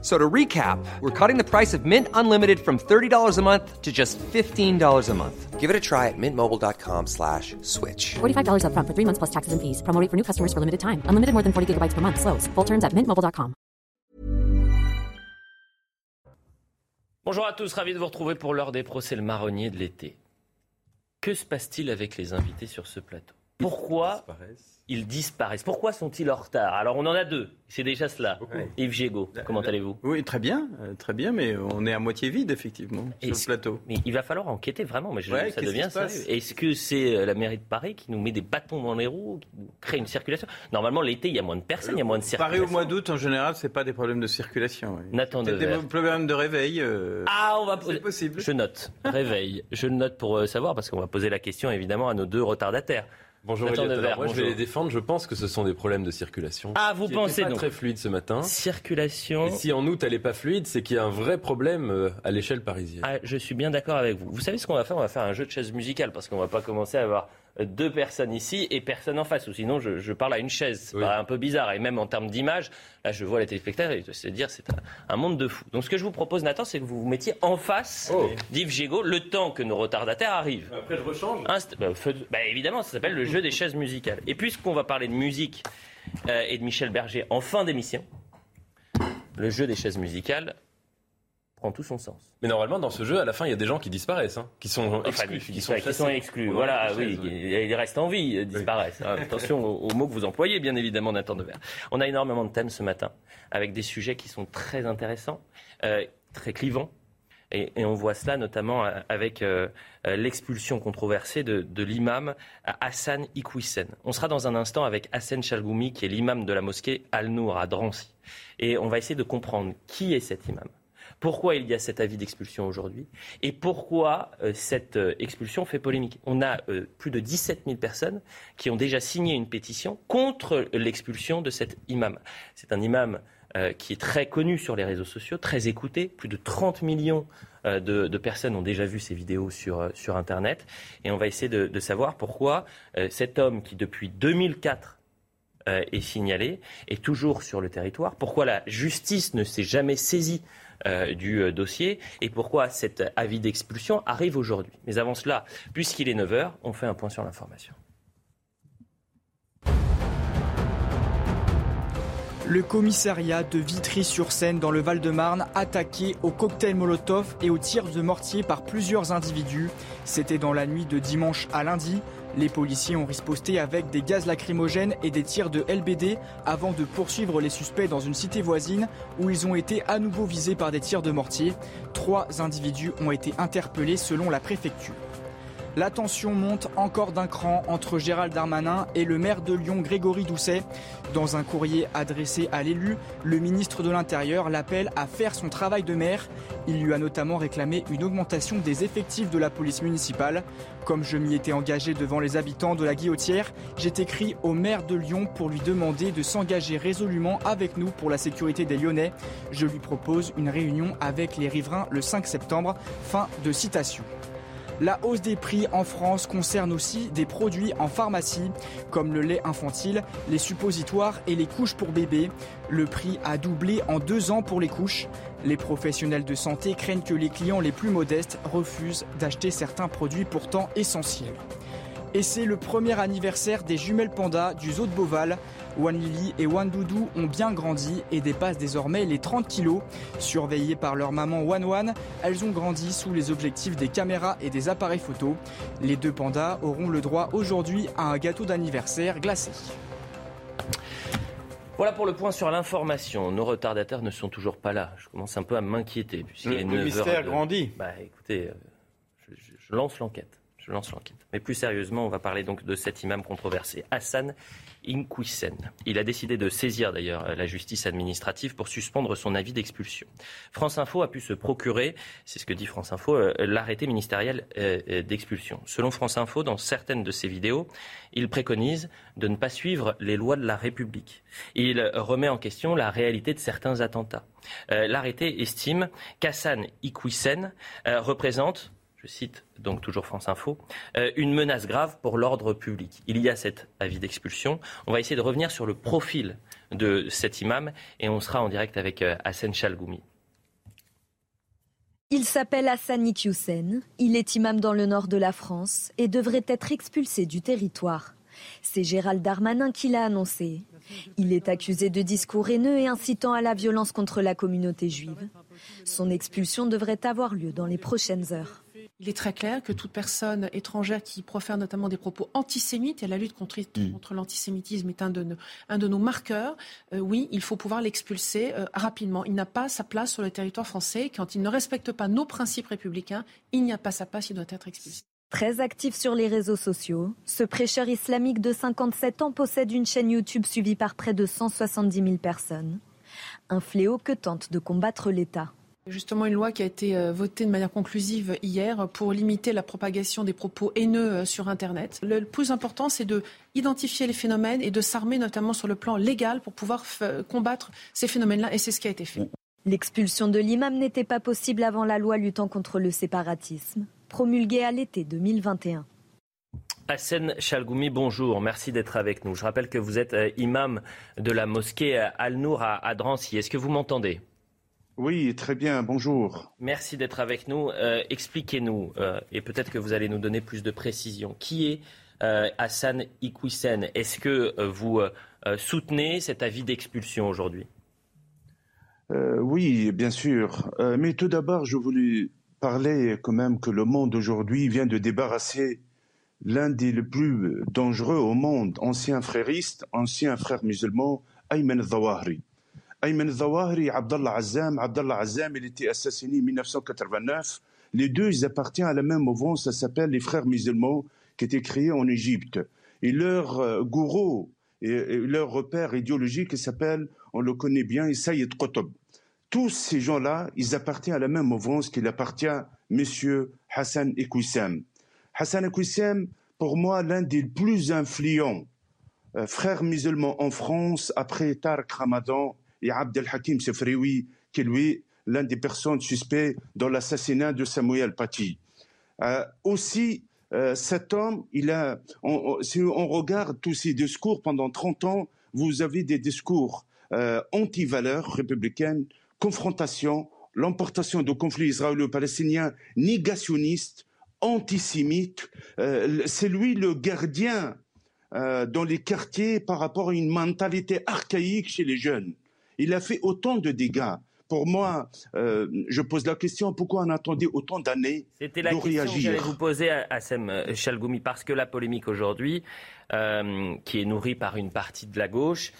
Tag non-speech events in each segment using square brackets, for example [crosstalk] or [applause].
So to recap, we're cutting the price of Mint Unlimited from $30 a month to just $15 a month. Give it a try at mintmobile.com slash switch. $45 upfront for three months plus taxes and fees. Promo rate for new customers for limited time. Unlimited more than 40 gigabytes per month. Slows. Full terms at mintmobile.com. Bonjour à tous, ravi de vous retrouver pour l'heure des procès le marronnier de l'été. Que se passe-t-il avec les invités sur ce plateau? Pourquoi ils disparaissent Pourquoi sont-ils en retard? Alors on en a deux, c'est déjà cela. Yves Giego, comment allez-vous? Oui, très bien, euh, très bien, mais on est à moitié vide, effectivement, sur le plateau. Mais il va falloir enquêter vraiment, mais je- Ouais, ça qu'est-ce devient qui se passe? Sérieux. Est-ce que c'est euh, la mairie de Paris qui nous met des bâtons dans les roues, qui nous crée une circulation? Normalement l'été il y a moins de personnes, il y a moins de circulation. Paris au mois d'août, en général, c'est pas des problèmes de circulation. oui. Nathan C'est des problèmes de réveil. euh, Ah, on va C'est possible. Je note. Réveil. Je le note pour euh, savoir parce qu'on va poser la question évidemment à nos deux retardataires. Bonjour Elliot. Moi, je vais les défendre. Je pense que ce sont des problèmes de circulation. Ah, vous qui pensez pas donc très fluide ce matin. Circulation. Et si en août elle n'est pas fluide, c'est qu'il y a un vrai problème euh, à l'échelle parisienne. Ah, je suis bien d'accord avec vous. Vous savez ce qu'on va faire? On va faire un jeu de chaise musicale parce qu'on va pas commencer à avoir deux personnes ici et personne en face. Ou sinon, je, je parle à une chaise. C'est Oui. un peu bizarre. Et même en termes d'image, là, je vois les téléspectateurs et se dire c'est un, un monde de fous. Donc, ce que je vous propose, Nathan, c'est que vous vous mettiez en face Oh. d'Yves Gégaud le temps que nos retardataires arrivent. Après, je rechange. Inst- bah, feu- bah, évidemment, ça s'appelle le jeu des chaises musicales. Et puisqu'on va parler de musique euh, et de Michel Berger en fin d'émission, le jeu des chaises musicales prend tout son sens. Mais normalement, dans ce jeu, à la fin, il y a des gens qui disparaissent, hein, qui sont exclus, qui, qui sont, qui exclus. Voilà, oui, ils restent en vie, disparaissent. Ah, Attention aux, aux mots que vous employez, bien évidemment, Nathan Devers. On a énormément de thèmes ce matin, avec des sujets qui sont très intéressants, euh, très clivants. Et, et on voit cela notamment euh, avec euh, l'expulsion controversée de, de l'imam Hassan Iqwisen. On sera dans un instant avec Hassan Chalgoumi, qui est l'imam de la mosquée Al-Nour à Drancy. Et on va essayer de comprendre qui est cet imam. Pourquoi il y a cet avis d'expulsion aujourd'hui et pourquoi euh, cette euh, expulsion fait polémique. On a euh, plus de 17 000 personnes qui ont déjà signé une pétition contre l'expulsion de cet imam. C'est un imam qui est très connu sur les réseaux sociaux, très écouté. Plus de 30 millions de, personnes ont déjà vu ces vidéos sur, sur Internet. Et on va essayer de, savoir pourquoi cet homme qui, depuis 2004, euh, est signalé, est toujours sur le territoire, pourquoi la justice ne s'est jamais saisie du euh, dossier et pourquoi cet avis d'expulsion arrive aujourd'hui. Mais avant cela, puisqu'il est 9h, on fait un point sur l'information. Le commissariat de Vitry-sur-Seine dans le Val-de-Marne attaqué au cocktail Molotov et aux tirs de mortier par plusieurs individus. C'était dans la nuit de dimanche à lundi. Les policiers ont riposté avec des gaz lacrymogènes et des tirs de LBD avant de poursuivre les suspects dans une cité voisine où ils ont été à nouveau visés par des tirs de mortier. Trois individus ont été interpellés selon la préfecture. La tension monte encore d'un cran entre Gérald Darmanin et le maire de Lyon, Grégory Doucet. Dans un courrier adressé à l'élu, le ministre de l'Intérieur l'appelle à faire son travail de maire. Il lui a notamment réclamé une augmentation des effectifs de la police municipale. Comme je m'y étais engagé devant les habitants de la Guillotière, j'ai écrit au maire de Lyon pour lui demander de s'engager résolument avec nous pour la sécurité des Lyonnais. Je lui propose une réunion avec les riverains le 5 septembre. Fin de citation. La hausse des prix en France concerne aussi des produits en pharmacie, comme le lait infantile, les suppositoires et les couches pour bébés. Le prix a doublé en deux ans pour les couches. Les professionnels de santé craignent que les clients les plus modestes refusent d'acheter certains produits pourtant essentiels. Et c'est le premier anniversaire des jumelles pandas du zoo de Beauval. Wan Lily et Wan Doudou ont bien grandi et dépassent désormais les 30 kilos. Surveillées par leur maman Wan Wan, elles ont grandi sous les objectifs des caméras et des appareils photo. Les deux pandas auront le droit aujourd'hui à un gâteau d'anniversaire glacé. Voilà pour le point sur l'information. Nos retardataires ne sont toujours pas là. Je commence un peu à m'inquiéter. puisqu'il Le, le 9 mystère de- grandit. Bah écoutez, euh, je, je- je lance l'enquête. Je lance l'enquête. Mais plus sérieusement, on va parler donc de cet imam controversé, Hassan Il a décidé de saisir d'ailleurs la justice administrative pour suspendre son avis d'expulsion. France Info a pu se procurer, c'est ce que dit France Info, euh, l'arrêté ministériel euh, euh, d'expulsion. Selon France Info, dans certaines de ses vidéos, il préconise de ne pas suivre les lois de la République. Il remet en question la réalité de certains attentats. L'arrêté estime qu'Hassan Iquisen représente je cite donc toujours France Info, euh, une menace grave pour l'ordre public. Il y a cet avis d'expulsion. On va essayer de revenir sur le profil de cet imam et on sera en direct avec euh, Hassan Chalgoumi. Il s'appelle Hassan Iqiyoussen. Il est imam dans le nord de la France et devrait être expulsé du territoire. C'est Gérald Darmanin qui l'a annoncé. Il est accusé de discours haineux et incitant à la violence contre la communauté juive. Son expulsion devrait avoir lieu dans les prochaines heures. Il est très clair que toute personne étrangère qui profère notamment des propos antisémites, et la lutte contre, mm. l'antisémitisme est un de nos, marqueurs, euh, oui, il faut pouvoir l'expulser euh, rapidement. Il n'a pas sa place sur le territoire français. Quand il ne respecte pas nos principes républicains, il n'y a pas sa place, il doit être expulsé. Très actif sur les réseaux sociaux, ce prêcheur islamique de 57 ans possède une chaîne YouTube suivie par près de 170 000 personnes. Un fléau que tente de combattre l'État. Justement, une loi qui a été euh, votée de manière conclusive hier pour limiter la propagation des propos haineux euh, sur Internet. Le plus important, c'est de identifier les phénomènes et de s'armer notamment sur le plan légal pour pouvoir combattre ces phénomènes-là. Et c'est ce qui a été fait. L'expulsion de l'imam n'était pas possible avant la loi luttant contre le séparatisme, promulguée à l'été 2021. Hassan Chalgoumi, bonjour, merci d'être avec nous. Je rappelle que vous êtes euh, imam de la mosquée Al-Nour à Drancy. Est-ce que vous m'entendez? Oui, très bien, bonjour. Merci d'être avec nous. Euh, expliquez-nous, euh, et peut-être que vous allez nous donner plus de précisions, qui est euh, Hassan Iqwisen Est-ce que vous soutenez cet avis d'expulsion aujourd'hui? Oui, bien sûr. mais tout d'abord, je voulais parler quand même que le monde aujourd'hui vient de débarrasser l'un des plus dangereux au monde, ancien frériste, ancien frère musulman, Ayman Zawahri. Ayman Zawahri, Abdallah Azzam. Abdallah Azzam, il était assassiné en 1989. Les deux, ils appartiennent à la même mouvance, ça s'appelle les Frères musulmans, qui étaient créés en Égypte. Et leur euh, gourou, leur repère idéologique, s'appelle, on le connaît bien, Sayyid Qutb. Tous ces gens-là, ils appartiennent à la même mouvance qu'il appartient à M. Hassan Ekwissam. Hassan Ekwissam, pour moi, l'un des plus influents euh, frères musulmans en France après Tarek Ramadan et Abdel Hakim Sefrioui, qui est lui l'un des personnes suspectes dans l'assassinat de Samuel Paty. Euh, aussi, euh, cet homme, il a, si on regarde tous ses discours pendant 30 ans, vous avez des discours euh, anti-valeurs républicaines, confrontation, l'emportation de conflits israélo-palestiniens, négationnistes, antisémites. C'est lui le gardien dans les quartiers par rapport à une mentalité archaïque chez les jeunes. Il a fait autant de dégâts. Pour moi, euh, je pose la question pourquoi on attendait autant d'années C'était la question que j'allais vous poser à Sem Chalgoumi, parce que la polémique aujourd'hui, euh, qui est nourrie par une partie de la gauche,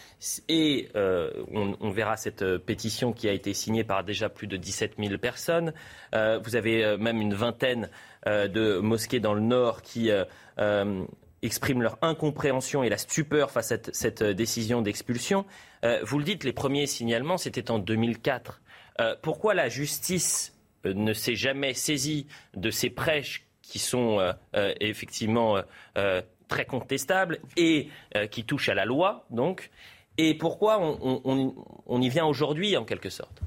et euh, on, verra cette pétition qui a été signée par déjà plus de 17 000 personnes. vous avez même une vingtaine de mosquées dans le Nord qui expriment leur incompréhension et la stupeur face à cette décision d'expulsion. Euh, vous le dites, les premiers signalements, c'était en 2004. Euh, pourquoi la justice euh, ne s'est jamais saisie de ces prêches qui sont effectivement très contestables et qui touchent à la loi, donc? Et pourquoi on, y vient aujourd'hui, en quelque sorte?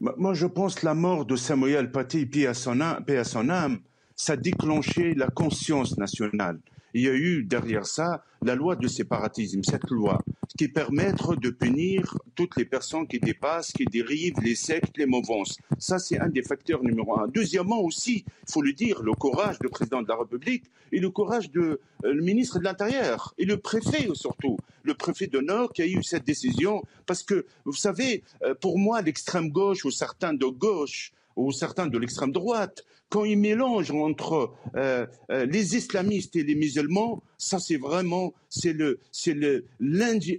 Moi, je pense que la mort de Samuel Paty, paix à son âme, ça a déclenché la conscience nationale il y a eu derrière ça la loi de séparatisme, cette loi qui permet de punir toutes les personnes qui dépassent, qui dérivent, les sectes, les mouvances. Ça, c'est un des facteurs numéro un. Deuxièmement aussi, il faut le dire, le courage du président de la République et le courage du euh, ministre de l'Intérieur et le préfet surtout, le préfet de Nord qui a eu cette décision parce que, vous savez, euh, pour moi, l'extrême gauche ou certains de gauche ou certains de l'extrême droite quand ils mélangent entre euh, euh, les islamistes et les musulmans, ça c'est vraiment c'est le c'est le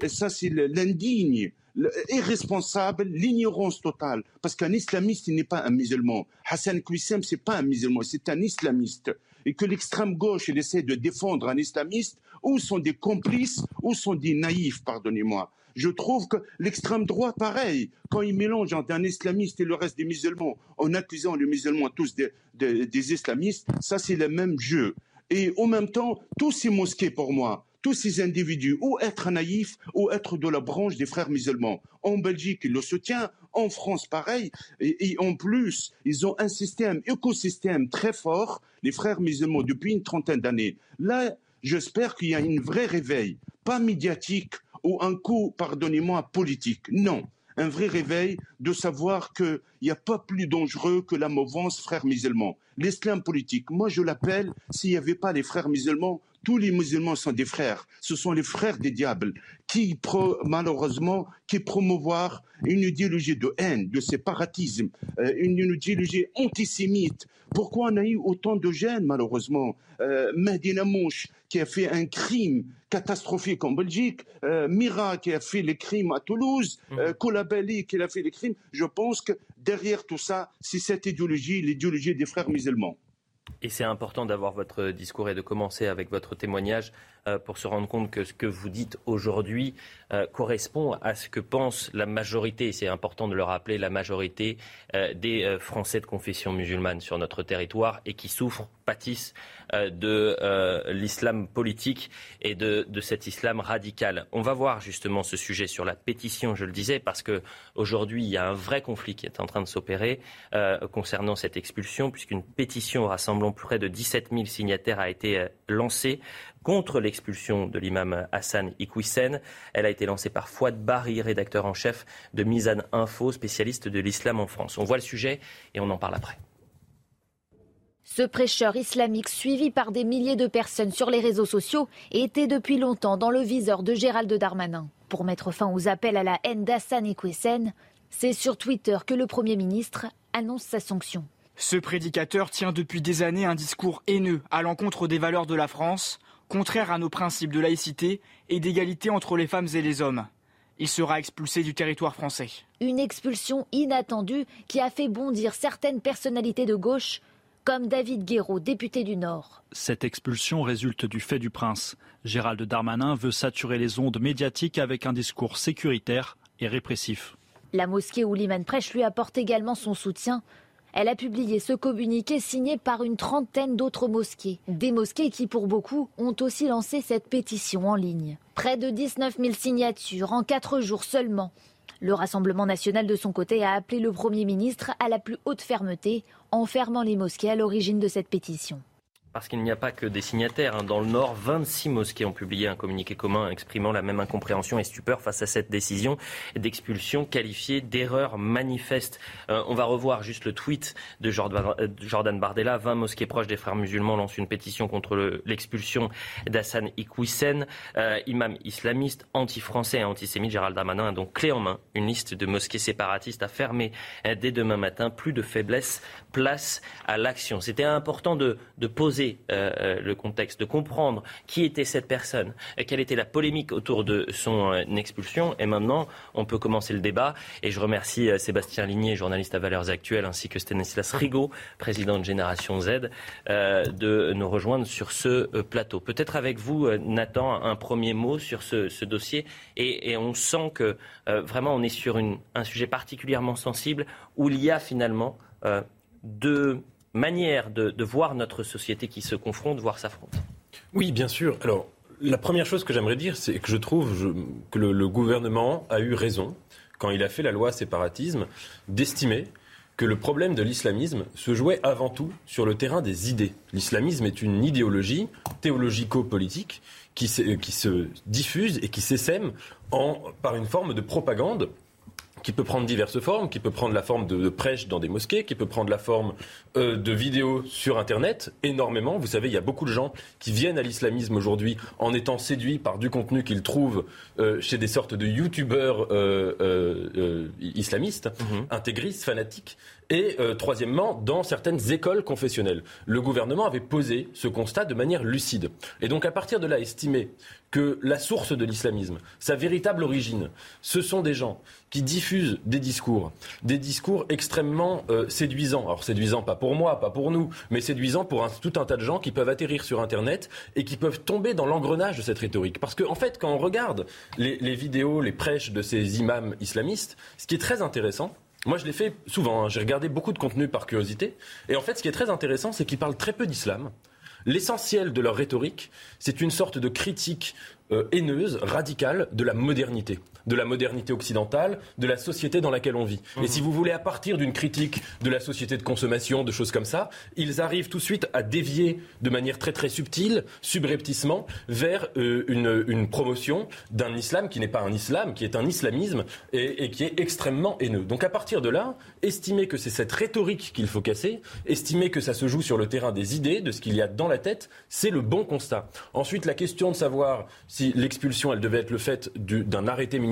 ça c'est l'indigne irresponsable, l'ignorance totale. Parce qu'un islamiste, n'est pas un musulman. Hassan Kouissem, c'est pas un musulman, c'est un islamiste. et que l'extrême gauche essaie de défendre un islamiste, ou sont des complices, ou sont des naïfs, pardonnez-moi. Je trouve que l'extrême droite, pareil, quand il mélange entre un islamiste et le reste des musulmans, en accusant les musulmans tous des, islamistes, ça c'est le même jeu. Et en même temps, tous ces mosquées pour moi, tous ces individus, ou être naïfs, ou être de la branche des frères musulmans. En Belgique, ils le soutiennent, en France, pareil. Et, en plus, ils ont un système, écosystème très fort, les frères musulmans, depuis une trentaine d'années. Là, j'espère qu'il y a une vraie réveil, pas médiatique ou un coup, pardonnez-moi, politique. Non un vrai réveil de savoir qu'il n'y a pas plus dangereux que la mouvance frères musulmans. L'islam politique, moi je l'appelle, s'il n'y avait pas les frères musulmans, tous les musulmans sont des frères. Ce sont les frères des diables qui, malheureusement, qui promouvoir une idéologie de haine, de séparatisme, euh, une idéologie antisémite. Pourquoi on a eu autant de gêne, malheureusement? Euh, Medina Mouche, qui a fait un crime catastrophique en Belgique, euh, Mira, qui a fait les crimes à Toulouse, mmh. euh, qui a fait les crimes. Je pense que derrière tout ça, c'est cette idéologie, l'idéologie des frères musulmans. Et c'est important d'avoir votre discours et de commencer avec votre témoignage pour se rendre compte que ce que vous dites aujourd'hui euh, correspond à ce que pense la majorité, c'est important de le rappeler, la majorité euh, des Français de confession musulmane sur notre territoire et qui souffrent, pâtissent de l'islam politique et de, de, cet islam radical. On va voir justement ce sujet sur la pétition, je le disais, parce qu'aujourd'hui, il y a un vrai conflit qui est en train de s'opérer concernant cette expulsion, puisqu'une pétition rassemblant près de 17 000 signataires a été lancée contre l'expulsion de l'imam Hassan Iqwisen. Elle a été lancée par Fouad Bari, rédacteur en chef de Mizan Info, spécialiste de l'islam en France. On voit le sujet et on en parle après. Ce prêcheur islamique suivi par des milliers de personnes sur les réseaux sociaux était depuis longtemps dans le viseur de Gérald Darmanin. Pour mettre fin aux appels à la haine d'Hassan Iqwisen, c'est sur Twitter que le Premier ministre annonce sa sanction. Ce prédicateur tient depuis des années un discours haineux à l'encontre des valeurs de la France, contraire à nos principes de laïcité et d'égalité entre les femmes et les hommes. Il sera expulsé du territoire français. Une expulsion inattendue qui a fait bondir certaines personnalités de gauche, comme David Guéraud, député du Nord. Cette expulsion résulte du fait du prince. Gérald Darmanin veut saturer les ondes médiatiques avec un discours sécuritaire et répressif. La mosquée où l'imam prêche lui apporte également son soutien, elle a publié ce communiqué signé par une trentaine d'autres mosquées. Des mosquées qui, pour beaucoup, ont aussi lancé cette pétition en ligne. Près de 19 000 signatures en quatre jours seulement. Le Rassemblement national, de son côté, a appelé le Premier ministre à la plus haute fermeté en fermant les mosquées à l'origine de cette pétition. Parce qu'il n'y a pas que des signataires. Hein. Dans le Nord, 26 mosquées ont publié un communiqué commun exprimant la même incompréhension et stupeur face à cette décision d'expulsion qualifiée d'erreur manifeste. Euh, on va revoir juste le tweet de Jordan Bardella. 20 mosquées proches des frères musulmans lancent une pétition contre l'expulsion d'Hassan Iqwisen, euh, imam islamiste, anti-français et antisémite. Gérald Darmanin a donc clé en main une liste de mosquées séparatistes à fermer euh, dès demain matin. Plus de faiblesse, place à l'action. C'était important de, poser euh, euh, le contexte, de comprendre qui était cette personne, quelle était la polémique autour de son euh, expulsion. Et maintenant, on peut commencer le débat. Et je remercie Sébastien Ligné, journaliste à Valeurs Actuelles, ainsi que Stanislas Rigaud, président de Génération Z, de nous rejoindre sur ce plateau. Peut-être avec vous, Nathan, un premier mot sur ce, dossier. Et, on sent que vraiment on est sur un sujet particulièrement sensible où il y a finalement deux manière de, voir notre société qui se confronte, voire s'affronte. Oui, bien sûr. Alors, la première chose que j'aimerais dire, c'est que je trouve que le, gouvernement a eu raison, quand il a fait la loi séparatisme, d'estimer que le problème de l'islamisme se jouait avant tout sur le terrain des idées. L'islamisme est une idéologie théologico-politique qui, qui, se diffuse et qui s'essaime par une forme de propagande qui peut prendre diverses formes, qui peut prendre la forme de, prêche dans des mosquées, qui peut prendre la forme euh, de vidéos sur Internet, énormément. Vous savez, il y a beaucoup de gens qui viennent à l'islamisme aujourd'hui en étant séduits par du contenu qu'ils trouvent euh, chez des sortes de youtubeurs euh, islamistes, mhm. intégristes, fanatiques. Et troisièmement, dans certaines écoles confessionnelles. Le gouvernement avait posé ce constat de manière lucide. Et donc à partir de là, estimer que la source de l'islamisme, sa véritable origine, ce sont des gens qui diffusent des discours, des discours extrêmement euh, séduisants. Alors séduisants pas pour moi, pas pour nous, mais séduisants pour tout un tas de gens qui peuvent atterrir sur Internet et qui peuvent tomber dans l'engrenage de cette rhétorique. Parce qu'en en fait, quand on regarde les vidéos, les prêches de ces imams islamistes, ce qui est très intéressant, moi, je l'ai fait souvent. hein. J'ai regardé beaucoup de contenu par curiosité. Et en fait, ce qui est très intéressant, c'est qu'ils parlent très peu d'islam. L'essentiel de leur rhétorique, c'est une sorte de critique euh, haineuse, radicale de la modernité, de la modernité occidentale, de la société dans laquelle on vit. Et si vous voulez, à partir d'une critique de la société de consommation, de choses comme ça, ils arrivent tout de suite à dévier de manière très très subtile, subrepticement, vers euh, une, une promotion d'un islam qui n'est pas un islam, qui est un islamisme et, et qui est extrêmement haineux. Donc à partir de là, estimer que c'est cette rhétorique qu'il faut casser, estimer que ça se joue sur le terrain des idées, de ce qu'il y a dans la tête, c'est le bon constat. Ensuite, la question de savoir si l'expulsion, elle devait être le fait du- d'un arrêté ministériel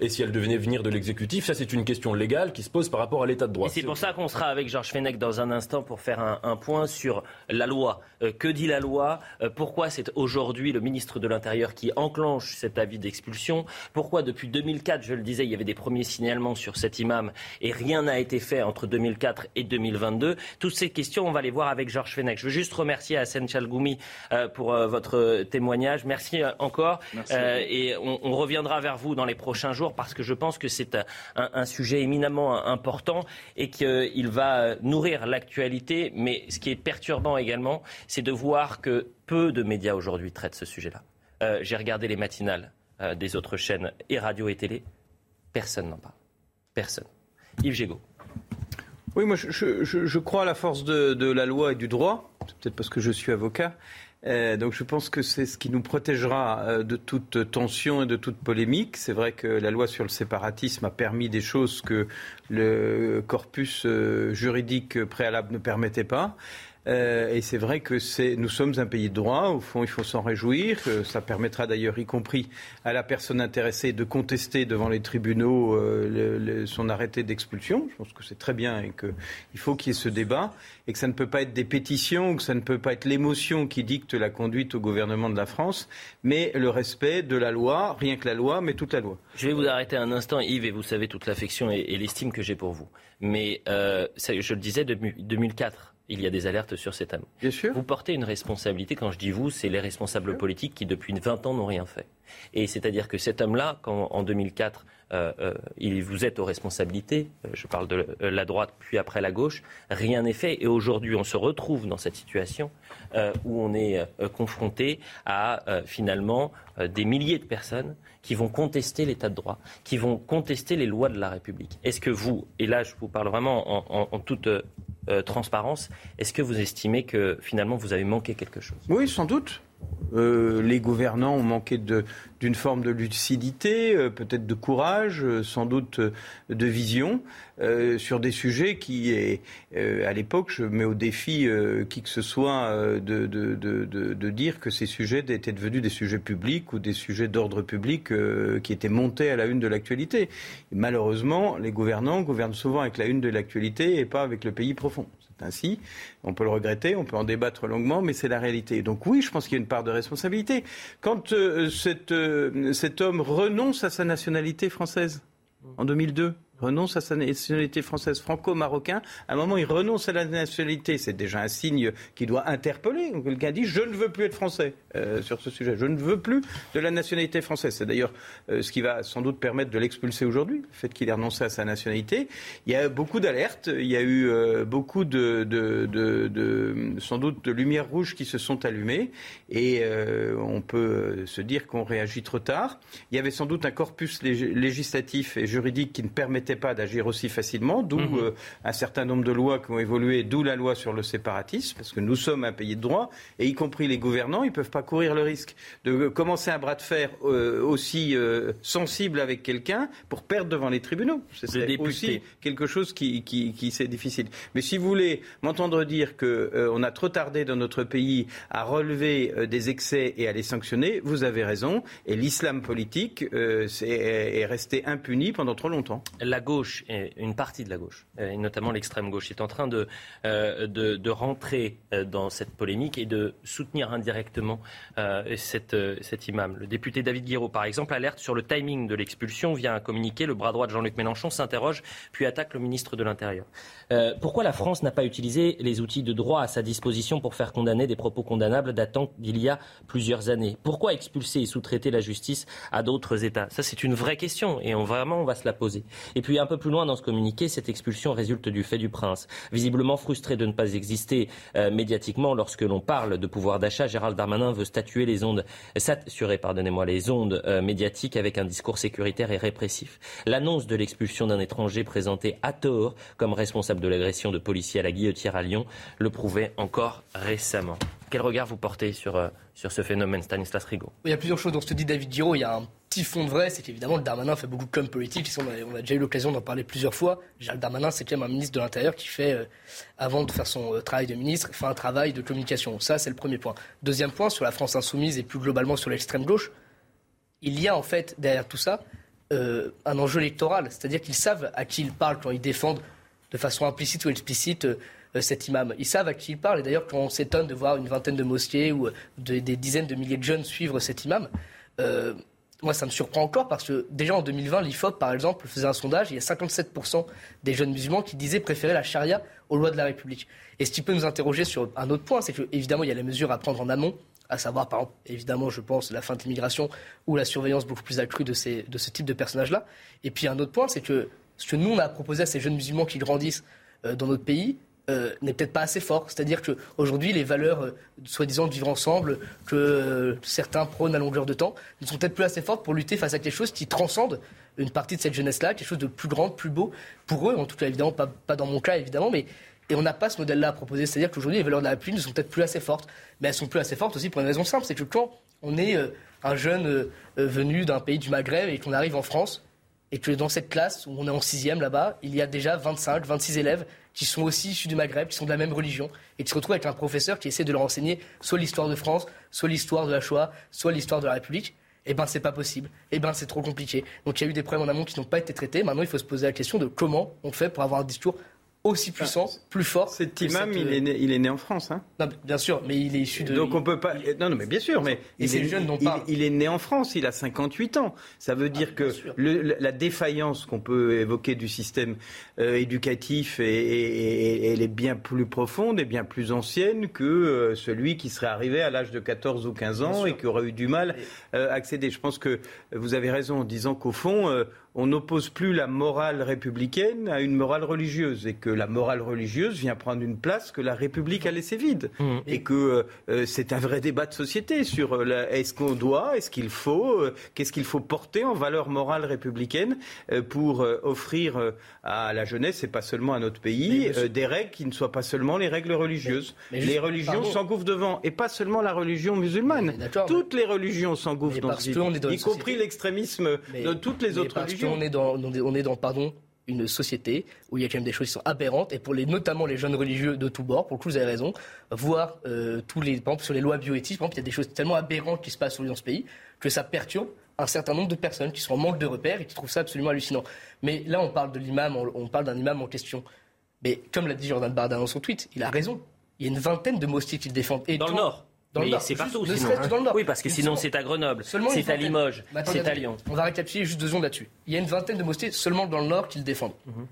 et si elle devait venir de l'exécutif, ça c'est une question légale qui se pose par rapport à l'état de droit. Et c'est pour ça qu'on sera avec Georges Fenech dans un instant pour faire un, un point sur la loi. Euh, que dit la loi? Euh, Pourquoi c'est aujourd'hui le ministre de l'Intérieur qui enclenche cet avis d'expulsion? Pourquoi depuis 2004, je le disais, il y avait des premiers signalements sur cet imam et rien n'a été fait entre 2004 et 2022 Toutes ces questions, on va les voir avec Georges Fenech. Je veux juste remercier Hassan Chalgoumi euh, pour euh, votre témoignage. Merci encore. Merci. Euh, et on, on reviendra vers vous dans les prochains jours parce que je pense que c'est un, sujet éminemment important et qu'il va nourrir l'actualité. Mais ce qui est perturbant également, c'est de voir que peu de médias aujourd'hui traitent ce sujet-là. Euh, J'ai regardé les matinales euh, des autres chaînes et radio et télé. Personne n'en parle. Personne. Yves Gégaud. Oui, moi je crois à la force de, de la loi et du droit. C'est peut-être parce que je suis avocat. Euh, donc je pense que c'est ce qui nous protégera euh, de toute tension et de toute polémique. C'est vrai que la loi sur le séparatisme a permis des choses que le corpus euh, juridique préalable ne permettait pas. Euh, et c'est vrai que nous sommes un pays de droit. Au fond, il faut s'en réjouir. Euh, ça permettra d'ailleurs, y compris à la personne intéressée, de contester devant les tribunaux euh, son arrêté d'expulsion. Je pense que c'est très bien et qu'il faut qu'il y ait ce débat et que ça ne peut pas être des pétitions, que ça ne peut pas être l'émotion qui dicte la conduite au gouvernement de la France, mais le respect de la loi, rien que la loi, mais toute la loi. Je vais vous arrêter un instant, Yves, et vous savez toute l'affection et, l'estime que j'ai pour vous. Mais euh, je le disais, depuis 2004, il y a des alertes sur cet homme. Bien sûr. Vous portez une responsabilité, quand je dis vous, c'est les responsables politiques qui, depuis 20 ans, n'ont rien fait. Et c'est-à-dire que cet homme-là, quand en 2004, euh, euh, il, vous êtes aux responsabilités, euh, je parle de la droite puis après la gauche, rien n'est fait. Et aujourd'hui, on se retrouve dans cette situation euh, où on est confronté à finalement des milliers de personnes qui vont contester l'état de droit, qui vont contester les lois de la République. Est-ce que vous, et là je vous parle vraiment en, en- en toute transparence, est-ce que vous estimez que finalement vous avez manqué quelque chose? Oui, sans doute. Euh, les gouvernants ont manqué d'une forme de lucidité, euh, peut-être de courage, euh, sans doute de vision, sur des sujets qui, à l'époque, je mets au défi qui que ce soit de, dire que ces sujets étaient devenus des sujets publics ou des sujets d'ordre public qui étaient montés à la une de l'actualité. Malheureusement, les gouvernants gouvernent souvent avec la une de l'actualité et pas avec le pays profond. Ainsi. On peut le regretter, on peut en débattre longuement, mais c'est la réalité. Donc oui, je pense qu'il y a une part de responsabilité. Quand euh, cet, euh, cet homme renonce à sa nationalité française en 2002, renonce à sa nationalité française franco-marocain, à un moment il renonce à la nationalité, c'est déjà un signe qui doit interpeller. Quelqu'un dit je ne veux plus être français euh, sur ce sujet, je ne veux plus de la nationalité française. C'est d'ailleurs euh, ce qui va sans doute permettre de l'expulser aujourd'hui, le fait qu'il ait renoncé à sa nationalité. Il y a beaucoup d'alertes, il y a eu euh, beaucoup de, sans doute de lumières rouges qui se sont allumées et on peut se dire qu'on réagit trop tard. Il y avait sans doute un corpus lég- législatif et juridique qui ne permettait pas d'agir aussi facilement, d'où Mhm. euh, un certain nombre de lois qui ont évolué, d'où la loi sur le séparatisme, parce que nous sommes un pays de droit, et y compris les gouvernants, ils ne peuvent pas courir le risque de commencer un bras de fer euh, aussi euh, sensible avec quelqu'un pour perdre devant les tribunaux. C'est aussi quelque chose qui, qui, qui c'est difficile. Mais si vous voulez m'entendre dire euh, on a trop tardé dans notre pays à relever euh, des excès et à les sanctionner, vous avez raison. Et l'islam politique euh, est resté impuni pendant trop longtemps. La la gauche, une partie de la gauche, et notamment l'extrême gauche, est en train de, de, rentrer dans cette polémique et de soutenir indirectement cet, imam. Le député David Guiraud, par exemple, alerte sur le timing de l'expulsion via un communiqué. Le bras droit de Jean-Luc Mélenchon s'interroge, puis attaque le ministre de l'Intérieur. Pourquoi la France n'a pas utilisé les outils de droit à sa disposition pour faire condamner des propos condamnables datant d'il y a plusieurs années? Pourquoi expulser et sous-traiter la justice à d'autres États? Ça, c'est une vraie question et vraiment, on va se la poser. Et puis, un peu plus loin dans ce communiqué, cette expulsion résulte du fait du prince. Visiblement frustré de ne pas exister euh, médiatiquement lorsque l'on parle de pouvoir d'achat, Gérald Darmanin veut statuer les ondes, saturer, pardonnez-moi, les ondes euh, médiatiques avec un discours sécuritaire et répressif. L'annonce de l'expulsion d'un étranger présenté à tort comme responsable de l'agression de policiers à la guillotière à Lyon le prouvait encore récemment. Quel regard vous portez sur, euh, sur ce phénomène, Stanislas Rigaud? Il y a plusieurs choses dont se dit David Giraud. Il y a un petit fond de vrai, c'est qu'évidemment, le Darmanin fait beaucoup de com politique. On a, on a déjà eu l'occasion d'en parler plusieurs fois. Gérald Darmanin, c'est quand même un ministre de l'Intérieur qui fait, euh, avant de faire son euh, travail de ministre, fait un travail de communication. Ça, c'est le premier point. Deuxième point, sur la France insoumise et plus globalement sur l'extrême gauche, il y a en fait, derrière tout ça, un enjeu électoral. C'est-à-dire qu'ils savent à qui ils parlent quand ils défendent de façon implicite ou explicite euh, cet imam. Ils savent à qui il parle. Et d'ailleurs, quand on s'étonne de voir une vingtaine de mosquées ou euh, des dizaines de milliers de jeunes suivre cet imam, euh, moi, ça me surprend encore parce que déjà en 2020, l'IFOP, par exemple, faisait un sondage. Il y a 57% des jeunes musulmans qui disaient préférer la charia aux lois de la République. Et ce qui peut nous interroger sur un autre point, c'est qu'évidemment, il y a les mesures à prendre en amont, à savoir, par exemple, évidemment, je pense, la fin de l'immigration ou la surveillance beaucoup plus accrue de, ces, de ce type de personnages-là. Et puis, un autre point, c'est que ce que nous, on a proposé à ces jeunes musulmans qui grandissent dans notre pays, euh, n'est peut-être pas assez fort. C'est-à-dire qu'aujourd'hui, les valeurs, euh, soi-disant, de vivre ensemble, que euh, certains prônent à longueur de temps, ne sont peut-être plus assez fortes pour lutter face à quelque chose qui transcende une partie de cette jeunesse-là, quelque chose de plus grand, plus beau, pour eux, en tout cas, évidemment, pas, pas dans mon cas, évidemment, mais. Et on n'a pas ce modèle-là à proposer. C'est-à-dire qu'aujourd'hui, les valeurs de la République ne sont peut-être plus assez fortes. Mais elles sont plus assez fortes aussi pour une raison simple. C'est que quand on est un jeune venu d'un pays du Maghreb et qu'on arrive en France, et que dans cette classe, où on est en sixième là-bas, il y a déjà 25, 26 élèves qui sont aussi issus du Maghreb, qui sont de la même religion, et qui se retrouvent avec un professeur qui essaie de leur enseigner soit l'histoire de France, soit l'histoire de la Shoah, soit l'histoire de la République. Eh ben, c'est pas possible. Eh ben, c'est trop compliqué. Donc, il y a eu des problèmes en amont qui n'ont pas été traités. Maintenant, il faut se poser la question de comment on fait pour avoir un discours aussi puissant, plus fort. Cet imam, il, est né, il est né en France. Hein non, bien sûr, mais il est issu de. Donc on peut pas. Non, non, mais bien sûr, mais il, est, jeune dont il, est né en France, il a 58 ans. Ça veut dire ah, que le, la défaillance qu'on peut évoquer du système euh, éducatif, et, elle est bien plus profonde et bien plus ancienne que euh, celui qui serait arrivé à l'âge de 14 ou 15 ans et qui aurait eu du mal euh, à accéder. Je pense que vous avez raison en disant qu'au fond, on n'oppose plus la morale républicaine à une morale religieuse et que la morale religieuse vient prendre une place que la République a laissée vide mmh. et que euh, c'est un vrai débat de société sur euh, est-ce qu'on doit, est-ce qu'il faut, euh, qu'est-ce qu'il faut porter en valeur morale républicaine pour offrir à la jeunesse et pas seulement à notre pays des règles qui ne soient pas seulement les règles religieuses. les religions s'engouffrent devant et pas seulement la religion musulmane. Toutes les religions s'engouffrent dans ce y compris l'extrémisme de toutes les autres religions on est dans, on est dans pardon, une société où il y a quand même des choses qui sont aberrantes et pour les, notamment les jeunes religieux de tous bords, pour le coup vous avez raison, voir euh, tous les, par exemple, sur les lois bioéthiques, par exemple, il y a des choses tellement aberrantes qui se passent dans ce pays que ça perturbe un certain nombre de personnes qui sont en manque de repères et qui trouvent ça absolument hallucinant. Mais là, on parle de l'imam, on, parle d'un imam en question. Mais comme l'a dit Jordan Bardin dans son tweet, il a raison. Il y a une vingtaine de mosquées qu'il défend. Et dans le Nord c'est partout. Sinon. Oui, parce que sinon c'est à Grenoble, c'est à Limoges, c'est à Lyon. On va récapituler juste deux secondes là-dessus. Il y a une vingtaine de mosquées seulement dans le Nord qui le défendent. Mhm.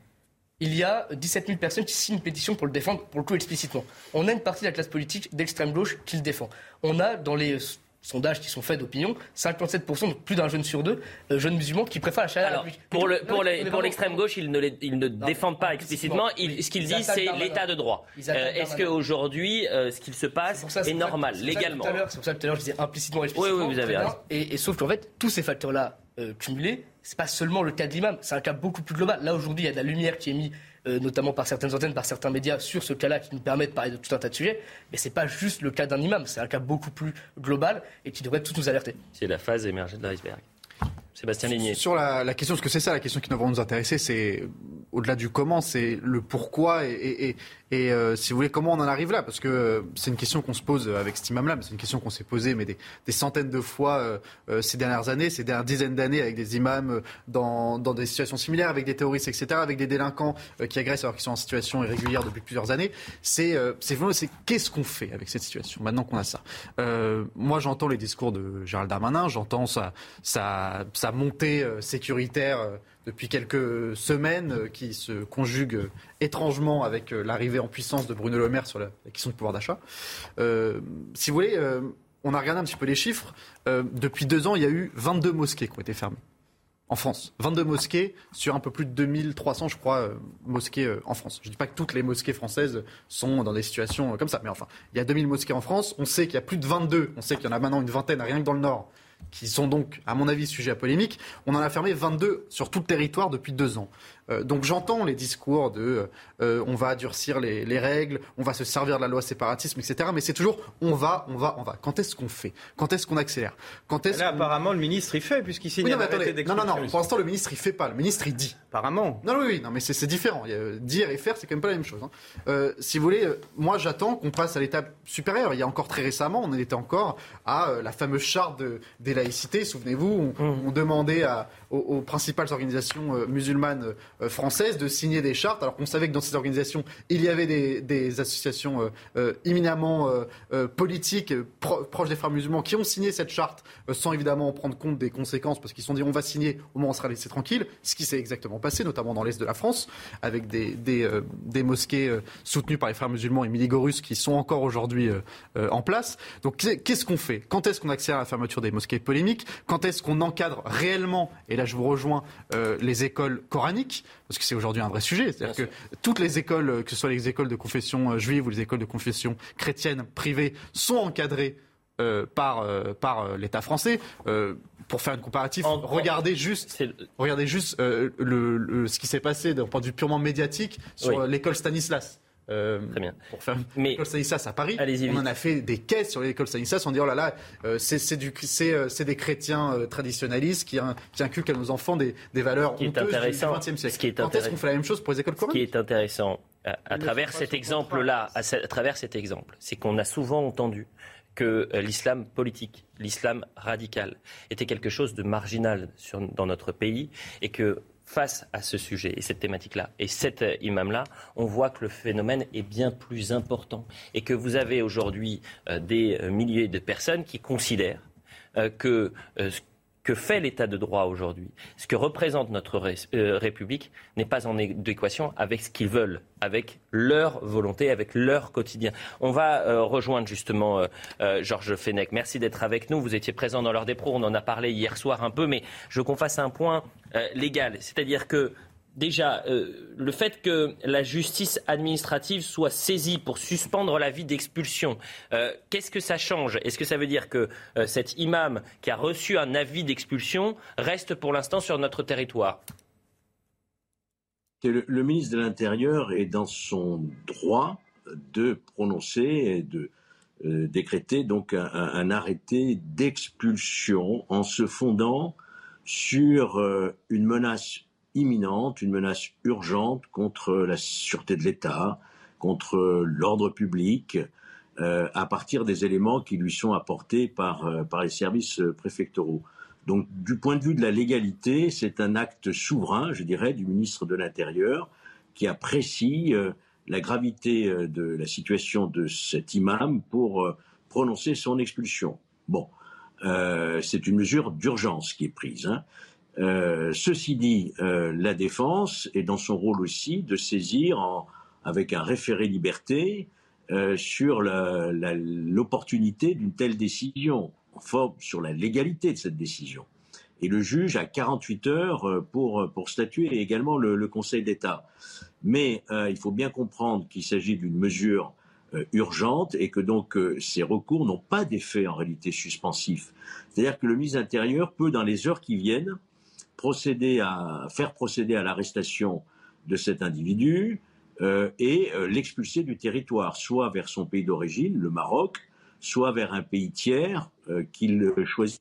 Il y a 17 000 personnes qui signent une pétition pour le défendre, pour le coup explicitement. On a une partie de la classe politique d'extrême gauche qui le défend. On a dans les sondages qui sont faits d'opinion, 57%, donc plus d'un jeune sur deux, euh, jeunes musulmans qui préfèrent la charia Pour, le, pour, pour l'extrême gauche, ils ne, ils ne défendent pas explicitement. ce qu'ils disent, c'est l'état de droit. Euh, est-ce qu'aujourd'hui, euh, ce qu'il se passe est, normal, légalement C'est pour ça que tout à l'heure, je disais implicitement, explicitement. Oui, oui, vous avez raison. Et, sauf qu'en fait, tous ces facteurs-là cumulés, c'est pas seulement le cas de l'imam, c'est un cas beaucoup plus global. Là, aujourd'hui, il y a de la lumière qui est mise euh, notamment par certaines antennes, par certains médias, sur ce cas-là qui nous permet de parler de tout un tas de sujets. Mais ce n'est pas juste le cas d'un imam, c'est un cas beaucoup plus global et qui devrait tous nous alerter. C'est la phase émergée de l'iceberg. Sébastien Ligné. Sur la, question, parce que c'est ça la question qui devrait nous intéresser, c'est au-delà du comment, c'est le pourquoi et, euh, si vous voulez, comment on en arrive là? Parce que euh, c'est une question qu'on se pose avec cet imam-là, mais c'est une question qu'on s'est posée mais des, centaines de fois euh, ces dernières années, ces dernières dizaines d'années, avec des imams dans, dans, des situations similaires, avec des terroristes, etc., avec des délinquants qui agressent alors qu'ils sont en situation irrégulière depuis plusieurs années. C'est c'est qu'est-ce qu'on fait avec cette situation maintenant qu'on a ça? Moi, j'entends les discours de Gérald Darmanin, j'entends sa, sa, sa montée sécuritaire depuis quelques semaines euh, qui se conjugue euh, étrangement avec euh, l'arrivée en puissance de Bruno Le Maire sur la, question du pouvoir d'achat. si vous voulez, on a regardé un petit peu les chiffres. depuis deux ans, il y a eu 22 mosquées qui ont été fermées en France. 22 mosquées sur un peu plus de 2300, je crois, mosquées en France. Je ne dis pas que toutes les mosquées françaises sont dans des situations comme ça, mais enfin, il y a 2000 mosquées en France. On sait qu'il y a plus de 22, on sait qu'il y en a maintenant une vingtaine, rien que dans le Nord, qui sont donc, à mon avis, sujets à polémique. On en a fermé 22 sur tout le territoire depuis deux ans. Euh, donc j'entends les discours de euh, on va durcir les, règles, on va se servir de la loi séparatisme, etc. Mais c'est toujours on va, on va, on va. Quand est-ce qu'on fait? Quand est-ce qu'on accélère? Quand est-ce Là, apparemment, le ministre il fait puisqu'il signe non, non, non, non, Pour l'instant, le ministre il fait pas. Le ministre il dit. Apparemment. Non, oui, oui, non, mais c'est différent. Dire et faire, c'est quand même pas la même chose. Hein. Euh, si vous voulez, moi j'attends qu'on passe à l'étape supérieure. Il y a encore très récemment, on était encore à la fameuse charte de, des laïcités. Souvenez-vous, on, mmh. demandait à, aux, principales organisations musulmanes françaises de signer des chartes, alors qu'on savait que dans ces organisations, il y avait des, associations euh, euh, éminemment euh, politiques, proches des frères musulmans, qui ont signé cette charte sans évidemment prendre compte des conséquences, parce qu'ils se sont dit on va signer, au moins on sera laissé tranquille, ce qui s'est exactement passé, notamment dans l'Est de la France, avec des, mosquées soutenues par les frères musulmans et miligorus qui sont encore aujourd'hui en place. Donc qu'est-ce qu'on fait? Quand est-ce qu'on accélère la fermeture des mosquées polémiques? Quand est-ce qu'on encadre réellement, là je vous rejoins, les écoles coraniques Parce que c'est aujourd'hui un vrai sujet. C'est-à-dire que toutes les écoles, que ce soit les écoles de confession euh, juive ou les écoles de confession chrétienne privées, sont encadrées euh, par, euh, par l'État français. pour faire une comparatif, regardez juste, regardez juste le, ce qui s'est passé d'un point de vue purement médiatique sur l'école Stanislas. Euh, Très bien. Pour faire [laughs] Mais l'école Stanislas à Paris, on en a fait des caisses sur l'école Stanislas. On dit oh là là, euh, c'est des chrétiens euh, traditionnalistes qui, qui, inculquent à nos enfants des, des valeurs qui honteuses du XXe siècle. Qui est Quand est-ce qu'on fait la même chose pour les écoles coraniques Ce qui est intéressant à, travers cet exemple-là, à, à, travers cet exemple, c'est qu'on a souvent entendu que l'islam politique, l'islam radical, était quelque chose de marginal sur, dans notre pays et que face à ce sujet et cette thématique-là. Et cet euh, imam-là, on voit que le phénomène est bien plus important et que vous avez aujourd'hui euh, des euh, milliers de personnes qui considèrent que que fait l'état de droit aujourd'hui, ce que représente notre euh, République, n'est pas en équation avec ce qu'ils veulent, avec leur volonté, avec leur quotidien. On va euh, rejoindre justement euh, Georges Fenech. Merci d'être avec nous. Vous étiez présent dans l'heure des pros. On en a parlé hier soir un peu, mais je veux qu'on fasse un point légal. C'est-à-dire que déjà, euh, le fait que la justice administrative soit saisie pour suspendre l'avis d'expulsion, euh, qu'est-ce que ça change? Est-ce que ça veut dire que euh, cet imam qui a reçu un avis d'expulsion reste pour l'instant sur notre territoire? Le, ministre de l'Intérieur est dans son droit de prononcer et de décréter donc un arrêté d'expulsion en se fondant sur une menace imminente, une menace urgente contre la sûreté de l'État, contre l'ordre public, euh, à partir des éléments qui lui sont apportés par, euh, par les services préfectoraux. Donc, du point de vue de la légalité, c'est un acte souverain, je dirais, du ministre de l'Intérieur, qui apprécie euh, la gravité de la situation de cet imam pour prononcer son expulsion. Bon, c'est une mesure d'urgence qui est prise. Hein. Euh, ceci dit, euh, la défense est dans son rôle aussi de saisir avec un référé liberté euh, sur l'opportunité d'une telle décision, enfin sur la légalité de cette décision. Et le juge a 48 heures pour, pour statuer et également le, le Conseil d'État. Mais il faut bien comprendre qu'il s'agit d'une mesure urgente et que donc ces recours n'ont pas d'effet en réalité suspensif. C'est-à-dire que le ministre intérieur peut, dans les heures qui viennent, procéder à faire procéder à l'arrestation de cet individu euh, et euh, l'expulser du territoire, soit vers son pays d'origine, le Maroc, soit vers un pays tiers euh, qu'il choisit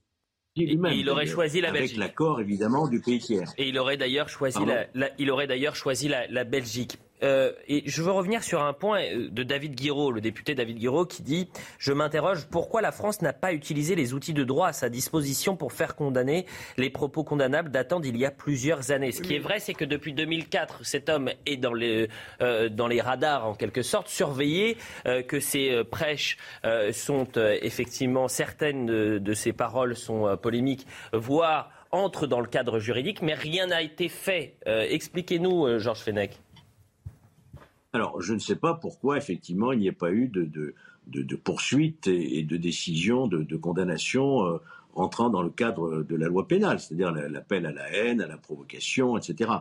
lui-même. Et il aurait d'ailleurs, choisi la avec Belgique. l'accord évidemment du pays tiers. Et il aurait d'ailleurs choisi, Pardon la, la- il aurait d'ailleurs choisi la, la Belgique. Euh, et je veux revenir sur un point euh, de David Guiraud, le député David Guiraud, qui dit Je m'interroge pourquoi la France n'a pas utilisé les outils de droit à sa disposition pour faire condamner les propos condamnables datant d'il y a plusieurs années? Ce qui est vrai, c'est que depuis 2004, cet homme est dans les, euh, dans les radars, en quelque sorte, surveillé, que ses prêches sont effectivement, certaines de, de ses paroles sont polémiques, voire entrent dans le cadre juridique, mais rien n'a été fait. Expliquez-nous, Georges Fenech. Alors, je ne sais pas pourquoi, effectivement, il n'y a pas eu de, de, de, de poursuites et, et de décisions de, de condamnation euh, entrant dans le cadre de la loi pénale, c'est-à-dire la- l'appel à la haine, à la provocation, etc.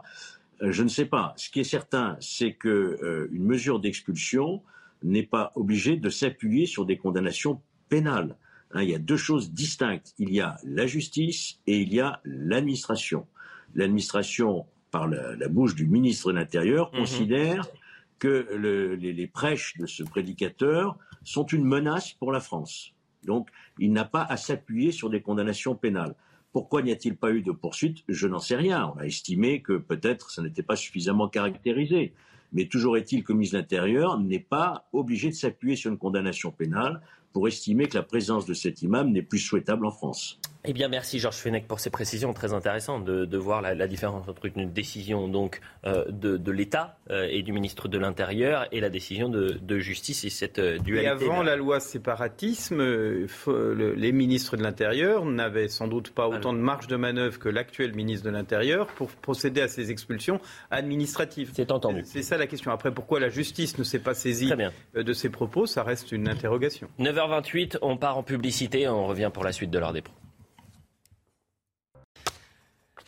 Euh, je ne sais pas. Ce qui est certain, c'est que euh, mesure d'expulsion n'est pas obligée de s'appuyer sur des condamnations pénales. Hein, il y a deux choses distinctes. Il y a la justice et il y a l'administration. L'administration, par la, la bouche du ministre de l'Intérieur, Mhm. considère que le- les, les prêches de ce prédicateur sont une menace pour la France. Donc, il n'a pas à s'appuyer sur des condamnations pénales. Pourquoi n'y a-t-il pas eu de poursuite? Je n'en sais rien. On a estimé que peut-être ça n'était pas suffisamment caractérisé. Mais toujours est-il que le l'Intérieur n'est pas obligé de s'appuyer sur une condamnation pénale pour estimer que la présence de cet imam n'est plus souhaitable en France. Eh bien, merci Georges Fenech pour ces précisions très intéressantes de, de voir la, la différence entre une décision donc euh, de, de l'État euh, et du ministre de l'Intérieur et la décision de, de justice et cette euh, Et dualité. avant la loi séparatisme, le- les ministres de l'Intérieur n'avaient sans doute pas autant de marge de manœuvre que l'actuel ministre de l'Intérieur pour procéder à ces expulsions administratives. C'est entendu. C'est ça la question. Après, pourquoi la justice ne s'est pas saisie de ces propos, ça reste une interrogation. 9h28, on part en publicité, on revient pour la suite de l'heure des pros.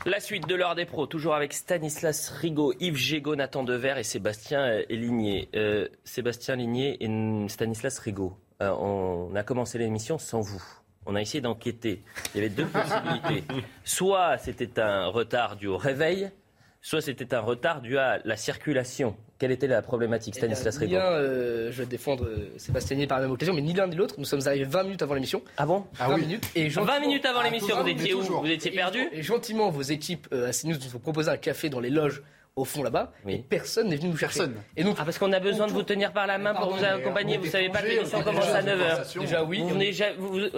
La suite de l'heure des pros, toujours avec Stanislas Rigaud, Yves Gégaud, Nathan Dever et Sébastien euh, Ligné. Euh, Sébastien Ligné et Stanislas Rigaud, euh, on a commencé l'émission sans vous. On a essayé d'enquêter. Il y avait deux [laughs] possibilités. Soit c'était un retard dû au réveil, soit c'était un retard dû à la circulation. Quelle était la problématique, Stanislas Ni Rigaud euh, je vais défendre euh, Sébastien Nier par la même occasion, mais ni l'un ni l'autre. Nous sommes arrivés 20 minutes avant l'émission. Ah bon? 20 minutes. Et 20 minutes avant l'émission, vous étiez où? Vous étiez perdu? Et gentiment, vos équipes euh, à CNews nous ont proposé un café dans les loges au fond là-bas. Et personne n'est venu nous chercher. Et donc, Ah, parce qu'on a besoin de vous tenir par la main pour vous accompagner. Vous savez pas que l'émission commence à en 9h. conversation. Déjà, oui,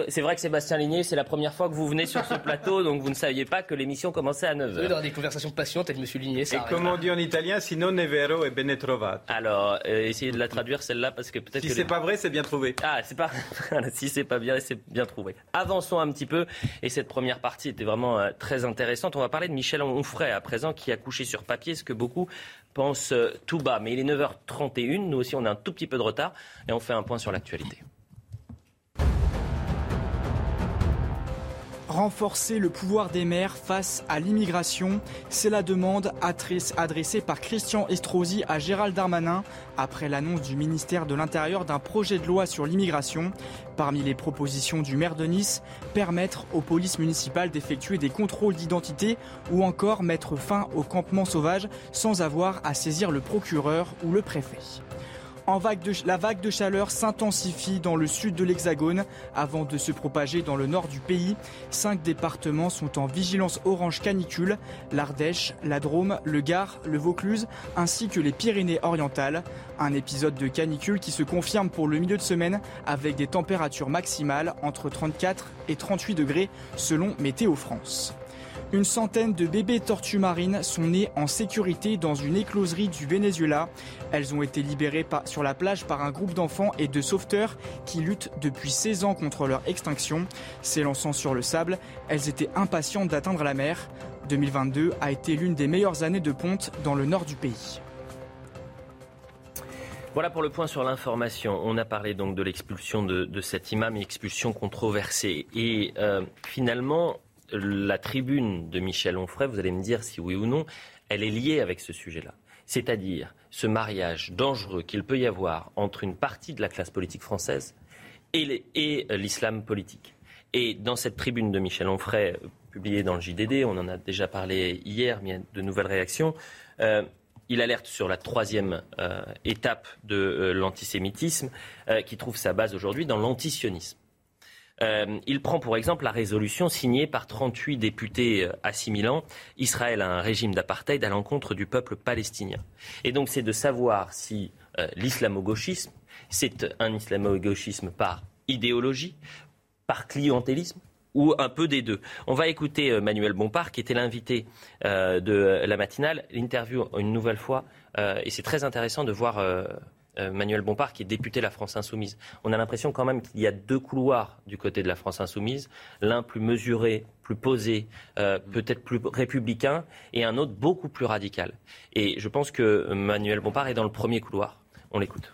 C'est vrai que Sébastien Ligné, c'est la première fois que vous venez sur ce [laughs] plateau, donc vous ne saviez pas que l'émission commençait à vous savez, 9h. dans des conversations passionnantes avec M. Ligné, ça Et comme on dit en italien, si non è vero è bene trovato. Alors, euh, essayez de la traduire celle-là parce que peut-être Si c'est les- pas vrai, c'est bien trouvé. Ah, c'est pas. [laughs] Si c'est pas bien, c'est bien trouvé. Avançons un petit peu. Et cette première partie était vraiment euh, très intéressante. On va parler de Michel Onfray à présent, qui a couché sur papier ce que beaucoup pensent euh, tout bas. Mais il est 9h31. Nous aussi, on a un tout petit peu de retard. Et on fait un point sur l'actualité. Renforcer le pouvoir des maires face à l'immigration, c'est la demande adressée par Christian Estrosi à Gérald Darmanin après l'annonce du ministère de l'Intérieur d'un projet de loi sur l'immigration. Parmi les propositions du maire de Nice, permettre aux polices municipales d'effectuer des contrôles d'identité ou encore mettre fin au campement sauvage sans avoir à saisir le procureur ou le préfet. La vague de chaleur s'intensifie dans le sud de l'Hexagone avant de se propager dans le nord du pays. Cinq départements sont en vigilance orange canicule l'Ardèche, la Drôme, le Gard, le Vaucluse ainsi que les Pyrénées-Orientales. Un épisode de canicule qui se confirme pour le milieu de semaine avec des températures maximales entre 34 et 38 degrés selon Météo France. Une centaine de bébés tortues marines sont nés en sécurité dans une écloserie du Venezuela. Elles ont été libérées sur la plage par un groupe d'enfants et de sauveteurs qui luttent depuis 16 ans contre leur extinction. S'élançant sur le sable, elles étaient impatientes d'atteindre la mer. 2022 a été l'une des meilleures années de ponte dans le nord du pays. Voilà pour le point sur l'information. On a parlé donc de l'expulsion de, de cet imam, une expulsion controversée. Et euh, finalement, la tribune de Michel Onfray, vous allez me dire si oui ou non, elle est liée avec ce sujet-là. C'est-à-dire ce mariage dangereux qu'il peut y avoir entre une partie de la classe politique française et euh, l'islam politique. Et dans cette tribune de Michel Onfray, euh, publiée dans le JDD, on en a déjà parlé hier, mais il y a de nouvelles réactions, euh, il alerte sur la troisième étape de l'antisémitisme, qui trouve sa base aujourd'hui dans l'antisionisme. Euh, il prend pour exemple la résolution signée par 38 députés euh, assimilant Israël à un régime d'apartheid à l'encontre du peuple palestinien. Et donc c'est de savoir si euh, l'islamo-gauchisme, c'est un islamo-gauchisme par idéologie, par clientélisme ou un peu des deux. On va écouter Manuel Bompard, qui était l'invité de la matinale, l'interview une nouvelle fois, et c'est très intéressant de voir Manuel Bompard, qui est député de la France Insoumise. On a l'impression quand même qu'il y a deux couloirs du côté de la France Insoumise, l'un plus mesuré, plus posé, euh, peut-être plus républicain, et un autre beaucoup plus radical. Et je pense que Manuel Bompard est dans le premier couloir. On l'écoute.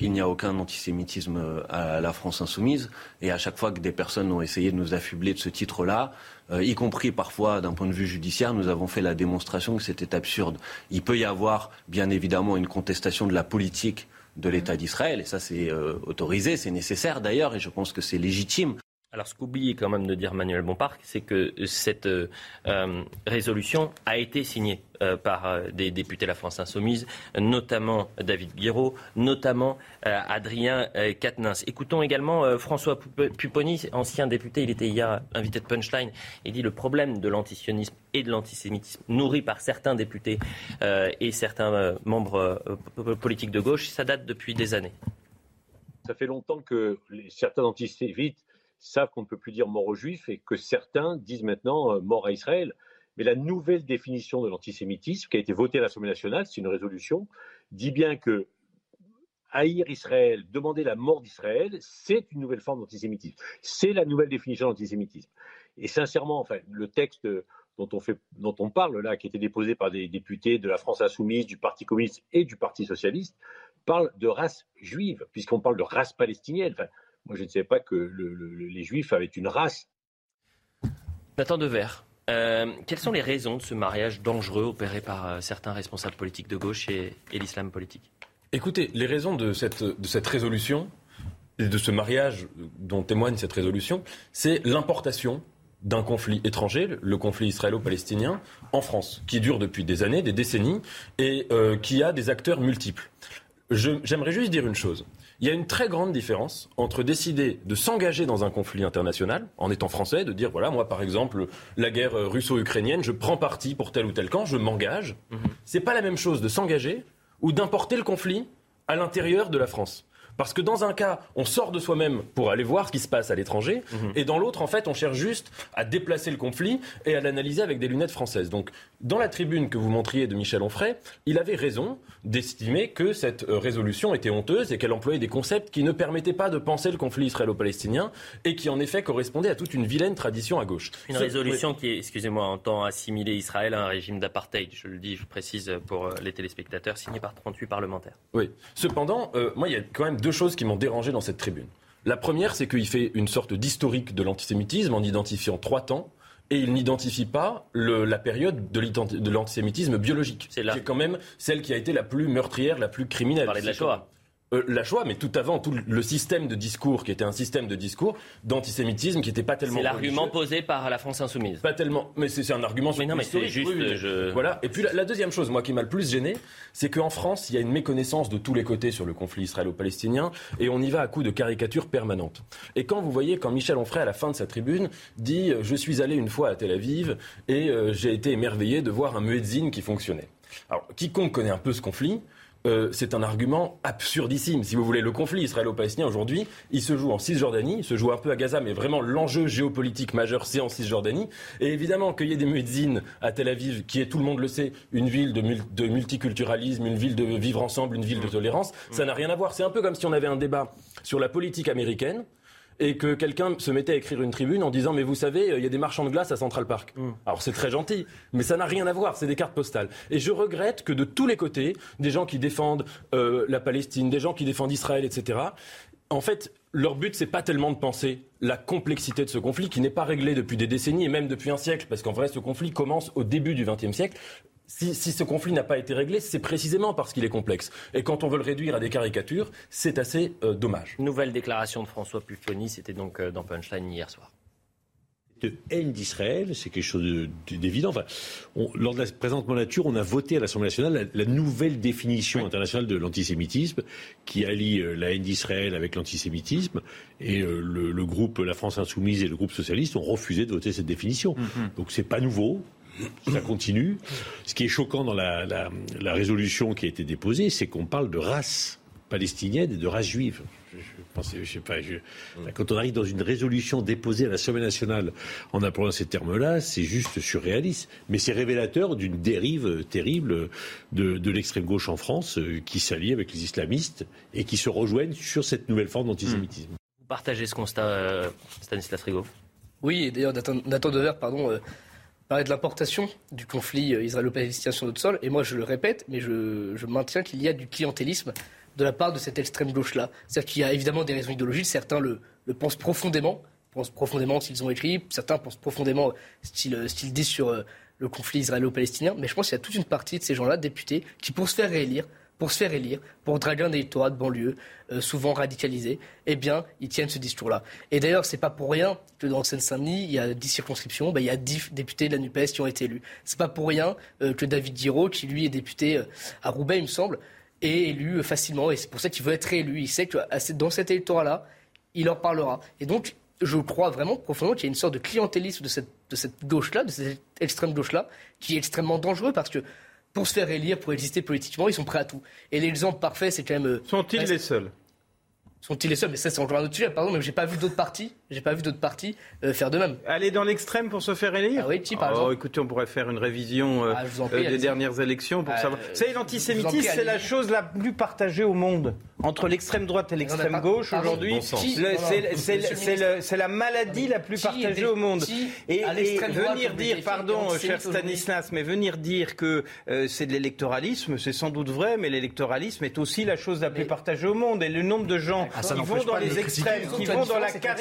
Il n'y a aucun antisémitisme à la France insoumise. Et à chaque fois que des personnes ont essayé de nous affubler de ce titre-là, euh, y compris parfois d'un point de vue judiciaire, nous avons fait la démonstration que c'était absurde. Il peut y avoir, bien évidemment, une contestation de la politique de l'État d'Israël, et ça c'est euh, autorisé, c'est nécessaire d'ailleurs, et je pense que c'est légitime. Alors, ce qu'oublie quand même de dire Manuel Bompard, c'est que cette euh, résolution a été signée euh, par euh, des députés de la France Insoumise, notamment David Guiraud, notamment Adrien Quatennens. Écoutons également François Pupponi, ancien député, il était hier invité de Punchline, il dit le problème de l'antisionisme et de l'antisémitisme nourri par certains députés et certains membres politiques de gauche, ça date depuis des années. Ça fait longtemps que certains antisémites savent qu'on ne peut plus dire mort aux juifs et que certains disent maintenant euh, mort à Israël. Mais la nouvelle définition de l'antisémitisme qui a été votée à l'Assemblée nationale, c'est une résolution, dit bien que haïr Israël, demander la mort d'Israël, c'est une nouvelle forme d'antisémitisme. C'est la nouvelle définition d'antisémitisme. Et sincèrement, enfin, le texte dont on, fait, dont on parle là, qui a été déposé par des députés de la France insoumise, du Parti communiste et du Parti socialiste, parle de race juive, puisqu'on parle de race palestinienne. Moi, je ne savais pas que les Juifs avaient une race. Nathan Devers, euh, quelles sont les raisons de ce mariage dangereux opéré par euh, certains responsables politiques de gauche et, l'islam politique? Écoutez, les raisons de cette, de cette résolution, et de ce mariage dont témoigne cette résolution, c'est l'importation d'un conflit étranger, le conflit israélo-palestinien, en France, qui dure depuis des années, des décennies, et euh, qui a des acteurs multiples. J'aimerais juste dire une chose. Il y a une très grande différence entre décider de s'engager dans un conflit international, en étant français, de dire voilà, moi par exemple, la guerre russo-ukrainienne, je prends parti pour tel ou tel camp, je m'engage. Ce mhm. C'est pas la même chose de s'engager ou d'importer le conflit à l'intérieur de la France. Parce que dans un cas, on sort de soi-même pour aller voir ce qui se passe à l'étranger, mhm. et dans l'autre, en fait, on cherche juste à déplacer le conflit et à l'analyser avec des lunettes françaises. Donc, dans la tribune que vous montriez de Michel Onfray, il avait raison d'estimer que cette euh, résolution était honteuse et qu'elle employait des concepts qui ne permettaient pas de penser le conflit israélo-palestinien et qui, en effet, correspondaient à toute une vilaine tradition à gauche. Une résolution qui, excusez-moi, entend assimiler Israël à un régime d'apartheid, je le dis, je précise pour euh, les téléspectateurs, signé par 38 parlementaires. Oui. Cependant, euh, moi, il y a quand même deux choses qui m'ont dérangé dans cette tribune. La première, c'est qu'il fait une sorte d'historique de l'antisémitisme en identifiant trois temps et il n'identifie pas la période de l'antisémitisme biologique, C'est qui est quand même celle qui a été la plus meurtrière, la plus criminelle. De la Shoah. Euh, la Shoah, mais tout avant, tout le système de discours qui était un système de discours d'antisémitisme qui n'était pas tellement. C'est l'argument posé par la France insoumise. Pas tellement, mais c'est un argument. Mais non, mais c'est juste. Voilà. Et puis la, deuxième chose, moi, qui m'a le plus gêné, c'est qu'en France, il y a une méconnaissance de tous les côtés sur le conflit israélo-palestinien, et on y va à coup de caricatures permanentes. Et quand vous voyez, quand Michel Onfray, à la fin de sa tribune, dit euh, Je suis allé une fois à Tel Aviv et euh, j'ai été émerveillé de voir un muezzin qui fonctionnait. Alors, quiconque connaît un peu ce conflit, euh, c'est un argument absurdissime. Si vous voulez, le conflit israélo-palestinien aujourd'hui, il se joue en Cisjordanie, il se joue un peu à Gaza, mais vraiment l'enjeu géopolitique majeur, c'est en Cisjordanie. Et évidemment, qu'il y ait des muezzines à Tel Aviv, qui est, tout le monde le sait, une ville de, de multiculturalisme, une ville de vivre ensemble, une ville de tolérance, ça n'a rien à voir. C'est un peu comme si on avait un débat sur la politique américaine et que quelqu'un se mettait à écrire une tribune en disant mais vous savez il y a des marchands de glace à Central Park. Mm. Alors c'est très gentil, mais ça n'a rien à voir, c'est des cartes postales. Et je regrette que de tous les côtés, des gens qui défendent euh, la Palestine, des gens qui défendent Israël, etc. En fait, leur but, c'est pas tellement de penser la complexité de ce conflit qui n'est pas réglé depuis des décennies et même depuis un siècle, parce qu'en vrai, ce conflit commence au début du XXe siècle. Si, ce conflit n'a pas été réglé, c'est précisément parce qu'il est complexe. Et quand on veut le réduire à des caricatures, c'est assez euh, dommage. Nouvelle déclaration de François Pupponi, c'était donc euh, dans Punchline hier soir. de haine d'Israël, c'est quelque chose de- d'évident. Enfin, on- lors de la présente mandature, on a voté à l'Assemblée nationale la, la nouvelle définition internationale de l'antisémitisme qui allie euh, la haine d'Israël avec l'antisémitisme. Et euh, le, le groupe La France Insoumise et le groupe socialiste ont refusé de voter cette définition. Donc c'est pas nouveau. Ça continue. Ce qui est choquant dans la, la- la résolution qui a été déposée, c'est qu'on parle de race palestinienne et de race juive. Je, je pensais- je sais pas, je- quand on arrive dans une résolution déposée à l'Assemblée nationale en employant ces termes-là, c'est juste surréaliste. Mais c'est révélateur d'une dérive terrible de, de l'extrême gauche en France euh, qui s'allie avec les islamistes et qui se rejoignent sur cette nouvelle forme d'antisémitisme. Vous partagez ce constat, euh, Stanislas Rigaud? Oui, et d'ailleurs, Nathan Dever, pardon, euh, parlait de l'importation du conflit euh, israélo-palestinien sur notre sol. Et moi, je le répète, mais je, je maintiens qu'il y a du clientélisme de la part de cette extrême gauche-là. C'est-à-dire qu'il y a évidemment des raisons idéologiques. Certains le, le pensent profondément, pensent profondément s'ils ont écrit. Certains pensent profondément style, euh, style disent sur euh, le conflit israélo-palestinien. Mais je pense qu'il y a toute une partie de ces gens-là, députés, qui pour se faire réélire, pour se faire élire, pour draguer un électorat de banlieue, euh, souvent radicalisé, eh bien, ils tiennent ce discours-là. Et d'ailleurs, c'est pas pour rien que dans Seine-Saint-Denis, il y a 10 circonscriptions, ben, il y a 10 députés de la NUPES qui ont été élus. C'est pas pour rien euh, que David Giraud, qui lui est député euh, à Roubaix, il me semble, est élu facilement. Et c'est pour ça qu'il veut être réélu. Il sait que dans cet électorat-là, il en parlera. Et donc, je crois vraiment profondément qu'il y a une sorte de clientélisme de cette, de cette gauche-là, de cette extrême gauche-là, qui est extrêmement dangereux parce que pour se faire élire, pour exister politiquement, ils sont prêts à tout. Et l'exemple parfait, c'est quand même. euh, Sont-ils les seuls? Sont-ils les seuls? Mais ça, c'est encore un autre sujet. Pardon, mais j'ai pas vu d'autres partis. J'ai pas vu d'autres partis euh, faire de même. Aller dans l'extrême pour se faire élire Ah oui, qui, par Oh, exemple écoutez, on pourrait faire une révision euh, Ah, prie, euh, des dernières élections pour Euh, savoir. Vous savez, l'antisémitisme, c'est la chose la plus partagée au monde. Entre l'extrême droite et l'extrême gauche, aujourd'hui, c'est la maladie la plus partagée au monde. Et, venir dire, pardon, cher Stanislas, mais venir dire que c'est de l'électoralisme, c'est sans doute vrai, mais l'électoralisme est aussi la chose la plus partagée au monde. Et le nombre de gens Ah, qui vont dans les extrêmes, hein. qui La vont dans la différence,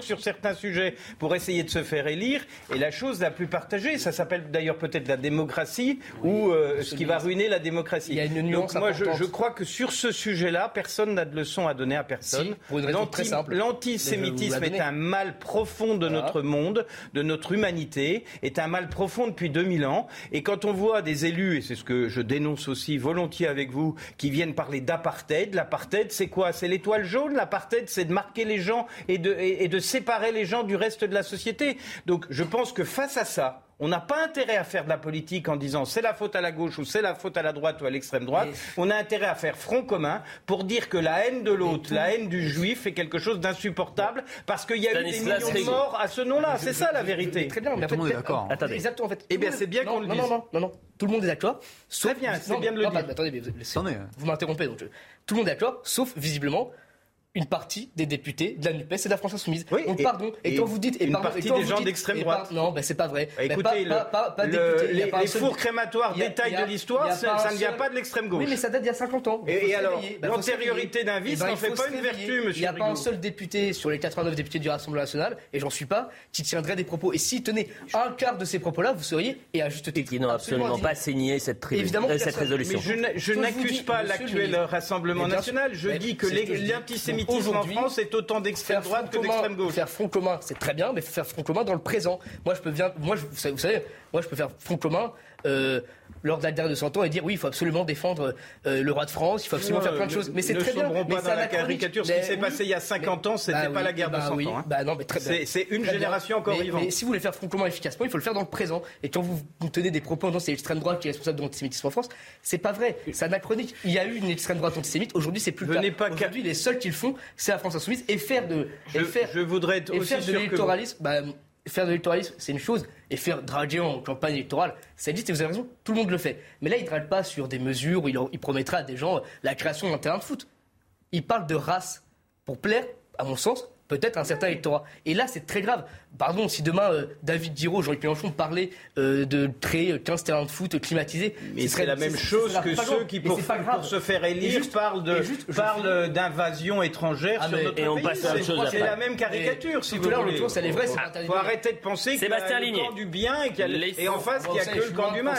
sur certains sujets pour essayer de se faire élire est la chose la plus partagée. Ça s'appelle d'ailleurs peut-être la démocratie ou euh, ce qui va ruiner la démocratie. Il y a une nuance Donc moi, je, crois que sur ce sujet-là, personne n'a de leçon à donner à personne. Si, L'antisémitisme est un mal profond de Voilà. notre monde, de notre humanité, est un mal profond depuis 2000 ans. Et quand on voit des élus, et c'est ce que je dénonce aussi volontiers avec vous, qui viennent parler d'apartheid, l'apartheid c'est quoi? C'est l'étoile jaune? L'apartheid c'est de marquer les gens et de, et, et de séparer les gens du reste de la société. Donc je pense que face à ça, on n'a pas intérêt à faire de la politique en disant c'est la faute à la gauche ou c'est la faute à la droite ou à l'extrême droite. On a intérêt à faire front commun pour dire que la haine de l'autre, la haine du juif est quelque chose d'insupportable parce qu'il y a eu des millions de morts à ce nom-là. C'est ça la vérité. Très bien, mais Tout le monde est d'accord. hein. Attendez. Exactement, en fait. Eh bien, c'est bien non, qu'on le non, dise. Non, non, non, non. Tout le monde est d'accord. Sauf... bien, c'est bien de le non, dire. attendez, mais vous, laissez- Attendez, vous m'interrompez. Donc, tout le monde est d'accord, sauf visiblement une partie des députés de la NUPES et de la France Insoumise. Oui, donc, et- pardon. Et, et quand vous dites. Et une pardon, partie et quand des vous gens dites- d'extrême droite. par- Non, ben c'est pas vrai. Bah, Ben, écoutez, pas, le- pas, pas, pas le- député, il y a les, pas un les seul- fours crématoires détail de l'histoire, ça, ne vient pas de l'extrême gauche. Oui, mais ça date d'il y a 50 ans. Et- alors. Ben, se l'antériorité d'un vice ben, n'en fait pas une vertu, monsieur Il n'y a pas un seul député sur les 89 députés du Rassemblement national, et j'en suis pas, qui tiendrait des propos. Et s'il tenait un quart de ces propos-là, vous seriez, et à juste titre, Qui n'ont absolument pas signé cette, euh, résolution. Mais je n'accuse pas l'actuel. Rassemblement national. Je dis que c'est l'antisémitisme en Aujourd'hui, France est autant d'extrême droite que d'extrême gauche. Faire front commun, c'est très bien, mais faire front commun dans le présent. Moi, je peux bien, moi, je- vous savez, moi, je peux faire front commun euh, lors de la dernière de 100 ans et dire oui, il faut absolument défendre euh, le roi de France, il faut absolument Ouais, faire plein de choses. Mais c'est très bien. mais pas c'est dans la caricature. Ce qui Mais s'est oui, passé il y a 50 ans, c'était bah pas oui, la guerre de bah 100 oui, ans. hein. Bah non, mais très bien. C'est- une Très bien. génération encore Mais- vivante. Mais si vous voulez faire commun efficacement, il faut le faire dans le présent. Et quand vous, vous tenez des propos en disant c'est l'extrême droite qui est responsable de l'antisémitisme en France, c'est pas vrai. C'est anachronique. Il y a eu une extrême droite antisémite. Aujourd'hui, c'est plus le cas. Aujourd'hui, les seuls qui le font, c'est la France insoumise et faire de, et Je, faire je voudrais être et aussi faire de l'électoralisme, bah, faire de l'électoralisme, c'est une chose. Et faire draguer en campagne électorale, ça existe et vous avez raison, tout le monde le fait. Mais là, il ne drague pas sur des mesures où il, il promettra à des gens euh, la création d'un terrain de foot. Il parle de race pour plaire, à mon sens, peut-être à un certain électorat. Et là, c'est très grave. Pardon, si demain euh, David Giraud, Jean-Luc Mélenchon parlaient euh, de créer 15 terrains de foot climatisés, Mais ce c'est serait- la même chose que ceux grave. qui, pour, pour se faire Et élire, juste- parlent et d'invasion étrangère Ah, sur mais- notre et on pays. passe à chose C'est la même caricature, si Tout vous voulez. vraie, c'est Faut- interdit. faut arrêter de penser qu'il y a le camp du bien et, qu'il y a le- Les- et en face qu'il n'y a que le camp du mal.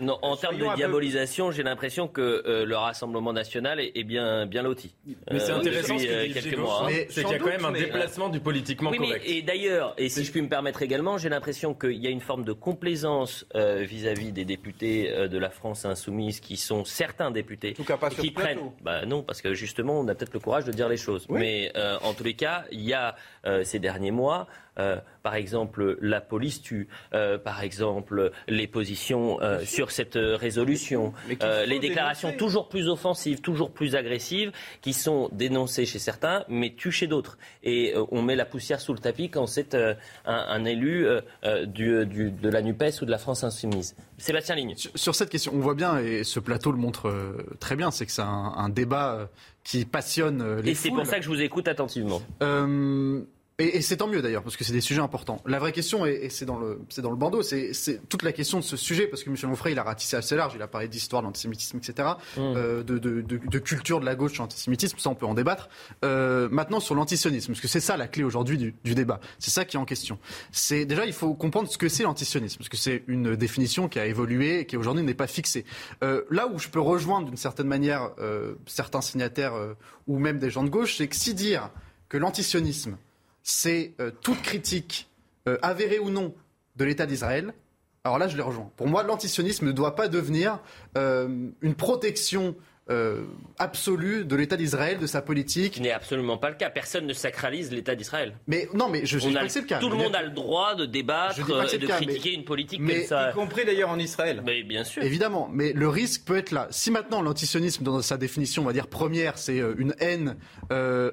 Non, en termes de diabolisation, j'ai l'impression que euh, le Rassemblement national est, bien, loti. Mais c'est Euh, intéressant depuis ce que euh, dit quelques mois. hein. Mais C'est qu'il y a quand même un déplacement du politiquement correct. Et d'ailleurs, et si je puis me permettre également, j'ai l'impression qu'il y a une forme de complaisance euh, vis-à-vis des députés euh, de la France insoumise qui sont certains députés tout cas pas sur qui prennent. Bah non, parce que justement, on a peut-être le courage de dire les choses. Mais euh, en tous les cas, il y a ces derniers mois euh, par exemple, la police tue, euh, par exemple, les positions euh, sur cette résolution, les déclarations toujours plus offensives, toujours plus agressives, qui sont dénoncées chez certains, mais tuent chez d'autres. Et on met la poussière sous le tapis quand c'est un, élu du, de la NUPES ou de la France Insoumise. Sébastien Ligne. Sur, cette question, on voit bien, et ce plateau le montre très bien, c'est que c'est un, débat qui passionne les Et c'est pour ça que je vous écoute attentivement. Et, c'est tant mieux d'ailleurs, parce que c'est des sujets importants. La vraie question, et, c'est dans le, c'est dans le bandeau, c'est, toute la question de ce sujet, parce que M. Onfray, il a ratissé assez large, il a parlé d'histoire, d'antisémitisme, etc., mmh. euh, de, de, de, culture de la gauche sur l'antisémitisme, ça on peut en débattre. Euh, maintenant sur l'antisionisme, parce que c'est ça la clé aujourd'hui du, du, débat, c'est ça qui est en question. C'est déjà il faut comprendre ce que c'est l'antisionisme, parce que c'est une définition qui a évolué et qui aujourd'hui n'est pas fixée. Euh, là où je peux rejoindre d'une certaine manière certains signataires ou même des gens de gauche, c'est que si dire que l'antisionisme c'est euh, toute critique, euh, avérée ou non, de l'État d'Israël. Alors là, je les rejoins. Pour moi, l'antisionisme ne doit pas devenir euh, une protection absolue de l'État d'Israël, de sa politique. Ce n'est absolument pas le cas. Personne ne sacralise l'État d'Israël. Mais non, mais je, dis pas que c'est le cas. Tout le monde a le droit de débattre, de critiquer une politique mais, ça. Y compris d'ailleurs en Israël. Mais bien sûr. Évidemment, mais le risque peut être là. Si maintenant l'antisionisme, dans sa définition, on va dire première, c'est une haine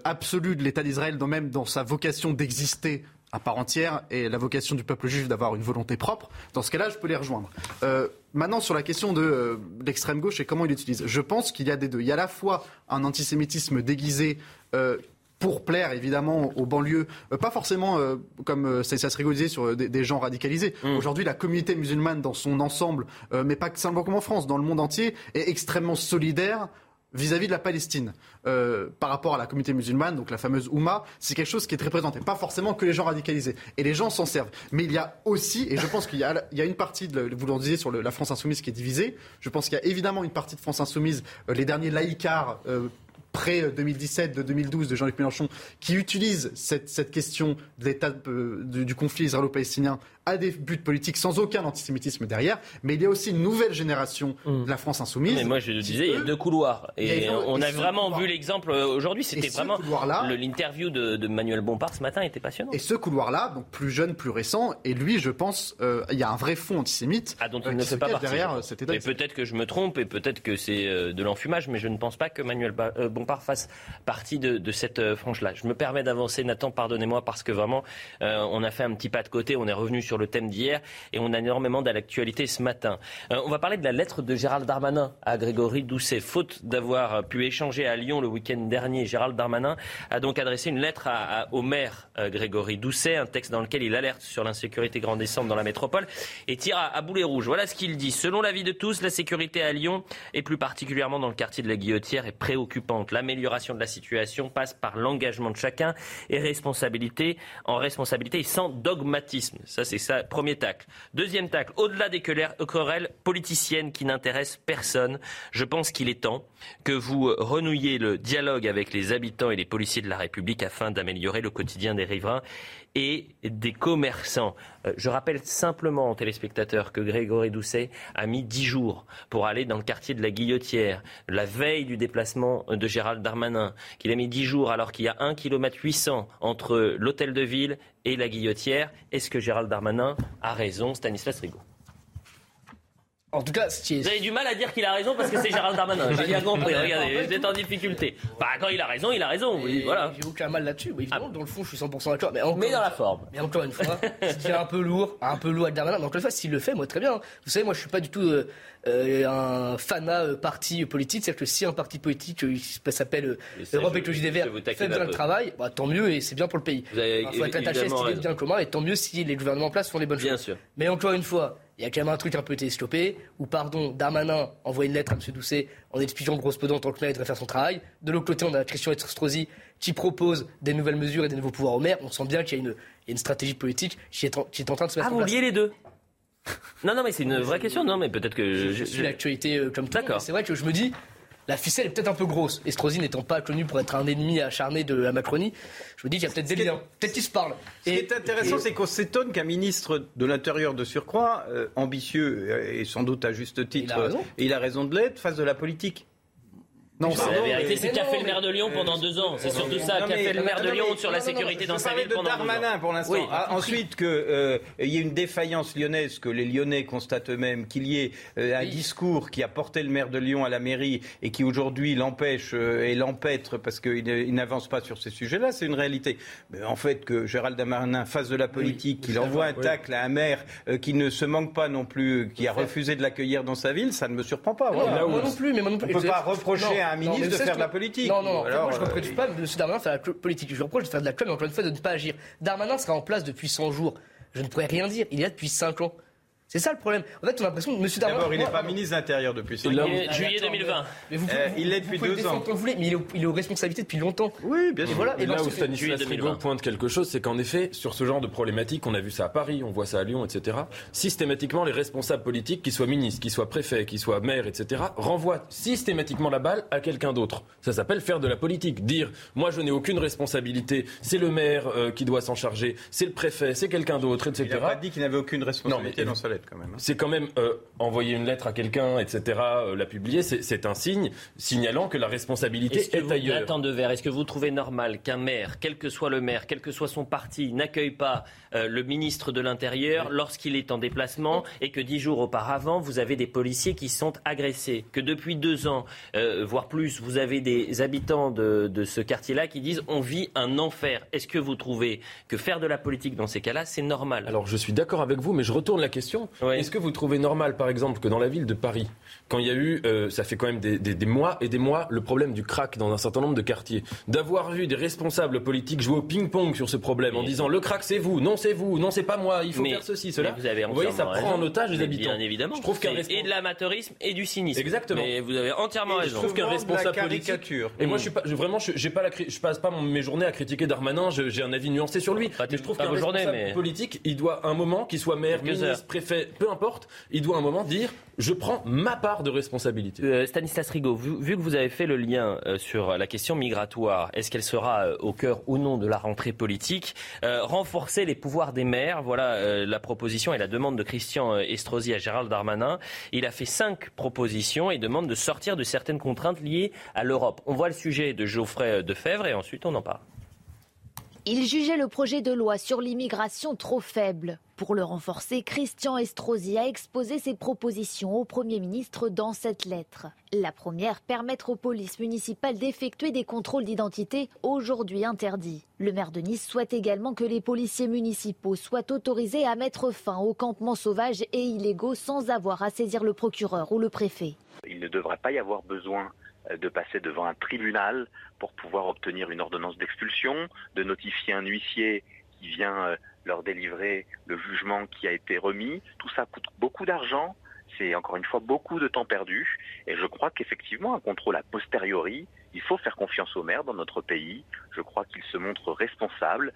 absolue de l'État d'Israël, même dans sa vocation d'exister à part entière et la vocation du peuple juif d'avoir une volonté propre, dans ce cas-là, je peux les rejoindre. Euh, maintenant, sur la question de euh, l'extrême gauche et comment il l'utilise, je pense qu'il y a des deux. Il y a à la fois un antisémitisme déguisé. Euh, pour plaire évidemment aux banlieues, pas forcément comme ça, ça se rigolait sur des, gens radicalisés. Mmh. Aujourd'hui, la communauté musulmane dans son ensemble, mais pas simplement comme en France, dans le monde entier, est extrêmement solidaire vis-à-vis de la Palestine euh, par rapport à la communauté musulmane, donc la fameuse Oumma, c'est quelque chose qui est très. Pas forcément que les gens radicalisés. Et les gens s'en servent. Mais il y a aussi, et je pense qu'il y, a une partie, de, vous le disiez sur la France insoumise qui est divisée, je pense qu'il y a évidemment une partie de France insoumise, euh, les derniers laïcars, euh, près 2017, de 2012 de Jean-Luc Mélenchon, qui utilise cette, question de l'état du conflit israélo-palestinien à des buts politiques sans aucun antisémitisme derrière, mais il y a aussi une nouvelle génération mm. de la France insoumise. Mais moi je le disais, il y a deux couloirs. Et, on a vraiment vu l'exemple euh, aujourd'hui, c'était vraiment l'interview de, de, Manuel Bompard ce matin était passionnant. Et ce couloir-là, donc plus jeune, plus récent, et lui, je pense, euh, il y a un vrai fond antisémite. Ah, dont il euh, ne fait pas partie. Derrière, cet état et peut-être que je me trompe, et peut-être que c'est de l'enfumage, mais je ne pense pas que Manuel Bompard fasse partie de, de cette frange-là. Je me permets d'avancer, Nathan, pardonnez-moi, parce que vraiment, on a fait un petit pas de côté, on est revenu sur le thème d'hier et on a énormément d'actualité ce matin. Euh, on va parler de la lettre de Gérald Darmanin à Grégory Doucet. Faute d'avoir pu échanger à Lyon le week-end dernier, Gérald Darmanin a donc adressé une lettre au maire euh, Grégory Doucet, un texte dans lequel il alerte sur l'insécurité grandissante dans la métropole et tire à, boulet rouge. Voilà ce qu'il dit. Selon l'avis de tous, la sécurité à Lyon et plus particulièrement dans le quartier de la Guillotière est préoccupante. L'amélioration de la situation passe par l'engagement de chacun et responsabilité en responsabilité et sans dogmatisme. Ça, c'est ça, premier tacle. Deuxième tacle, au-delà des querelles politiciennes qui n'intéressent personne, je pense qu'il est temps que vous renouiez le dialogue avec les habitants et les policiers de la République afin d'améliorer le quotidien des riverains et des commerçants. Euh, je rappelle simplement aux téléspectateurs que Grégory Doucet a mis dix jours pour aller dans le quartier de la Guillotière, la veille du déplacement de Gérald Darmanin, qu'il a mis dix jours alors qu'il y a un kilomètre 800 entre l'hôtel de ville et la Guillotière. Est-ce que Gérald Darmanin a raison, Stanislas Rigaud? En tout cas, vous avez du mal à dire qu'il a raison parce que c'est Gérald Darmanin. [laughs] J'ai bien compris. Regardez, vous êtes en difficulté. Bah, quand il a raison, il a raison. Voilà. J'ai aucun mal là-dessus. Oui, évidemment, ah. dans le fond, je suis 100% d'accord. Mais, mais, dans la forme. Mais encore une fois, [laughs] c'est un peu lourd, un peu lourd avec Darmanin. Mais encore une fois, s'il le fait, moi, très bien. Vous savez, moi, je suis pas du tout euh, euh, un fanat euh, parti politique. C'est-à-dire que si un parti politique s'appelle Europe Écologie des Verts fait bien le travail, bah, tant mieux et c'est bien pour le pays. Il faut être attaché à cette idée de bien commun et tant mieux si les gouvernements en place font les bonnes bien choses. Sûr. Mais encore une fois, il y a quand même un truc un peu télescopé, où, pardon, Darmanin envoie une lettre à M. Doucet en expliquant grosse peu tant que là, il devrait faire son travail. De l'autre côté, on a Christian Estrosi qui propose des nouvelles mesures et des nouveaux pouvoirs au maire. On sent bien qu'il y a une, stratégie politique qui est, en, qui est, en, train de se mettre ah, en place. Ah, vous liez les deux? Non, non, mais c'est une vraie question. Non, mais peut-être que je, suis l'actualité euh, comme ça. D'accord. C'est vrai que je me dis, la ficelle est peut-être un peu grosse. Estrosi n'étant pas connu pour être un ennemi acharné de la Macronie, je me dis qu'il y a peut-être des liens. Peut-être qu'ils se parlent. Ce qui est intéressant, c'est qu'on s'étonne qu'un ministre de l'Intérieur de surcroît, euh, ambitieux et sans doute à juste titre, Il a raison. il a raison de l'être, fasse de la politique. Non, C'est la vérité, c'est qu'a fait le maire de Lyon pendant deux ans. C'est surtout ça, qu'a fait le maire de Lyon sur la sécurité dans sa ville pendant deux Darmanin ans. pour l'instant. Ah, ensuite, qu'il y ait une défaillance lyonnaise, que les Lyonnais constatent eux-mêmes, qu'il y ait euh, un discours qui a porté le maire de Lyon à la mairie et qui aujourd'hui l'empêche euh, et l'empêtre parce qu'il n'avance pas sur ces sujets-là, c'est une réalité. Mais en fait, que Gérald Darmanin fasse de la politique, qu'il envoie un tacle à un maire euh, qui ne se manque pas non plus, euh, qui a refusé de l'accueillir dans sa ville, ça ne me surprend pas. Moi non plus, mais moi non plus. On ne peut pas reprocher à un ministre de faire de la que- politique. Non, non, Alors, moi je ne euh, reproche pas M. Darmanin de faire de la politique. Je reproche de faire de la com, mais encore une fois, de ne pas agir. Darmanin sera en place depuis 100 jours. Je ne pourrais rien dire. Il est là depuis 5 ans. C'est ça le problème. En fait, on a l'impression que M. Darmanin. D'abord, il n'est pas ministre de l'Intérieur depuis cinq Il ans. est juillet 2020. Mais vous, Euh, vous- il l'est vous depuis pouvez le deux défendre ans. comme vous voulez, mais il est, aux- il est aux responsabilités depuis longtemps. Oui, bien Et sûr. voilà. Et Et là où Stanislas Rigaud 2020. pointe quelque chose, c'est qu'en effet, sur ce genre de problématique, on a vu ça à Paris, on voit ça à Lyon, etc. Systématiquement, les responsables politiques, qu'ils soient ministres, qu'ils soient préfets, qu'ils soient maires, etc., renvoient systématiquement la balle à quelqu'un d'autre. Ça s'appelle faire de la politique. Dire, moi, je n'ai aucune responsabilité, c'est le maire euh, qui doit s'en charger, c'est le préfet, c'est quelqu'un d'autre, etc. Il n'a pas dit qu'il n'avait aucune responsabilité Non, mais- dans sa lettre, quand même. hein. C'est quand même euh, envoyer une lettre à quelqu'un, etc., euh, la publier, c'est un signe signalant que la responsabilité Est-ce que est, vous, ailleurs. Nathan Devers, est-ce que vous trouvez normal qu'un maire, quel que soit le maire, quel que soit son parti, n'accueille pas euh, le ministre de l'Intérieur lorsqu'il est en déplacement et que dix jours auparavant, vous avez des policiers qui sont agressés Que depuis deux ans, euh, voire plus, vous avez des habitants de, de ce quartier-là qui disent on vit un enfer. Est-ce que vous trouvez que faire de la politique dans ces cas-là, c'est normal? Alors je suis d'accord avec vous, mais je retourne la question. Est-ce que vous trouvez normal, par exemple, que dans la ville de Paris, quand il y a eu, euh, ça fait quand même des, des- des mois et des mois, le problème du crack dans un certain nombre de quartiers, d'avoir vu des responsables politiques jouer au ping-pong sur ce problème en disant le crack c'est vous, non c'est vous, non c'est pas moi, il faut Mais- faire ceci, cela. Vous, avez voyez, ça prend en otage les habitants. Bien évidemment. Je trouve qu'un responsable- et de l'amateurisme et du cynisme. Exactement. Mais vous avez entièrement Et raison. Je trouve qu'un responsable politique. caricature. Et moi, Mm. je suis pas, je- vraiment, je, j'ai pas la, je passe pas mes journées à critiquer Darmanin. je- J'ai un avis nuancé sur lui. Mais je trouve qu'un responsable mais- politique, il doit un moment, qu'il soit maire, ministre, préfet, peu importe, il doit un moment dire, je prends ma part de responsabilité. Euh, Stanislas Rigaud, vu, que vous avez fait le lien euh, sur la question migratoire, est-ce qu'elle sera euh, au cœur ou non de la rentrée politique Renforcer les pouvoirs des maires, voilà la proposition et la demande de Christian Estrosi à Gérald Darmanin. Il a fait cinq propositions et demande de sortir de certaines contraintes liées à l'Europe. On voit le sujet de Geoffrey Defebvre et ensuite on en parle. Il jugeait le projet de loi sur l'immigration trop faible. Pour le renforcer, Christian Estrosi a exposé ses propositions au Premier ministre dans cette lettre. La première, permettre aux polices municipales d'effectuer des contrôles d'identité aujourd'hui interdits. Le maire de Nice souhaite également que les policiers municipaux soient autorisés à mettre fin aux campements sauvages et illégaux sans avoir à saisir le procureur ou le préfet. Il ne devrait pas y avoir besoin de passer devant un tribunal pour pouvoir obtenir une ordonnance d'expulsion, de notifier un huissier qui vient euh, leur délivrer le jugement qui a été remis. Tout ça coûte beaucoup d'argent. C'est encore une fois beaucoup de temps perdu. Et je crois qu'effectivement, un contrôle a posteriori, il faut faire confiance aux maires dans notre pays. Je crois qu'ils se montrent responsables.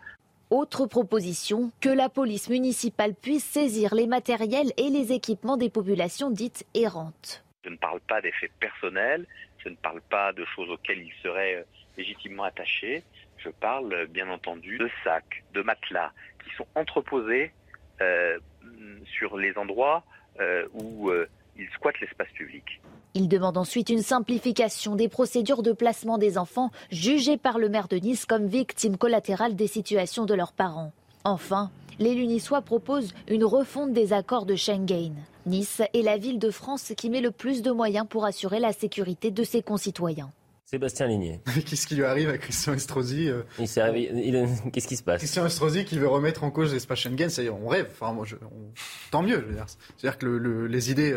Autre proposition, que la police municipale puisse saisir les matériels et les équipements des populations dites errantes. Je ne parle pas d'effets personnels, je ne parle pas de choses auxquelles ils seraient euh, légitimement attachés. Je parle euh, bien entendu de sacs, de matelas qui sont entreposés euh, sur les endroits où ils squattent l'espace public. Il demande ensuite une simplification des procédures de placement des enfants jugés par le maire de Nice comme victimes collatérales des situations de leurs parents. Enfin, l'élu niçois propose une refonte des accords de Schengen. Nice est la ville de France qui met le plus de moyens pour assurer la sécurité de ses concitoyens. Sébastien Ligné. [laughs] Qu'est-ce qui lui arrive à Christian Estrosi euh, Il s'est réveillé- il- [laughs] Qu'est-ce qui se passe? Christian Estrosi qui veut remettre en cause l'espace Schengen, c'est on rêve. Enfin, moi, je- on- tant mieux. je veux dire. C'est-à-dire que le- le- les idées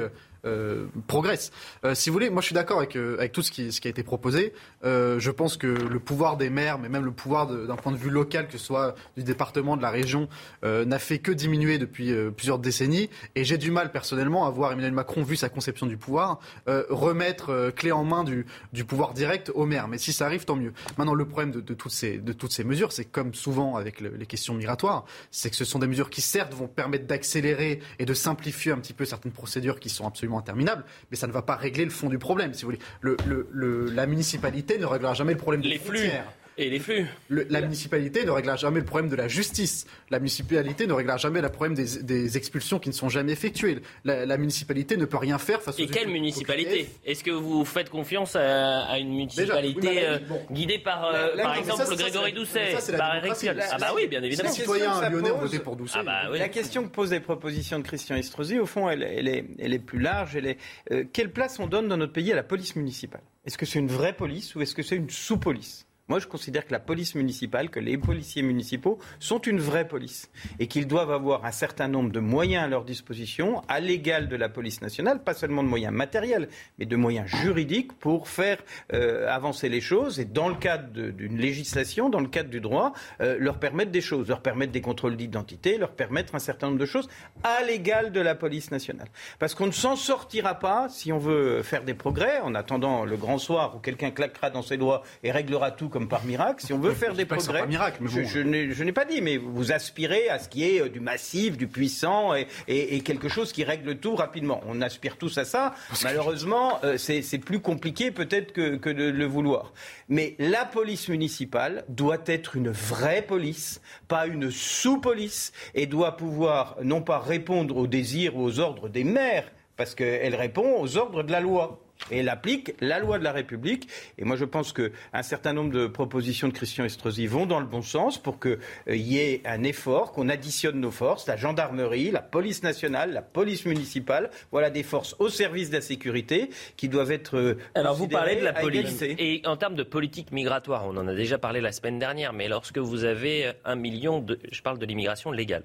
euh, progressent. Euh, si vous voulez, moi, je suis d'accord avec, euh, avec tout ce qui, a été proposé. Je pense que le pouvoir des maires, mais même le pouvoir d'un point de vue local, que ce soit du département, de la région, n'a fait que diminuer depuis plusieurs décennies. Et j'ai du mal personnellement à voir Emmanuel Macron, vu sa conception du pouvoir, remettre clé en main du, du pouvoir direct aux maires. Mais si ça arrive, tant mieux. Maintenant, le problème de, de toutes, ces, de toutes ces mesures, c'est comme souvent avec le- les questions migratoires, c'est que ce sont des mesures qui certes vont permettre d'accélérer et de simplifier un petit peu certaines procédures qui sont absolument absolument interminable, mais ça ne va pas régler le fond du problème, si vous voulez. Le, le, le, la municipalité ne réglera jamais le problème des Les flux. frontières. Et les flux. Le- la municipalité ne réglera jamais le problème de la justice. La municipalité ne réglera jamais le problème des, des expulsions qui ne sont jamais effectuées. La, la municipalité ne peut rien faire face Et quelle aux- municipalité Est-ce que vous faites confiance à, à une municipalité oui, mais euh, bon. guidée par, euh, par exemple, ça, Grégory Doucet, ça, par Eric. Piolle La- Ah bah oui, bien évidemment. Les citoyens lyonnais ont voté pour Doucet. Ah bah oui. La question que posent les propositions de Christian Estrosi, au fond, elle, elle est, elle est plus large. Elle est, euh, quelle place on donne dans notre pays à la police municipale? Est-ce que c'est une vraie police ou est-ce que c'est une sous-police? Moi, je considère que la police municipale, que les policiers municipaux sont une vraie police et qu'ils doivent avoir un certain nombre de moyens à leur disposition, à l'égal de la police nationale, pas seulement de moyens matériels, mais de moyens juridiques pour faire euh, avancer les choses et, dans le cadre d'une législation, dans le cadre du droit, euh, leur permettre des choses, leur permettre des contrôles d'identité, leur permettre un certain nombre de choses à l'égal de la police nationale. Parce qu'on ne s'en sortira pas si on veut faire des progrès, en attendant le grand soir où quelqu'un claquera dans ses doigts et réglera tout comme par miracle. Si on veut faire des progrès, miracle, mais je, bon. je n'ai- je n'ai pas dit, mais vous aspirez à ce qui est euh, du massif, du puissant et, et- et quelque chose qui règle tout rapidement. On aspire tous à ça. Malheureusement, euh, c'est c'est plus compliqué peut-être que, que de le vouloir. Mais la police municipale doit être une vraie police, pas une sous-police, et doit pouvoir non pas répondre aux désirs ou aux ordres des maires, parce qu'elle répond aux ordres de la loi. Et elle applique la loi de la République. Et moi, je pense qu'un certain nombre de propositions de Christian Estrosi vont dans le bon sens pour qu'il y ait un effort, qu'on additionne nos forces, la gendarmerie, la police nationale, la police municipale. Voilà des forces au service de la sécurité qui doivent être. euh, Alors vous parlez de la police. Et en termes de politique migratoire, on en a déjà parlé la semaine dernière, mais lorsque vous avez un million de, je parle de l'immigration légale,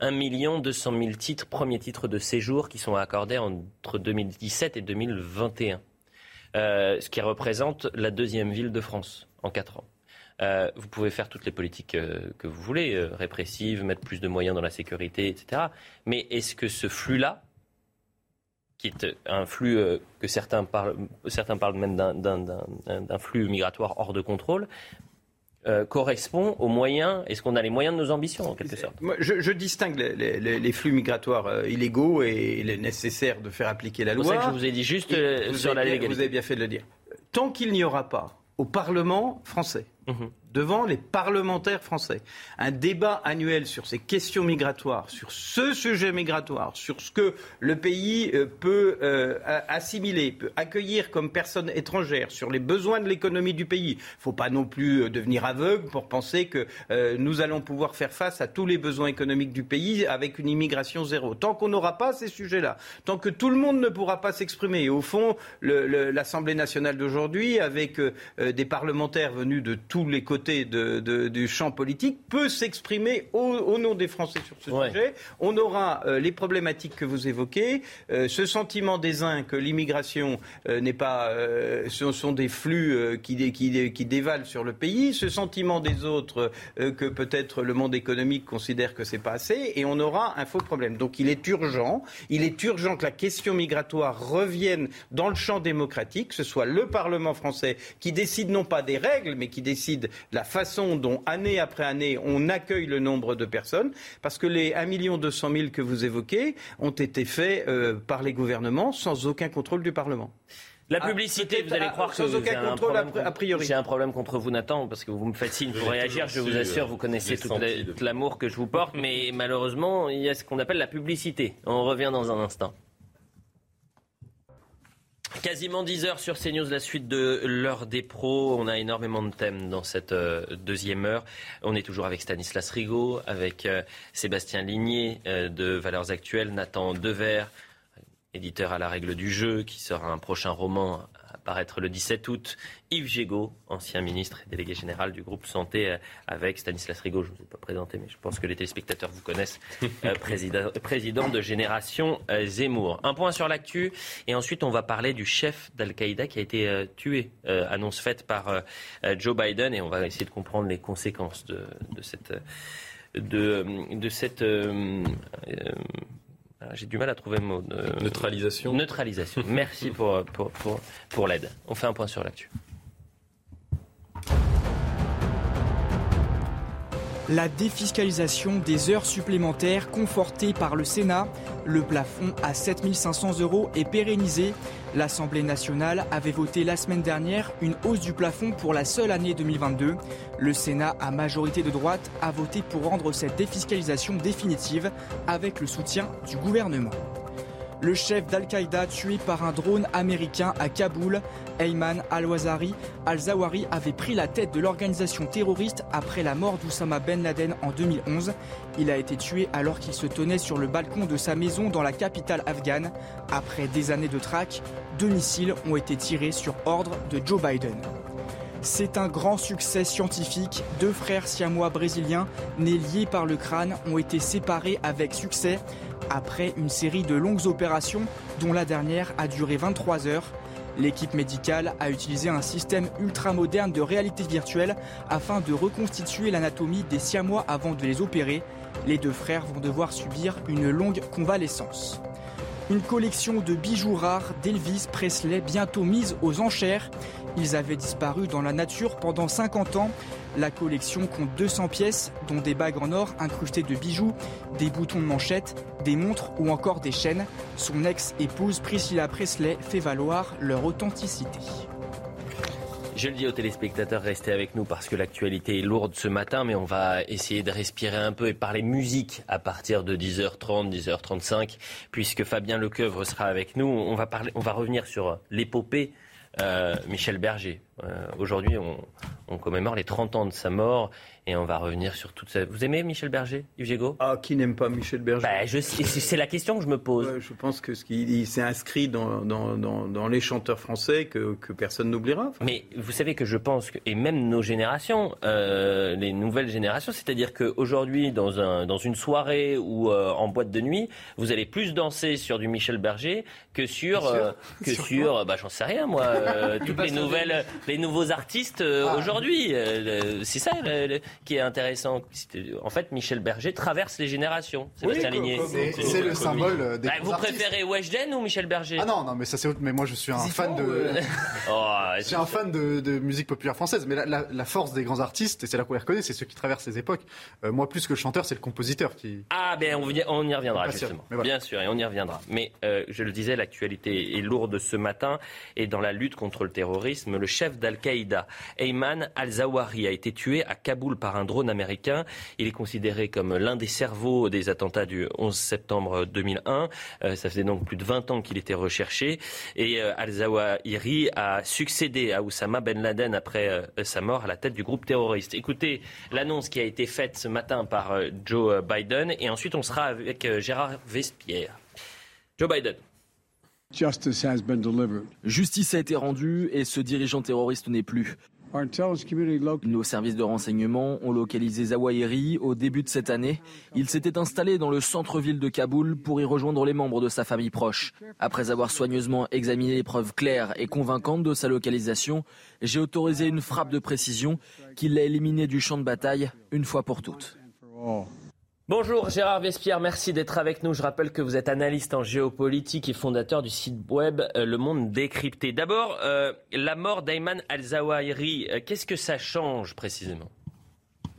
un million deux cent mille titres, premiers titres de séjour qui sont accordés entre 2017 et 2021, euh, ce qui représente la deuxième ville de France en quatre ans. Euh, vous pouvez faire toutes les politiques euh, que vous voulez, répressives, mettre plus de moyens dans la sécurité, etc. Mais est-ce que ce flux-là, qui est un flux que certains parlent, certains parlent même d'un flux migratoire hors de contrôle, euh, correspond aux moyens Est-ce qu'on a les moyens de nos ambitions, en quelque sorte? Moi, je, je distingue les, les- les- les flux migratoires euh, illégaux et il est nécessaire de faire appliquer la C'est loi. pour ça que je vous ai dit juste euh, sur la bien- légalité. Vous avez bien fait de le dire. Tant qu'il n'y aura pas au Parlement français, devant les parlementaires français, un débat annuel sur ces questions migratoires, sur ce sujet migratoire, sur ce que le pays euh, peut euh, assimiler, peut accueillir comme personnes étrangères, sur les besoins de l'économie du pays. Il ne faut pas non plus euh, devenir aveugle pour penser que nous allons pouvoir faire face à tous les besoins économiques du pays avec une immigration zéro. Tant qu'on n'aura pas ces sujets-là, tant que tout le monde ne pourra pas s'exprimer, au fond, l'Assemblée nationale d'aujourd'hui, avec des parlementaires venus de tous les côtés de- de- du champ politique, peut s'exprimer au, au nom des Français sur ce sujet. On aura euh, les problématiques que vous évoquez, euh, ce sentiment des uns que l'immigration euh, n'est pas, ce sont des flux qui, dé- qui, dé- qui dévalent sur le pays, ce sentiment des autres que peut-être le monde économique considère que c'est pas assez, et on aura un faux problème. Donc il est urgent, il est urgent que la question migratoire revienne dans le champ démocratique, que ce soit le Parlement français qui décide non pas des règles, mais qui décide de la façon dont année après année on accueille le nombre de personnes, parce que les 1 200 000 que vous évoquez ont été faits euh, par les gouvernements sans aucun contrôle du Parlement. La Ah, publicité, vous allez croire que aucun un contrôle a, problème a priori. J'ai un problème contre vous, Nathan, parce que vous me faites signe pour réagir. Je vous su, assure, euh, vous connaissez tout l'amour que je vous porte, mais [laughs] malheureusement, il y a ce qu'on appelle la publicité. On revient dans un instant. Quasiment 10 heures sur CNews, la suite de l'heure des pros. On a énormément de thèmes dans cette euh, deuxième heure. On est toujours avec Stanislas Rigaud, avec euh, Sébastien Ligné euh, de Valeurs Actuelles, Nathan Dever, éditeur à la règle du jeu, qui sera un prochain roman à paraître le 17 août. Yves Gégaud, ancien ministre et délégué général du groupe Santé, euh, avec Stanislas Rigaud, je ne vous ai pas présenté, mais je pense que les téléspectateurs vous connaissent, euh, [laughs] président, président de Génération euh, Zemmour. Un point sur l'actu, et ensuite on va parler du chef d'Al-Qaïda qui a été euh, tué, annonce faite par Joe Biden, et on va essayer de comprendre les conséquences de, de cette... De, de cette j'ai du mal à trouver le mot. de- Neutralisation. Neutralisation. Merci pour, pour, pour, pour l'aide. On fait un point sur l'actu. La défiscalisation des heures supplémentaires confortée par le Sénat, le plafond à 7500 euros est pérennisé. L'Assemblée nationale avait voté la semaine dernière une hausse du plafond pour la seule année 2022. Le Sénat, à majorité de droite, a voté pour rendre cette défiscalisation définitive avec le soutien du gouvernement. Le chef d'Al-Qaïda tué par un drone américain à Kaboul, Ayman al-Wazari al-Zawahiri avait pris la tête de l'organisation terroriste après la mort d'Oussama Ben Laden en 2011. Il a été tué alors qu'il se tenait sur le balcon de sa maison dans la capitale afghane. Après des années de traque, deux missiles ont été tirés sur ordre de Joe Biden. C'est un grand succès scientifique. Deux frères siamois brésiliens, nés liés par le crâne, ont été séparés avec succès après une série de longues opérations dont la dernière a duré 23 heures. L'équipe médicale a utilisé un système ultramoderne de réalité virtuelle afin de reconstituer l'anatomie des siamois avant de les opérer. Les deux frères vont devoir subir une longue convalescence. Une collection de bijoux rares d'Elvis Presley bientôt mise aux enchères. Ils avaient disparu dans la nature pendant 50 ans. La collection compte 200 pièces, dont des bagues en or incrustées de bijoux, des boutons de manchette, des montres ou encore des chaînes. Son ex-épouse Priscilla Presley fait valoir leur authenticité. Je le dis aux téléspectateurs, restez avec nous parce que l'actualité est lourde ce matin, mais on va essayer de respirer un peu et parler musique à partir de 10h30, 10h35, puisque Fabien Lecoeuvre sera avec nous. On va, revenir sur l'épopée Michel Berger. Euh, aujourd'hui, on, on, commémore les 30 ans de sa mort et on va revenir sur toute ça. Vous aimez Michel Berger, Yves Gégaud? Ah, qui n'aime pas Michel Berger? Bah, C'est la question que je me pose. Ouais, je pense que ce qu'il s'est inscrit dans, dans, dans, dans, les chanteurs français que, que personne n'oubliera. Enfin. Mais vous savez que je pense, que, et même nos générations, euh, les nouvelles générations, c'est-à-dire qu'aujourd'hui, dans, un, dans une soirée ou euh, en boîte de nuit, vous allez plus danser sur du Michel Berger que sur, euh, que [laughs] sur, sur bah, j'en sais rien moi, euh, toutes les nouvelles, les nouveaux artistes ah. aujourd'hui. c'est ça le, qui est intéressant. En fait, Michel Berger traverse les générations. Oui, c'est le symbole des bah, Vous préférez Weshden ou Michel Berger? Ah non, non, mais ça c'est autre. Mais moi, je suis un fan de. [laughs] oh, je suis un fan de, de, musique populaire française. Mais la, la, la force des grands artistes, et c'est là qu'on les reconnaît, c'est ceux qui traversent les époques. Euh, moi, plus que le chanteur, c'est le compositeur qui. Ah ben on, on y reviendra justement. Voilà. Bien sûr, et on y reviendra. Mais euh, je le disais, l'actualité est lourde ce matin. Et dans la lutte contre le terrorisme, le chef d'Al-Qaïda, Ayman al-Zawahiri, a été tué à Kaboul par un drone américain. Il est considéré comme l'un des cerveaux des attentats du 11 septembre 2001. Euh, ça faisait donc plus de 20 ans qu'il était recherché. Et euh, al-Zawahiri a succédé à Oussama Ben Laden après euh, sa mort à la tête du groupe terroriste. Écoutez l'annonce qui a été faite ce matin par Joe Biden. Et ensuite, on sera avec Gérard Vespierre. Joe Biden. Justice a été rendue et ce dirigeant terroriste n'est plus. Nos services de renseignement ont localisé Zawahiri au début de cette année. Il s'était installé dans le centre-ville de Kaboul pour y rejoindre les membres de sa famille proche. Après avoir soigneusement examiné les preuves claires et convaincantes de sa localisation, j'ai autorisé une frappe de précision qui l'a éliminé du champ de bataille une fois pour toutes. Bonjour Gérard Vespierre, merci d'être avec nous. Je rappelle que vous êtes analyste en géopolitique et fondateur du site web euh, Le Monde Décrypté. D'abord, euh, la mort d'Ayman al-Zawahiri, euh, qu'est-ce que ça change précisément?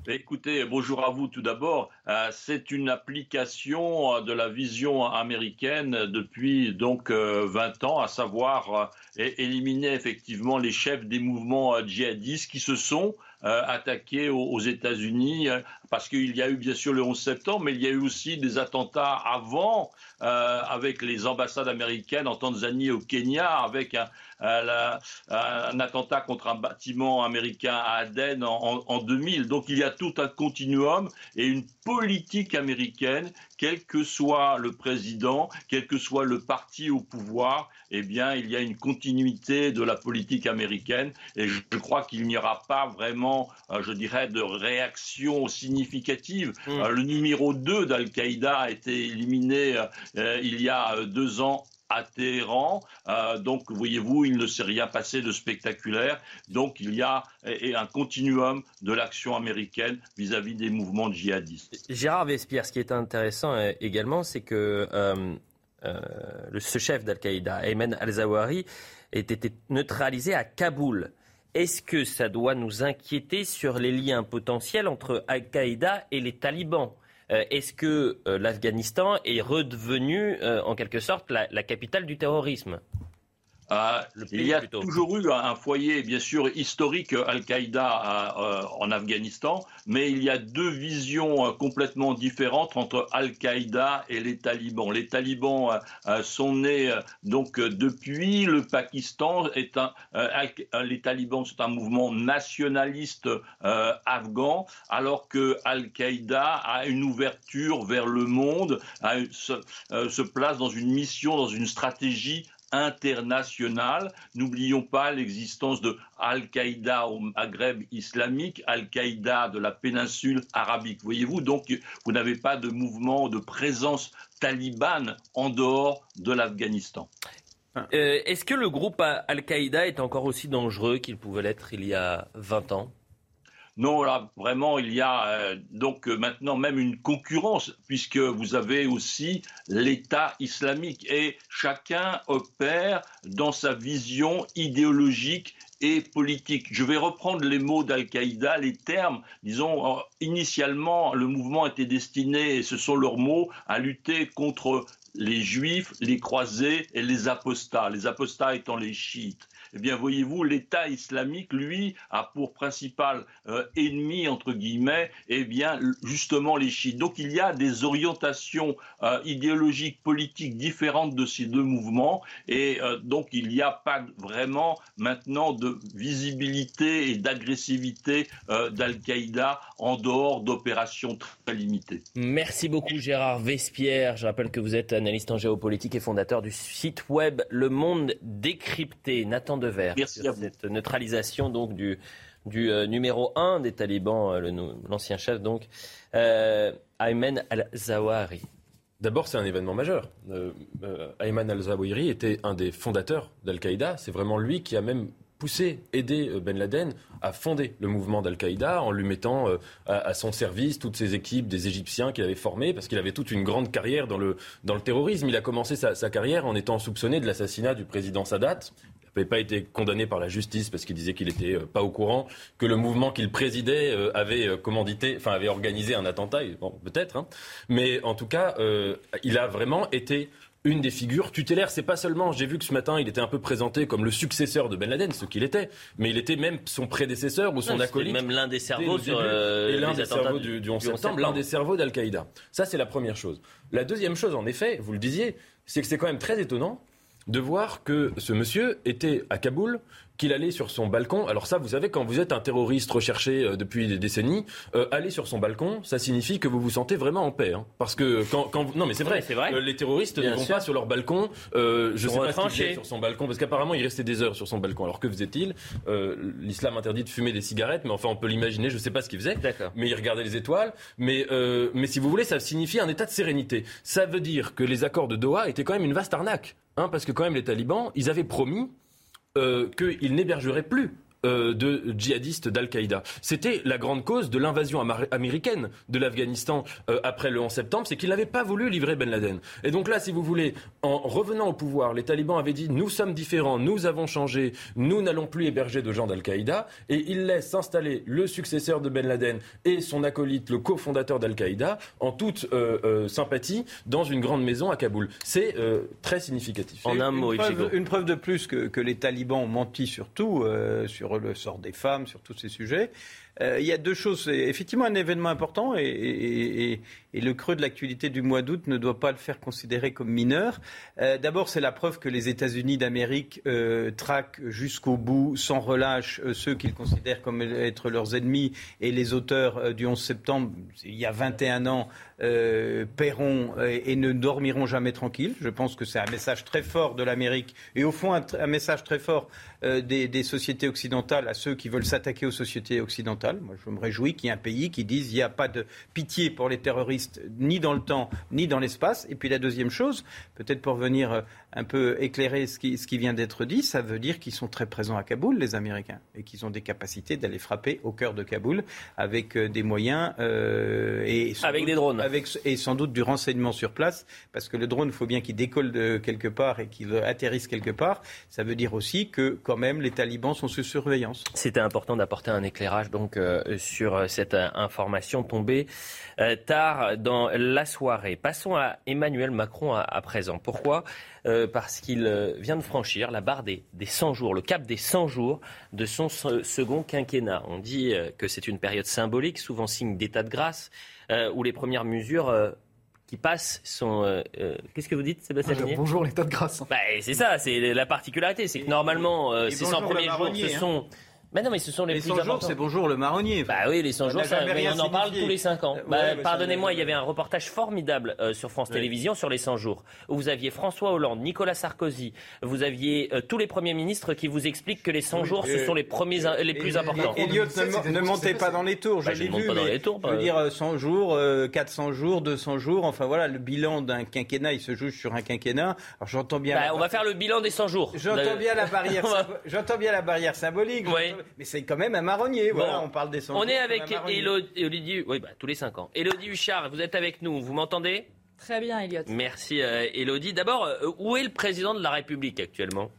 Écoutez, bonjour à vous tout d'abord. C'est une application de la vision américaine depuis donc euh, 20 ans, à savoir éliminer effectivement les chefs des mouvements djihadistes qui se sont attaqués aux, aux États-Unis, parce qu'il y a eu bien sûr le 11 septembre, mais il y a eu aussi des attentats avant avec les ambassades américaines en Tanzanie et au Kenya, avec un, un, un attentat contre un bâtiment américain à Aden en, en 2000. Donc il y a tout un continuum et une politique américaine, quel que soit le président, quel que soit le parti au pouvoir, eh bien, il y a une continuité de la politique américaine et je crois qu'il n'y aura pas vraiment, euh, je dirais, de réaction significative. Mmh. Euh, le numéro 2 d'Al-Qaïda a été éliminé euh, il y a deux ans à Téhéran. Euh, donc, voyez-vous, il ne s'est rien passé de spectaculaire. Donc, il y a un continuum de l'action américaine vis-à-vis -vis des mouvements djihadistes. Gérard Vespierre, ce qui est intéressant euh, également, c'est que euh, ce chef d'Al-Qaïda, Ayman al-Zawahiri, ait été neutralisé à Kaboul. est-ce que ça doit nous inquiéter sur les liens potentiels entre Al-Qaïda et les talibans? Est-ce que l'Afghanistan est redevenu en quelque sorte la capitale du terrorisme? Euh, il y a toujours eu un foyer, bien sûr, historique Al-Qaïda euh, en Afghanistan, mais il y a deux visions euh, complètement différentes entre Al-Qaïda et les talibans. Les talibans sont nés donc depuis le Pakistan. Est un, les talibans sont un mouvement nationaliste afghan, alors que Al-Qaïda a une ouverture vers le monde, se place dans une mission, dans une stratégie internationale. N'oublions pas l'existence de Al-Qaïda au Maghreb islamique, Al-Qaïda de la péninsule arabique. Voyez-vous, donc vous n'avez pas de mouvement, de présence talibane en dehors de l'Afghanistan. Euh, est-ce que le groupe Al-Qaïda est encore aussi dangereux qu'il pouvait l'être il y a 20 ans? Non, là, vraiment, il y a euh, donc euh, maintenant même une concurrence, puisque vous avez aussi l'État islamique et chacun opère dans sa vision idéologique et politique. Je vais reprendre les mots d'Al-Qaïda, les termes. Disons, euh, initialement, le mouvement était destiné, et ce sont leurs mots, à lutter contre les juifs, les croisés et les apostats, les apostats étant les chiites eh bien, voyez-vous, l'État islamique, lui, a pour principal euh, ennemi, entre guillemets, eh bien, justement les chiites. Donc, il y a des orientations euh, idéologiques, politiques différentes de ces deux mouvements, et euh, donc, il n'y a pas vraiment maintenant de visibilité et d'agressivité d'Al-Qaïda en dehors d'opérations très limitées. Merci beaucoup, Gérard Vespierre. Je rappelle que vous êtes analyste en géopolitique et fondateur du site web Le Monde Décrypté. Merci sur cette neutralisation donc du, du euh, numéro 1 des talibans, euh, l'ancien chef donc, euh, Ayman al-Zawahiri. D'abord, c'est un événement majeur. Ayman al-Zawahiri était un des fondateurs d'Al-Qaïda. C'est vraiment lui qui a même poussé, aidé Ben Laden à fonder le mouvement d'Al-Qaïda en lui mettant à, son service toutes ses équipes des Égyptiens qu'il avait formés, parce qu'il avait toute une grande carrière dans le, dans le terrorisme. Il a commencé sa, sa carrière en étant soupçonné de l'assassinat du président Sadat n'avait pas été condamné par la justice parce qu'il disait qu'il n'était euh, pas au courant que le mouvement qu'il présidait euh, avait euh, commandité, enfin avait organisé un attentat, bon, peut-être, hein. mais en tout cas, il a vraiment été une des figures tutélaires. C'est pas seulement, j'ai vu que ce matin, il était un peu présenté comme le successeur de Ben Laden, ce qu'il était, mais il était même son prédécesseur ou son acolyte. Même l'un des cerveaux sur et l'un des cerveaux du, du 11 septembre, l'un des cerveaux d'Al-Qaïda. Ça, c'est la première chose. La deuxième chose, en effet, vous le disiez, c'est que c'est quand même très étonnant de voir que ce monsieur était à Kaboul, qu'il allait sur son balcon. Alors ça, vous savez, quand vous êtes un terroriste recherché euh, depuis des décennies, euh, aller sur son balcon, ça signifie que vous vous sentez vraiment en paix. Hein. Parce que quand, quand, non, mais c'est vrai, vrai. Euh, les terroristes ne vont pas sur leur balcon. je sais pas ce qu'il sur son balcon, parce qu'apparemment il restait des heures sur son balcon. Alors que faisait-il L'islam interdit de fumer des cigarettes, mais enfin on peut l'imaginer. Je sais pas ce qu'il faisait. Mais il regardait les étoiles. Mais mais si vous voulez, ça signifie un état de sérénité. Ça veut dire que les accords de Doha étaient quand même une vaste arnaque. Hein, parce que quand même les talibans, ils avaient promis euh, qu'ils n'hébergeraient plus euh, de djihadistes d'Al-Qaïda. C'était la grande cause de l'invasion américaine de l'Afghanistan euh, après le 11 septembre, c'est qu'ils n'avaient pas voulu livrer Ben Laden. Et donc là, si vous voulez, en revenant au pouvoir, les talibans avaient dit nous sommes différents, nous avons changé, nous n'allons plus héberger de gens d'Al-Qaïda, et ils laissent s'installer le successeur de Ben Laden et son acolyte, le cofondateur d'Al-Qaïda, en toute euh, sympathie, dans une grande maison à Kaboul. C'est très significatif. En un mot, une preuve, une preuve de plus que, que, les talibans ont menti surtout sur le sort des femmes, sur tous ces sujets. Euh, il y a deux choses. Effectivement un événement important et, le creux de l'actualité du mois d'août ne doit pas le faire considérer comme mineur. Euh, d'abord, c'est la preuve que les États-Unis d'Amérique euh, traquent jusqu'au bout, sans relâche, ceux qu'ils considèrent comme être leurs ennemis et les auteurs du 11 septembre, il y a 21 ans, paieront et, ne dormiront jamais tranquilles. Je pense que c'est un message très fort de l'Amérique et au fond un, message très fort des sociétés occidentales à ceux qui veulent s'attaquer aux sociétés occidentales occidentale. Moi, je me réjouis qu'il y ait un pays qui dise il n'y a pas de pitié pour les terroristes, ni dans le temps, ni dans l'espace. Et puis la deuxième chose, peut-être pour venir euh, un peu éclairer ce qui, vient d'être dit, ça veut dire qu'ils sont très présents à Kaboul, les Américains, et qu'ils ont des capacités d'aller frapper au cœur de Kaboul avec euh, des moyens euh, et avec des drones, et sans doute du renseignement sur place, parce que le drone, il faut bien qu'il décolle de quelque part et qu'il atterrisse quelque part. Ça veut dire aussi que quand même les talibans sont sous surveillance. C'était important d'apporter un éclairage donc euh, sur cette euh, information tombée euh, tard dans la soirée. Passons à Emmanuel Macron à, présent. Pourquoi? Euh, Parce qu'il euh, vient de franchir la barre des, des 100 jours, le cap des 100 jours de son se- second quinquennat. On dit euh, que c'est une période symbolique, souvent signe d'état de grâce, euh, où les premières mesures euh, qui passent sont. euh, euh, Qu'est-ce que vous dites, Sébastien Bonjour l'état de grâce. Bah, c'est ça, c'est la particularité, c'est que normalement, euh, ces 100 bonjour le premiers jours, ce hein. sont. Mais non, mais ce sont les, Les plus 100 jours, c'est bonjour le marronnier. Bah oui, les 100 Ça jours, ça, on en parle tous les 5 ans. Ouais, Bah, Pardonnez-moi, il y avait un reportage formidable euh, sur France Oui. Télévisions sur les 100 jours, où vous aviez François Hollande, Nicolas Sarkozy, vous aviez euh, tous les premiers ministres qui vous expliquent que les 100 jours, ce Euh, sont les, premiers, les plus Et- importants. et- Elliot, ne, ne montez pas dans les tours, je Bah, je l'ai vu, pas dans mais les tours, je veux bah, dire euh, 100 jours, euh, 400 jours, 200 jours, enfin voilà, le bilan d'un quinquennat, il se joue sur un quinquennat. Alors j'entends bien... Bah, la- on va faire le bilan des 100 jours. J'entends Euh, bien la barrière, [laughs] on va- symbo- j'entends bien la barrière symbolique, mais c'est quand même un marronnier. Voilà, on parle des 100 On est avec oui, bah, tous les 5 ans. Élodie Huchard, vous êtes avec nous, vous m'entendez? Très bien, Elliot. Merci euh, Élodie. D'abord, euh, où est le président de la République actuellement?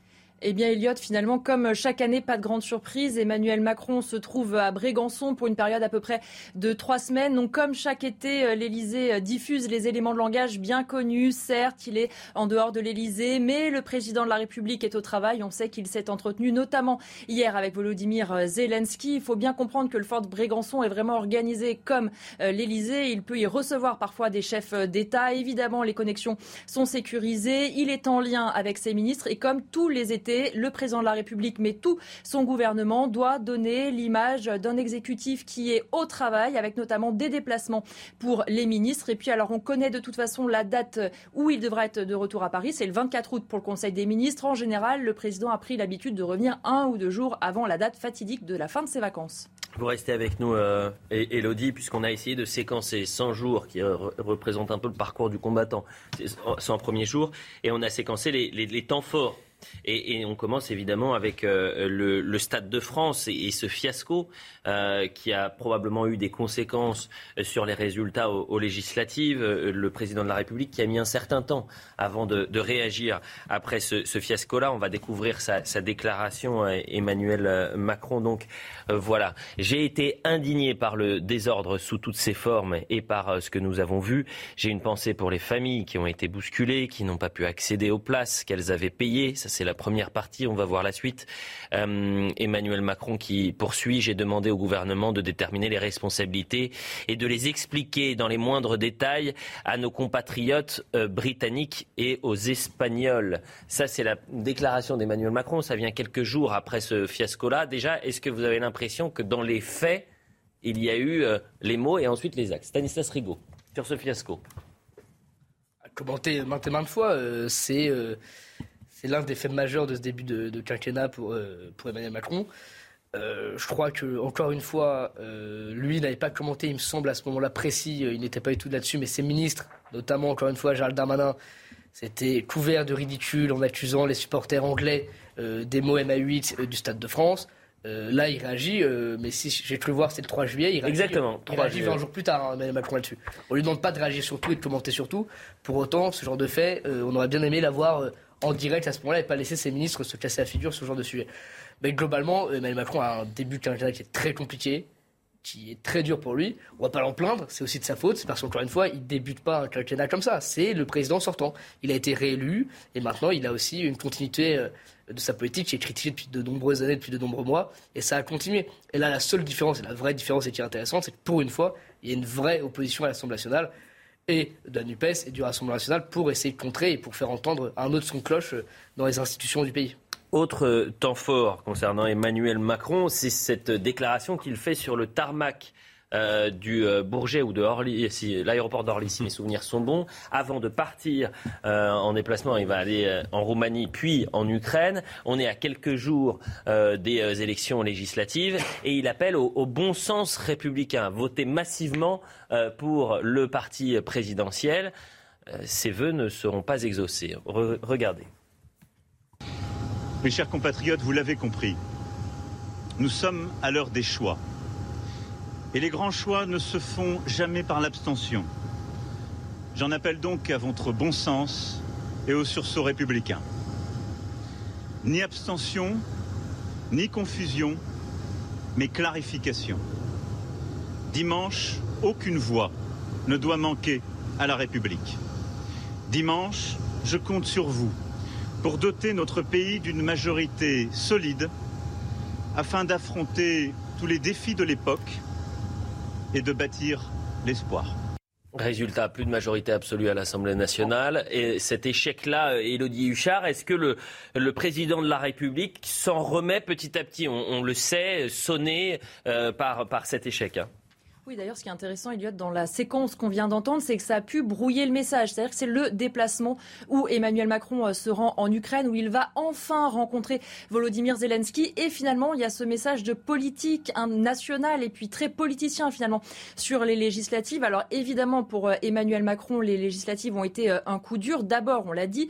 Eh bien, Elliot, finalement, comme chaque année, pas de grande surprise. Emmanuel Macron se trouve à Brégançon pour une période à peu près de trois semaines. Donc, comme chaque été, l'Élysée diffuse les éléments de langage bien connus. Certes, il est en dehors de l'Élysée, mais le président de la République est au travail. On sait qu'il s'est entretenu, notamment hier, avec Volodymyr Zelensky. Il faut bien comprendre que le fort de Brégançon est vraiment organisé comme euh, l'Élysée. Il peut y recevoir parfois des chefs d'État. Évidemment, les connexions sont sécurisées. Il est en lien avec ses ministres et comme tous les le président de la République, mais tout son gouvernement doit donner l'image d'un exécutif qui est au travail, avec notamment des déplacements pour les ministres. Et puis, alors, on connaît de toute façon la date où il devra être de retour à Paris. C'est le 24 août pour le Conseil des ministres. En général, le président a pris l'habitude de revenir un ou deux jours avant la date fatidique de la fin de ses vacances. Vous restez avec nous, euh, Élodie, puisqu'on a essayé de séquencer 100 jours qui re- représentent un peu le parcours du combattant, C'est 100 premiers jours, et on a séquencé les temps forts. Et, on commence évidemment avec euh, le, Stade de France et, ce fiasco euh, qui a probablement eu des conséquences euh, sur les résultats aux, législatives. Le président de la République qui a mis un certain temps avant de, réagir après ce, fiasco-là. On va découvrir sa, déclaration, Emmanuel Macron. Donc voilà, j'ai été indigné par le désordre sous toutes ses formes et par ce que nous avons vu. J'ai une pensée pour les familles qui ont été bousculées, qui n'ont pas pu accéder aux places qu'elles avaient payées. C'est la première partie. On va voir la suite. Euh, Emmanuel Macron qui poursuit. J'ai demandé au gouvernement de déterminer les responsabilités et de les expliquer dans les moindres détails à nos compatriotes euh, britanniques et aux Espagnols. Ça, c'est la déclaration d'Emmanuel Macron. Ça vient quelques jours après ce fiasco-là. Déjà, est-ce que vous avez l'impression que dans les faits, il y a eu euh, les mots et ensuite les actes? Stanislas Rigaud, sur ce fiasco. commenté maintes et maintes fois, c'est c'est l'un des faits majeurs de ce début de, de quinquennat pour, euh, pour Emmanuel Macron. Euh, je crois que encore une fois, euh, lui n'avait pas commenté, il me semble à ce moment-là précis, il n'était pas du tout là-dessus, mais ses ministres, notamment encore une fois Gérald Darmanin, c'était couvert de ridicule en accusant les supporters anglais des mots MA8 euh, du Stade de France. Euh, là, il réagit, euh, mais si j'ai cru voir, c'est le 3 juillet. Il réagit, Exactement, Il 3 réagit juillet. 20 jours plus tard, hein, Emmanuel Macron là-dessus. On lui demande pas de réagir sur tout et de commenter sur tout. Pour autant, ce genre de fait, euh, on aurait bien aimé l'avoir en direct à ce moment-là et pas laisser ses ministres se casser la figure sur ce genre de sujet. Mais globalement, Emmanuel Macron a un début de quinquennat qui est très compliqué, qui est très dur pour lui. On va pas l'en plaindre, c'est aussi de sa faute, parce qu'encore une fois, il débute pas un quinquennat comme ça. C'est le président sortant. Il a été réélu et maintenant il a aussi une continuité euh, de sa politique qui est critiquée depuis de nombreuses années, depuis de nombreux mois, et ça a continué. Et là, la seule différence, et la vraie différence et qui est intéressante, c'est que pour une fois, il y a une vraie opposition à l'Assemblée nationale et de la NUPES et du Rassemblement national pour essayer de contrer et pour faire entendre un autre son cloche euh, dans les institutions du pays. Autre euh, temps fort concernant Emmanuel Macron, c'est cette déclaration qu'il fait sur le tarmac euh, du euh, Bourget ou de Orly, l'aéroport d'Orly, si mes souvenirs sont bons, avant de partir euh, en déplacement. Il va aller en Roumanie, puis en Ukraine. On est à quelques jours des élections législatives et il appelle au, bon sens républicain, voter massivement pour le parti présidentiel. Ces vœux ne seront pas exaucés. regardez. Mes chers compatriotes, vous l'avez compris. Nous sommes à l'heure des choix. Et les grands choix ne se font jamais par l'abstention. J'en appelle donc à votre bon sens et au sursaut républicain. Ni abstention, ni confusion, mais clarification. Dimanche, aucune voix ne doit manquer à la République. Dimanche, je compte sur vous pour doter notre pays d'une majorité solide afin d'affronter tous les défis de l'époque et de bâtir l'espoir. Résultat, plus de majorité absolue à l'Assemblée nationale. Et cet échec-là, Élodie Huchard, est-ce que le, le, président de la République s'en remet petit à petit? On, le sait, sonné euh, par, par cet échec hein oui, d'ailleurs, ce qui est intéressant, Elliot, dans la séquence qu'on vient d'entendre, c'est que ça a pu brouiller le message. C'est-à-dire que c'est le déplacement où Emmanuel Macron euh, se rend en Ukraine, où il va enfin rencontrer Volodymyr Zelensky. Et finalement, il y a ce message de politique national et puis très politicien, finalement, sur les législatives. Alors, évidemment, pour euh, Emmanuel Macron, les législatives ont été euh, un coup dur. D'abord, on l'a dit,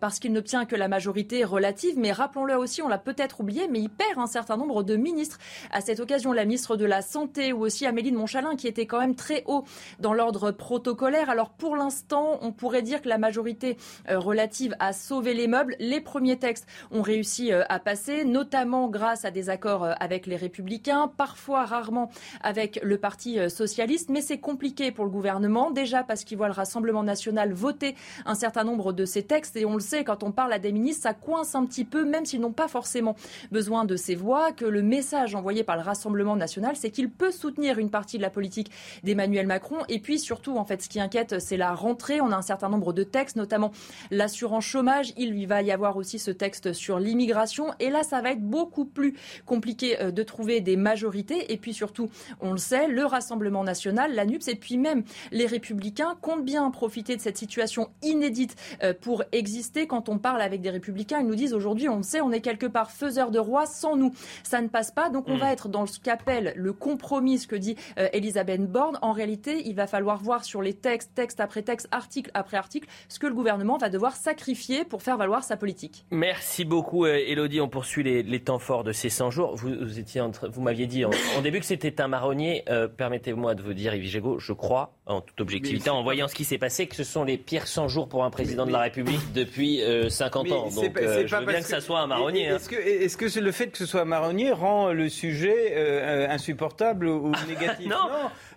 parce qu'il n'obtient que la majorité relative. Mais rappelons-le aussi, on l'a peut-être oublié, mais il perd un certain nombre de ministres. À cette occasion, la ministre de la Santé ou aussi Amélie de qui était quand même très haut dans l'ordre protocolaire. Alors pour l'instant, on pourrait dire que la majorité euh, relative a sauvé les meubles. Les premiers textes ont réussi euh, à passer, notamment grâce à des accords euh, avec les républicains, parfois rarement avec le Parti socialiste, mais c'est compliqué pour le gouvernement, déjà parce qu'il voit le Rassemblement national voter un certain nombre de ces textes, et on le sait, quand on parle à des ministres, ça coince un petit peu, même s'ils n'ont pas forcément besoin de ces voix, que le message envoyé par le Rassemblement national, c'est qu'il peut soutenir une partie de la politique d'Emmanuel Macron. Et puis surtout, en fait, ce qui inquiète, c'est la rentrée. On a un certain nombre de textes, notamment l'assurance chômage. Il va y avoir aussi ce texte sur l'immigration. Et là, ça va être beaucoup plus compliqué euh, de trouver des majorités. Et puis surtout, on le sait, le Rassemblement national, la NUPS et puis même les Républicains comptent bien profiter de cette situation inédite euh, pour exister. Quand on parle avec des Républicains, ils nous disent aujourd'hui, on le sait, on est quelque part faiseur de roi. Sans nous, ça ne passe pas. Donc on mm. va être dans ce qu'appelle le compromis, ce que dit euh, Elisabeth Borne. En réalité, il va falloir voir sur les textes, texte après texte, article après article, ce que le gouvernement va devoir sacrifier pour faire valoir sa politique. Merci beaucoup, Elodie. Euh, On poursuit les, temps forts de ces 100 jours. Vous, étiez vous m'aviez dit en, début que c'était un marronnier. Euh, permettez-moi de vous dire, Yves Gégaud, je crois, en toute objectivité, en voyant ce qui s'est passé, que ce sont les pires 100 jours pour un président de la République depuis 50 ans. Donc, je veux bien que, ça soit un marronnier. Hein. Est-ce que, est -ce que le fait que ce soit un marronnier rend le sujet insupportable ou [laughs] négatif? Non,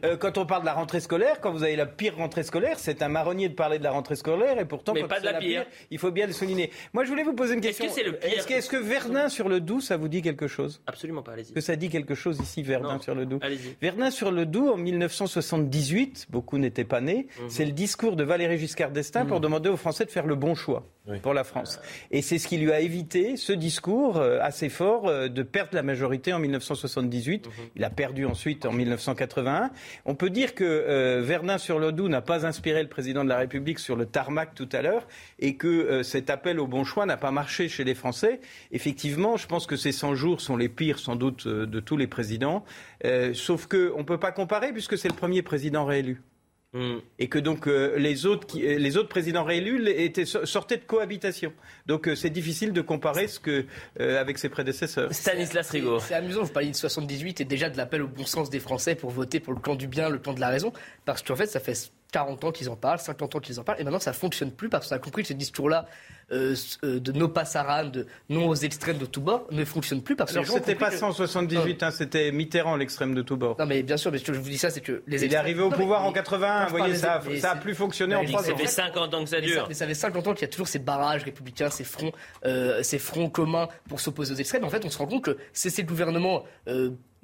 euh, quand on parle de la rentrée scolaire, quand vous avez la pire rentrée scolaire, c'est un marronnier de parler de la rentrée scolaire et pourtant, Mais pas de la, pire. il faut bien le souligner. Moi, je voulais vous poser une question. Est-ce que c'est le pire Est-ce que, Verdun sur le Doubs, ça vous dit quelque chose? Absolument pas, allez-y. Que ça dit quelque chose ici, Verdun sur le Doubs? Verdun sur le Doubs, en 1978, beaucoup n'étaient pas nés, mhm. c'est le discours de Valéry Giscard d'Estaing pour mhm. demander aux Français de faire le bon choix pour la France. Et c'est ce qui lui a évité, ce discours euh, assez fort, euh, de perdre la majorité en 1978. Mhm. Il a perdu ensuite en 1981. On peut dire que euh, Verdun-sur-le-Doubs n'a pas inspiré le président de la République sur le tarmac tout à l'heure et que cet appel au bon choix n'a pas marché chez les Français. Effectivement, je pense que ces 100 jours sont les pires sans doute de tous les présidents. sauf qu'on ne peut pas comparer puisque c'est le premier président réélu. Mm. Et que donc euh, les, autres euh, les autres présidents réélus étaient, sortaient de cohabitation. Donc euh, c'est difficile de comparer ce que, avec ses prédécesseurs. Stanislas Rigaud. C'est amusant, vous parliez de 78 et déjà de l'appel au bon sens des Français pour voter pour le plan du bien, le plan de la raison. Parce qu'en fait, ça fait 40 ans qu'ils en parlent, 50 ans qu'ils en parlent, et maintenant ça fonctionne plus parce qu'on a compris que ce discours-là euh, euh, de nos passaran, de non aux extrêmes de tous bords, ne fonctionne plus parce que Alors c'était pas 178, hein, c'était Mitterrand l'extrême de tous bords. Non mais bien sûr, mais ce que je vous dis ça, c'est que les Il est arrivé au pouvoir en 81, vous voyez, ça, ça a plus fonctionné en 3 ans. Ça fait 50 ans que ça dure. Mais ça, fait 50 ans qu'il y a toujours ces barrages républicains, ces fronts, euh, ces fronts communs pour s'opposer aux extrêmes. En fait, on se rend compte que c'est ces gouvernements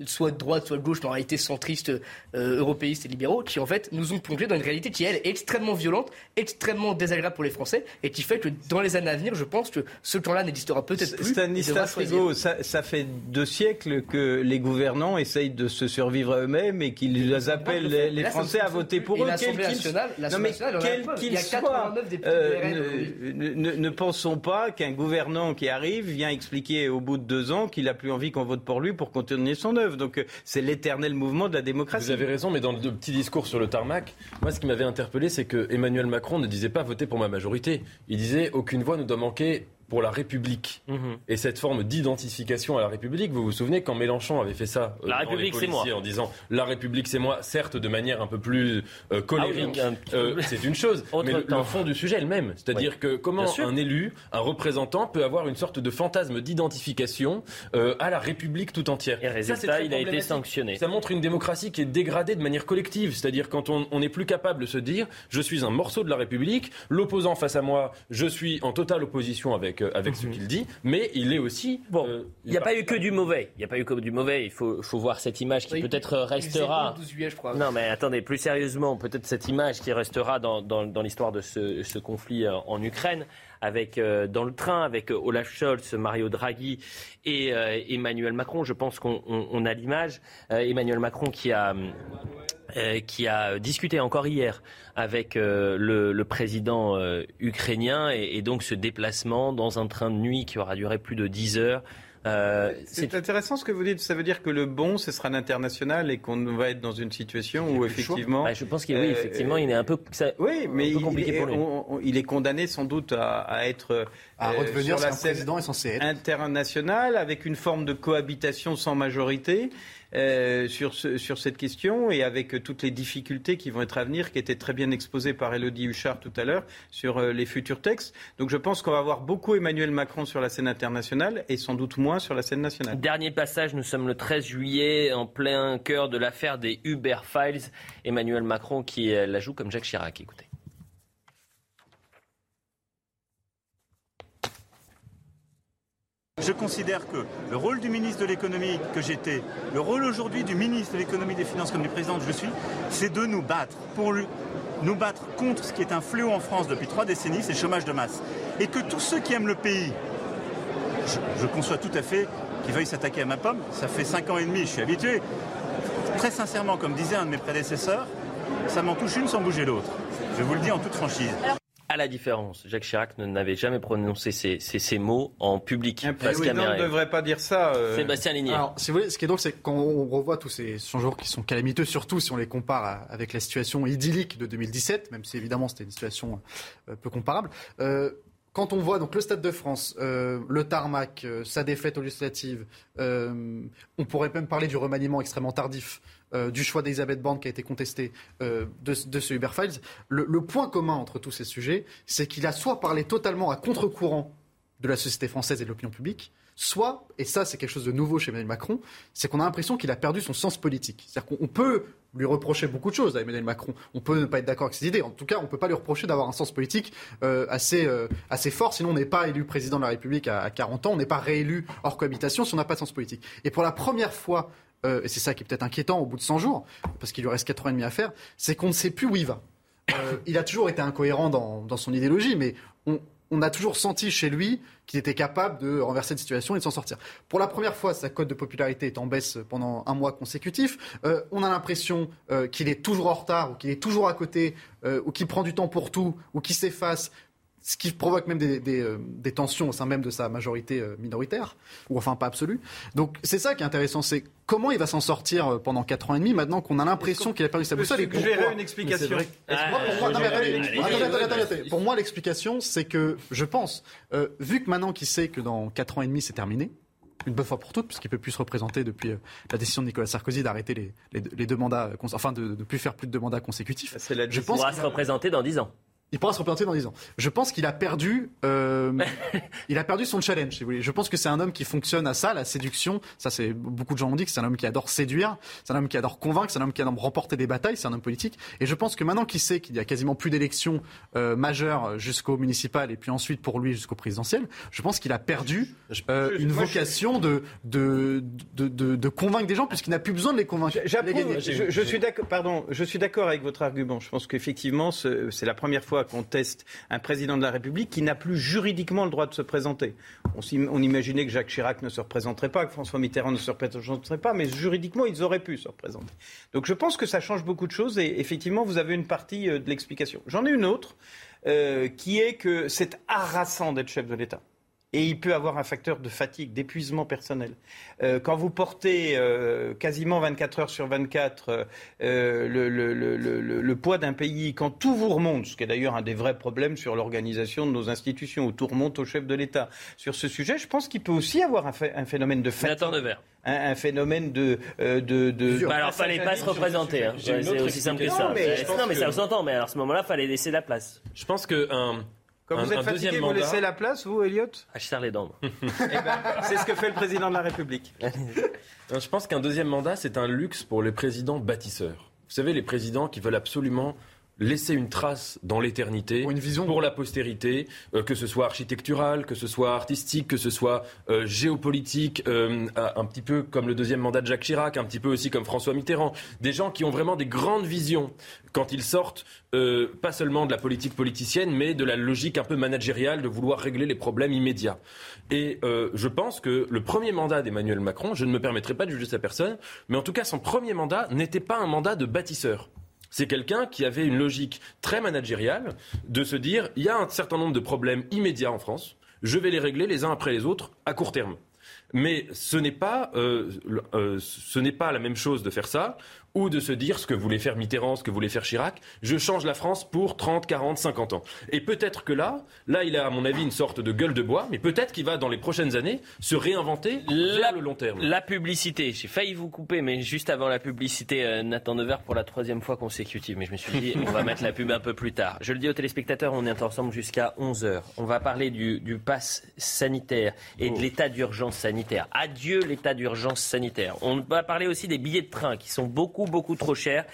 soit de droite, soit de gauche, mais en réalité centristes, euh, européistes et libéraux, qui en fait nous ont plongé dans une réalité qui, elle, est extrêmement violente, extrêmement désagréable pour les Français, et qui fait que dans les années à venir, je pense que ce temps-là n'existera peut-être plus. Stanislas Rigaud, ça, ça, fait deux siècles que les gouvernants essayent de se survivre à eux-mêmes et qu'ils appellent les, les Français à voter pour eux. Quel nationale, non, mais quel qu'il soit, euh, ne, ne, ne, pensons pas qu'un gouvernant qui arrive vient expliquer au bout de deux ans qu'il n'a plus envie qu'on vote pour lui pour continuer son œuvre. Donc euh, c'est l'éternel mouvement de la démocratie. Vous avez raison, mais dans le petit discours sur le tarmac, moi ce qui m'avait interpellé, c'est que Emmanuel Macron ne disait pas voter pour ma majorité. Il disait aucune voix ne doit manquer pour la République. Mhm. Et cette forme d'identification à la République, vous vous souvenez quand Mélenchon avait fait ça euh, La République, c'est moi. En disant La République, c'est moi, certes de manière un peu plus euh, colérique, ah euh, c'est une chose, [laughs] mais le, fond du sujet est le même. C'est-à-dire que comment un élu, un représentant peut avoir une sorte de fantasme d'identification euh, à la République tout entière. Et résultat, il a été sanctionné. Ça montre une démocratie qui est dégradée de manière collective. C'est-à-dire quand on n'est plus capable de se dire Je suis un morceau de la République, l'opposant face à moi, je suis en totale opposition avec avec, ce mhm. qu'il dit, mais il est aussi. Bon, euh, il n'y a pas eu que du mauvais. Il n'y a pas eu que du mauvais. Il faut, faut voir cette image qui peut-être restera. Non, mais attendez, plus sérieusement, peut-être cette image qui restera dans, dans, l'histoire de ce, ce, conflit euh, en Ukraine. Avec, euh, dans le train avec Olaf Scholz, Mario Draghi et Emmanuel Macron. Je pense qu'on a l'image. Emmanuel Macron qui a euh, discuté encore hier avec euh, le, président euh, ukrainien et, donc ce déplacement dans un train de nuit qui aura duré plus de 10 heures. C'est intéressant ce que vous dites. Ça veut dire que le bon, ce sera l'international et qu'on va être dans une situation où effectivement. Bah, je pense qu'il oui, effectivement, il est un peu. oui, mais il, compliqué pour lui. il, est condamné sans doute à, être à redevenir sur la scène président est censé être internationale avec une forme de cohabitation sans majorité. Euh, sur, sur cette question et avec toutes les difficultés qui vont être à venir, qui étaient très bien exposées par Elodie Huchard tout à l'heure sur euh, les futurs textes. Donc je pense qu'on va avoir beaucoup Emmanuel Macron sur la scène internationale et sans doute moins sur la scène nationale. Dernier passage, nous sommes le 13 juillet en plein cœur de l'affaire des Uber Files. Emmanuel Macron qui euh, la joue comme Jacques Chirac. Écoutez. Je considère que le rôle du ministre de l'économie que j'étais, le rôle aujourd'hui du ministre de l'économie et des finances comme du président que je suis, c'est de nous battre pour nous battre contre ce qui est un fléau en France depuis trois décennies, c'est le chômage de masse. Et que tous ceux qui aiment le pays, je, conçois tout à fait qu'ils veuillent s'attaquer à ma pomme, ça fait cinq ans et demi, je suis habitué. Très sincèrement, comme disait un de mes prédécesseurs, ça m'en touche une sans bouger l'autre. Je vous le dis en toute franchise. À la différence, Jacques Chirac n'avait jamais prononcé ces, ces, mots en public. Oui, non, on ne devrait pas dire ça. Euh. Sébastien Ligné. Alors, si vous voulez, ce qui est donc, c'est quand on revoit tous ces changements qui sont calamiteux, surtout si on les compare avec la situation idyllique de 2017, même si évidemment c'était une situation euh, peu comparable. Euh, quand on voit donc le Stade de France, euh, le tarmac, euh, sa défaite aux législatives, euh, on pourrait même parler du remaniement extrêmement tardif du choix d'Elisabeth Borne qui a été contesté de, de, ce Uber Files. Le, point commun entre tous ces sujets, c'est qu'il a soit parlé totalement à contre-courant de la société française et de l'opinion publique, soit, et ça c'est quelque chose de nouveau chez Emmanuel Macron, c'est qu'on a l'impression qu'il a perdu son sens politique. C'est-à-dire qu'on peut lui reprocher beaucoup de choses à Emmanuel Macron. On peut ne pas être d'accord avec ses idées. En tout cas, on ne peut pas lui reprocher d'avoir un sens politique euh, assez, euh, assez fort. Sinon, on n'est pas élu président de la République à, 40 ans. On n'est pas réélu hors cohabitation si on n'a pas de sens politique. Et pour la première fois, euh, et c'est ça qui est peut-être inquiétant au bout de 100 jours, parce qu'il lui reste 4 ans et demi à faire, c'est qu'on ne sait plus où il va. il a toujours été incohérent dans, dans son idéologie, mais on, a toujours senti chez lui qu'il était capable de renverser une situation et de s'en sortir. Pour la première fois, sa cote de popularité est en baisse pendant un mois consécutif. Euh, on a l'impression euh, qu'il est toujours en retard ou qu'il est toujours à côté euh, ou qu'il prend du temps pour tout ou qu'il s'efface ce qui provoque même des, euh, des, tensions au sein même de sa majorité euh, minoritaire, ou enfin pas absolue. Donc c'est ça qui est intéressant, c'est comment il va s'en sortir euh, pendant 4 ans et demi maintenant qu'on a l'impression qu'il a perdu sa boussole. Je gérer une explication. Pour moi, l'explication, c'est que je pense, vu que maintenant qu'il sait que dans 4 ans et demi c'est terminé, une bonne fois pour toutes, puisqu'il ne peut plus se représenter depuis la décision de Nicolas Sarkozy d'arrêter les, les, deux mandats, enfin de ne plus faire plus de deux mandats consécutifs. je pense pourra se représenter dans 10 ans. Il pourra se représenter dans 10 ans. Je pense qu'il a perdu, euh, [laughs] il a perdu son challenge, si vous voulez. Je pense que c'est un homme qui fonctionne à ça, la séduction. Ça, c'est beaucoup de gens ont dit que c'est un homme qui adore séduire, c'est un homme qui adore convaincre, c'est un homme qui adore remporter des batailles, c'est un homme politique. Et je pense que maintenant qu'il sait qu'il y a quasiment plus d'élections euh, majeures jusqu'au municipal et puis ensuite pour lui jusqu'au présidentiel, je pense qu'il a perdu euh, une vocation de de, de, de, de, convaincre des gens puisqu'il n'a plus besoin de les convaincre. J'approuve. Je, je, suis d'accord. Pardon, je suis d'accord avec votre argument. Je pense qu'effectivement, c'est la première fois qu'on teste un président de la République qui n'a plus juridiquement le droit de se présenter. On, imaginait que Jacques Chirac ne se représenterait pas, que François Mitterrand ne se représenterait pas, mais juridiquement, ils auraient pu se représenter. Donc je pense que ça change beaucoup de choses et effectivement, vous avez une partie euh, de l'explication. J'en ai une autre, euh, qui est que c'est harassant d'être chef de l'État et il peut avoir un facteur de fatigue, d'épuisement personnel. Euh, quand vous portez euh, quasiment 24 heures sur 24 euh, le, le, le, le, poids d'un pays, quand tout vous remonte, ce qui est d'ailleurs un des vrais problèmes sur l'organisation de nos institutions, où tout remonte au chef de l'État, sur ce sujet, je pense qu'il peut aussi avoir un, un phénomène de fatigue. Un, un, phénomène de. de, de bah alors, fallait pas se représenter. Hein. C'est aussi simple que ça. Non, mais, non, mais ça s'entend. Mais alors, à ce moment-là, fallait laisser la place. Je pense que un, quand vous êtes fatigué, vous laissez la place, vous, Elliot ah, Je serre les dents. [laughs] eh ben, c'est ce que fait le président de la République. [laughs] je pense qu'un deuxième mandat, c'est un luxe pour les présidents bâtisseurs. Vous savez, les présidents qui veulent absolument laisser une trace dans l'éternité pour, une vision. pour la postérité, euh, que ce soit architectural, que ce soit artistique, que ce soit euh, géopolitique, euh, un petit peu comme le deuxième mandat de Jacques Chirac, un petit peu aussi comme François Mitterrand. Des gens qui ont vraiment des grandes visions quand ils sortent, pas seulement de la politique politicienne, mais de la logique un peu managériale de vouloir régler les problèmes immédiats. Et je pense que le premier mandat d'Emmanuel Macron, je ne me permettrai pas de juger sa personne, mais en tout cas son premier mandat n'était pas un mandat de bâtisseur. C'est quelqu'un qui avait une logique très managériale de se dire il y a un certain nombre de problèmes immédiats en France, je vais les régler les uns après les autres à court terme. Mais ce n'est pas, euh, euh, la même chose de faire ça ou de se dire ce que voulait faire Mitterrand, ce que voulait faire Chirac, je change la France pour 30, 40, 50 ans. Et peut-être que là, là, il a à mon avis une sorte de gueule de bois, mais peut-être qu'il va dans les prochaines années se réinventer la, le long terme. La publicité, j'ai failli vous couper, mais juste avant la publicité, euh, Nathan Dever pour la troisième fois consécutive. Mais je me suis dit, on va mettre la pub un peu plus tard. Je le dis aux téléspectateurs, on est ensemble jusqu'à 11h. On va parler du, du pass sanitaire et de oh. l'état d'urgence sanitaire. Adieu l'état d'urgence sanitaire. On va parler aussi des billets de train qui sont beaucoup beaucoup, trop cher.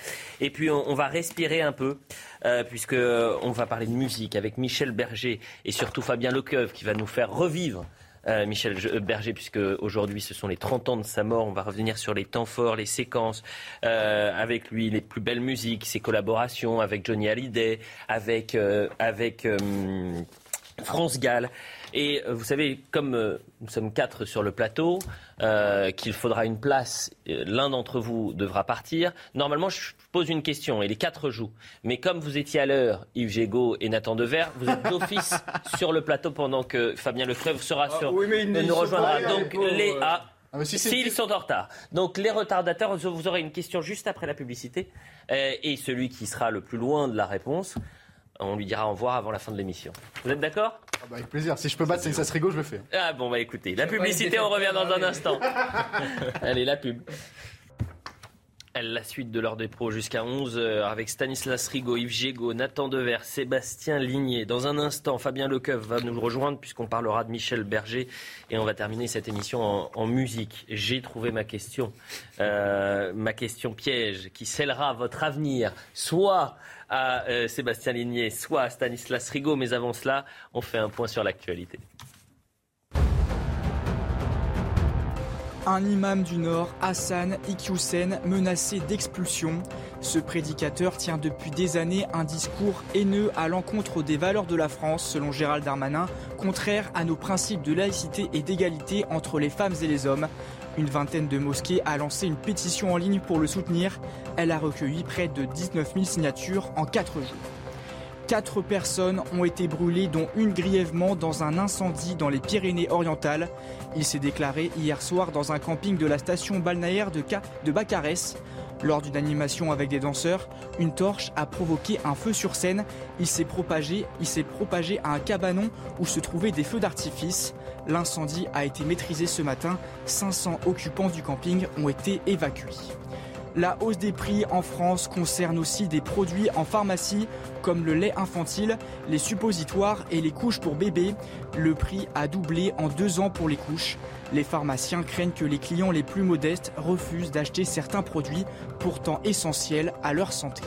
Et puis on, va respirer un peu, euh, puisque euh, on va parler de musique avec Michel Berger et surtout Fabien Lecoeuvre qui va nous faire revivre. Euh, Michel Berger, puisque aujourd'hui ce sont les 30 ans de sa mort. On va revenir sur les temps forts, les séquences, avec lui, les plus belles musiques, ses collaborations avec Johnny Hallyday, avec, avec France Gall. Et vous savez, comme nous sommes quatre sur le plateau, euh, qu'il faudra une place, euh, l'un d'entre vous devra partir. Normalement, je pose une question et les quatre jouent. Mais comme vous étiez à l'heure, Yves Gégaud et Nathan Dever, vous êtes d'office [laughs] sur le plateau pendant que Fabien Lefrèvre sera ah, sur, oui, nous rejoindra. Donc les A. Ah, S'ils sont en retard. Donc les retardateurs, vous aurez une question juste après la publicité. Euh, et celui qui sera le plus loin de la réponse on lui dira au revoir avant la fin de l'émission. Vous êtes d'accord? Ah bah Avec plaisir. Si je peux battre ça Rigaud, je le fais. Ah bon, bah écoutez, la publicité, on revient dans un instant. [laughs] [laughs] Allez, la pub. La suite de l'heure des pros jusqu'à 11h avec Stanislas Rigaud, Yves Gégaud, Nathan Dever, Sébastien Ligné. Dans un instant, Fabien Lecoeuf va nous rejoindre puisqu'on parlera de Michel Berger et on va terminer cette émission en, musique. J'ai trouvé ma question, euh, ma question piège qui scellera votre avenir, soit à euh, Sébastien Ligné, soit à Stanislas Rigaud. Mais avant cela, on fait un point sur l'actualité. Un imam du Nord, Hassan Iqiyoussen, menacé d'expulsion. Ce prédicateur tient depuis des années un discours haineux à l'encontre des valeurs de la France, selon Gérald Darmanin, contraire à nos principes de laïcité et d'égalité entre les femmes et les hommes. Une vingtaine de mosquées a lancé une pétition en ligne pour le soutenir. Elle a recueilli près de 19 000 signatures en 4 jours. Quatre personnes ont été brûlées, dont une grièvement dans un incendie dans les Pyrénées-Orientales. Il s'est déclaré hier soir dans un camping de la station balnéaire de, de Bacarès. Lors d'une animation avec des danseurs, une torche a provoqué un feu sur scène. Il s'est propagé, il s'est propagé à un cabanon où se trouvaient des feux d'artifice. L'incendie a été maîtrisé ce matin. 500 occupants du camping ont été évacués. La hausse des prix en France concerne aussi des produits en pharmacie comme le lait infantile, les suppositoires et les couches pour bébés. Le prix a doublé en deux ans pour les couches. Les pharmaciens craignent que les clients les plus modestes refusent d'acheter certains produits pourtant essentiels à leur santé.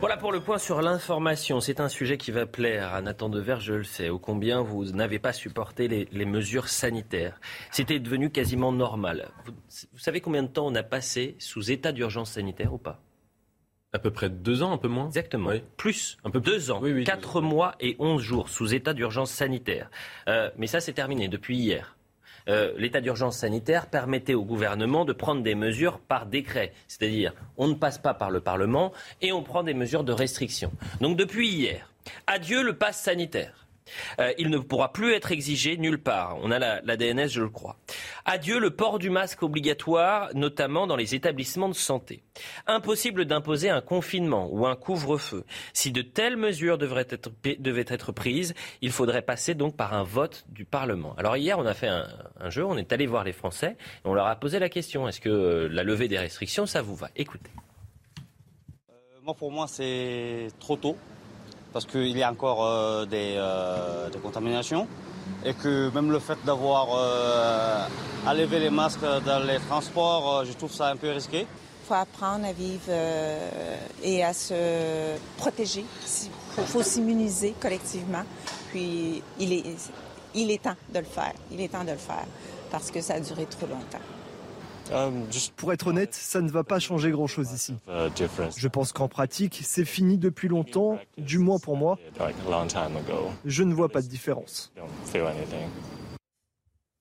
Voilà pour le point sur l'information. C'est un sujet qui va plaire à Nathan Dever, je le sais. Ô combien vous n'avez pas supporté les, mesures sanitaires. C'était devenu quasiment normal. Vous, savez combien de temps on a passé sous état d'urgence sanitaire ou pas? À peu près deux ans, un peu moins Exactement. Plus. Un peu deux ans. Quatre mois et onze jours sous état d'urgence sanitaire. Euh, mais ça, c'est terminé depuis hier. Euh, l'état d'urgence sanitaire permettait au gouvernement de prendre des mesures par décret. C'est-à-dire, on ne passe pas par le Parlement et on prend des mesures de restriction. Donc depuis hier, adieu le pass sanitaire. Euh, il ne pourra plus être exigé nulle part. On a la, DNS, je le crois. Adieu le port du masque obligatoire, notamment dans les établissements de santé. Impossible d'imposer un confinement ou un couvre-feu. Si de telles mesures devaient être prises, il faudrait passer donc par un vote du Parlement. Alors hier, on a fait un, jeu, on est allé voir les Français et on leur a posé la question est-ce que euh, la levée des restrictions, ça vous va? Écoutez. Euh, moi, pour moi, c'est trop tôt parce qu'il y a encore euh, euh, des, contaminations et que même le fait d'avoir euh, à lever les masques dans les transports, je trouve ça un peu risqué. Il faut apprendre à vivre et à se protéger. Il faut s'immuniser collectivement. Puis il est, il est temps de le faire. Il est temps de le faire parce que ça a duré trop longtemps. Um, Pour être honnête, ça ne va pas changer grand-chose ici. Je pense qu'en pratique, c'est fini depuis longtemps, du moins pour moi. Je ne vois pas de différence.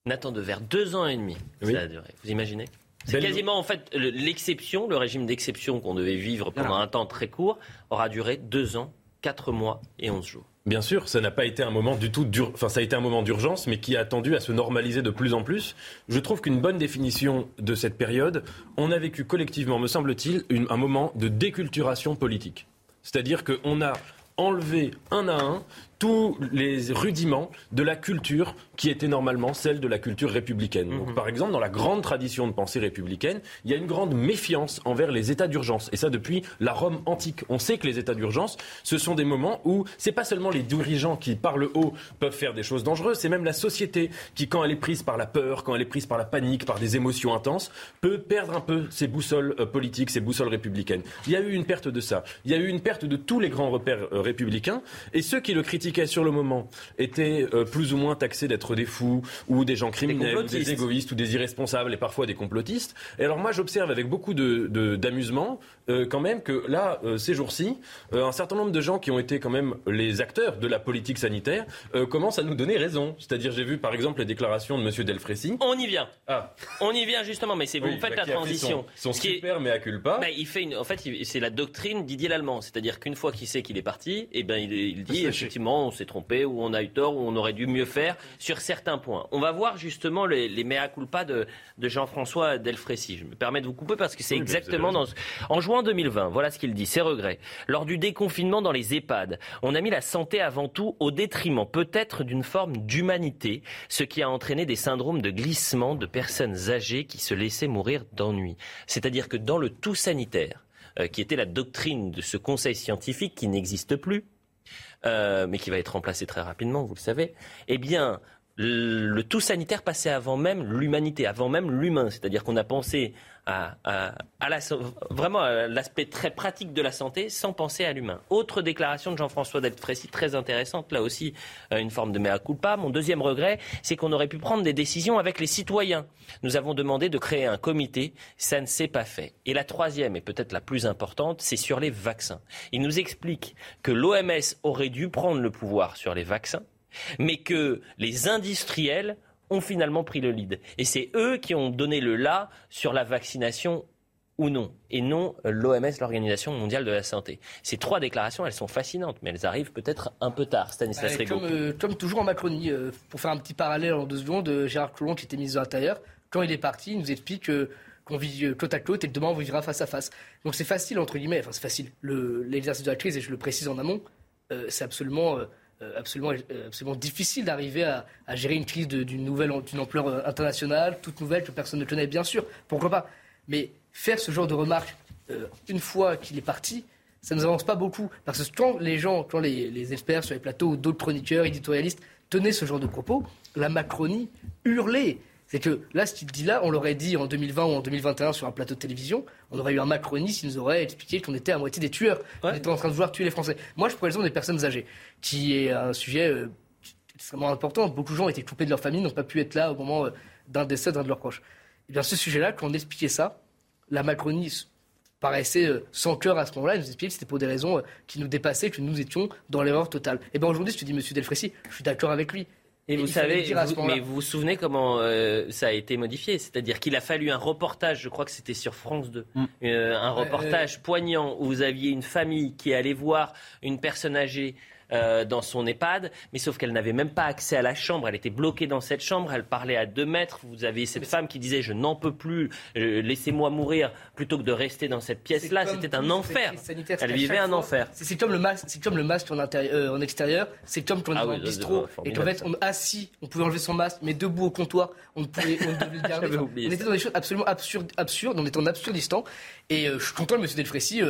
Nathan vers deux ans et demi, ça a duré. Vous imaginez? C'est quasiment en fait l'exception, le régime d'exception qu'on devait vivre pendant un temps très court aura duré deux ans, quatre mois et onze jours. Bien sûr, ça n'a pas été un moment du tout dur, enfin ça a été un moment d'urgence, mais qui a tendu à se normaliser de plus en plus. Je trouve qu'une bonne définition de cette période, on a vécu collectivement, me semble-t-il, un moment de déculturation politique. C'est-à-dire qu'on a enlevé un à un tous les rudiments de la culture qui était normalement celle de la culture républicaine. Donc, mhm. par exemple, dans la grande tradition de pensée républicaine, il y a une grande méfiance envers les états d'urgence. Et ça depuis la Rome antique. On sait que les états d'urgence, ce sont des moments où c'est pas seulement les dirigeants qui, par le haut, peuvent faire des choses dangereuses, c'est même la société qui, quand elle est prise par la peur, quand elle est prise par la panique, par des émotions intenses, peut perdre un peu ses boussoles euh, politiques, ses boussoles républicaines. Il y a eu une perte de ça. Il y a eu une perte de tous les grands repères euh, républicains. Et ceux qui le critiquent sur le moment étaient euh, plus ou moins taxés d'être des fous ou des gens criminels, ou des égoïstes ou des irresponsables et parfois des complotistes. Et alors moi j'observe avec beaucoup d'amusement de, euh, quand même que là, euh, ces jours-ci, un certain nombre de gens qui ont été quand même les acteurs de la politique sanitaire commencent à nous donner raison. C'est-à-dire j'ai vu par exemple les déclarations de M. Delfrécy. On y vient. Ah. On y vient justement, mais c'est vous faites bah, la transition. Son, super mais à culpa. Bah, il fait une, en fait, c'est la doctrine Didier Lallemand. C'est-à-dire qu'une fois qu'il sait qu'il est parti, et eh ben il, il dit effectivement on s'est trompé, ou on a eu tort, ou on aurait dû mieux faire sur certains points. On va voir justement les, les mea culpa de, de Jean-François Delfrécy. Je me permets de vous couper parce que c'est exactement dans En juin 2020, voilà ce qu'il dit, ses regrets. Lors du déconfinement dans les EHPAD, on a mis la santé avant tout au détriment peut-être d'une forme d'humanité, ce qui a entraîné des syndromes de glissement de personnes âgées qui se laissaient mourir d'ennui. C'est-à-dire que dans le tout sanitaire, euh, qui était la doctrine de ce conseil scientifique qui n'existe plus, euh, mais qui va être remplacé très rapidement, vous le savez, eh bien, le tout sanitaire passait avant même l'humanité, avant même l'humain. C'est-à-dire qu'on a pensé à, vraiment à l'aspect très pratique de la santé sans penser à l'humain. Autre déclaration de Jean-François Delfrécy très intéressante, là aussi euh, une forme de mea culpa. Mon deuxième regret, c'est qu'on aurait pu prendre des décisions avec les citoyens. Nous avons demandé de créer un comité, ça ne s'est pas fait. Et la troisième, et peut-être la plus importante, c'est sur les vaccins. Il nous explique que l'OMS aurait dû prendre le pouvoir sur les vaccins mais que les industriels ont finalement pris le lead. Et c'est eux qui ont donné le là sur la vaccination ou non, et non euh, l'OMS, l'Organisation mondiale de la santé. Ces trois déclarations, elles sont fascinantes, mais elles arrivent peut-être un peu tard. Stanislas comme, euh, comme, toujours en Macronie, euh, pour faire un petit parallèle en deux secondes, de Gérard Collomb, qui était ministre de l'Intérieur, quand il est parti, il nous explique qu'on vit côte à côte et que demain on vivra face à face. Donc c'est facile, entre guillemets, enfin c'est facile. L'exercice de la crise, et je le précise en amont, c'est absolument absolument, euh, absolument difficile d'arriver à, gérer une crise d'une nouvelle d'une ampleur euh, internationale, toute nouvelle que personne ne connaît, bien sûr. Pourquoi pas? Mais faire ce genre de remarques euh, une fois qu'il est parti, ça ne nous avance pas beaucoup. Parce que quand les gens, quand les, experts sur les plateaux d'autres chroniqueurs, éditorialistes tenaient ce genre de propos, la Macronie hurlait. C'est que là, ce qu'il dit là, on l'aurait dit en 2020 ou en 2021 sur un plateau de télévision, on aurait eu un Macronie qui nous aurait expliqué qu'on était à moitié des tueurs, qu'on était en train de vouloir tuer les Français. Moi, je prends l'exemple des personnes âgées, qui est un sujet euh, extrêmement important. Beaucoup de gens ont été coupés de leur famille, n'ont pas pu être là au moment euh, d'un décès d'un de leurs proches. Et eh bien, ce sujet-là, quand on expliquait ça, la Macronie paraissait euh, sans cœur à ce moment-là. Il nous expliquait que c'était pour des raisons qui nous dépassaient, que nous étions dans l'erreur totale. Et bien aujourd'hui, je te dis, Monsieur Delfrécy, je suis d'accord avec lui. Et, vous savez, mais vous vous souvenez comment euh, ça a été modifié? C'est-à-dire qu'il a fallu un reportage, je crois que c'était sur France 2, mm. euh, un reportage poignant où vous aviez une famille qui allait voir une personne âgée euh, dans son EHPAD, mais sauf qu'elle n'avait même pas accès à la chambre, elle était bloquée dans cette chambre, elle parlait à deux mètres, vous avez cette femme qui disait je n'en peux plus, laissez-moi mourir plutôt que de rester dans cette pièce-là, c'était un enfer. Elle vivait un enfer. C'est comme le c'est comme le masque en, euh, en extérieur, c'est comme quand on est ah bistrot et qu'en fait on assis, on pouvait enlever son masque, mais debout au comptoir, on pouvait, on devait le [laughs] garder. on était dans des choses absolument absurdes, absurdes, on était en absurdistan. Et euh, je suis content que M. Delfrécy,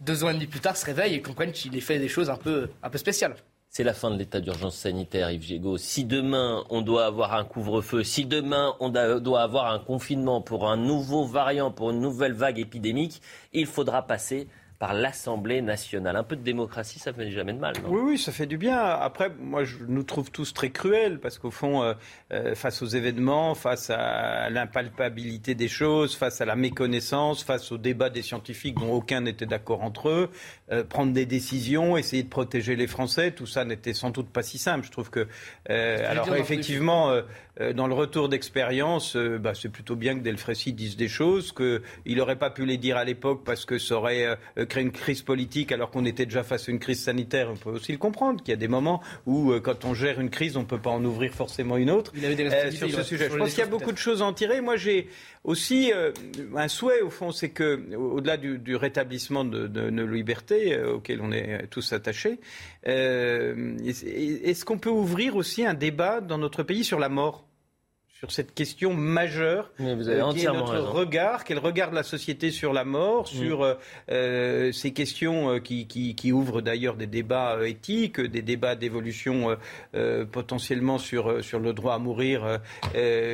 deux ans et demi plus tard, se réveille et comprenne qu'il ait fait des choses un peu, un peu spéciales. C'est la fin de l'état d'urgence sanitaire, Yves Gégaud. Si demain on doit avoir un couvre-feu, si demain on doit avoir un confinement pour un nouveau variant, pour une nouvelle vague épidémique, il faudra passer par l'Assemblée nationale. Un peu de démocratie, ça fait jamais de mal. Non? Oui, oui, ça fait du bien. Après, moi, je nous trouve tous très cruels parce qu'au fond, euh, euh, face aux événements, face à l'impalpabilité des choses, face à la méconnaissance, face au débat des scientifiques dont aucun n'était d'accord entre eux, euh, prendre des décisions, essayer de protéger les Français, tout ça n'était sans doute pas si simple. Je trouve que, alors effectivement, dans le retour d'expérience, bah, c'est plutôt bien que Delfrécy dise des choses qu'il n'aurait pas pu les dire à l'époque parce que ça aurait créer une crise politique alors qu'on était déjà face à une crise sanitaire, on peut aussi le comprendre, qu'il y a des moments où, euh, quand on gère une crise, on ne peut pas en ouvrir forcément une autre. Il avait des euh, sur ce sujet. Je pense qu'il y a beaucoup de choses à en tirer. Moi, j'ai aussi euh, un souhait, au fond, c'est que, au-delà du, rétablissement de, nos libertés, auxquelles on est tous attachés, est-ce qu'on peut ouvrir aussi un débat dans notre pays sur la mort? Sur cette question majeure vous avez euh, qui est notre regard, quel regard de la société sur la mort, mm. sur euh, euh, ces questions qui, qui, ouvrent d'ailleurs des débats éthiques, des débats d'évolution potentiellement sur, sur le droit à mourir,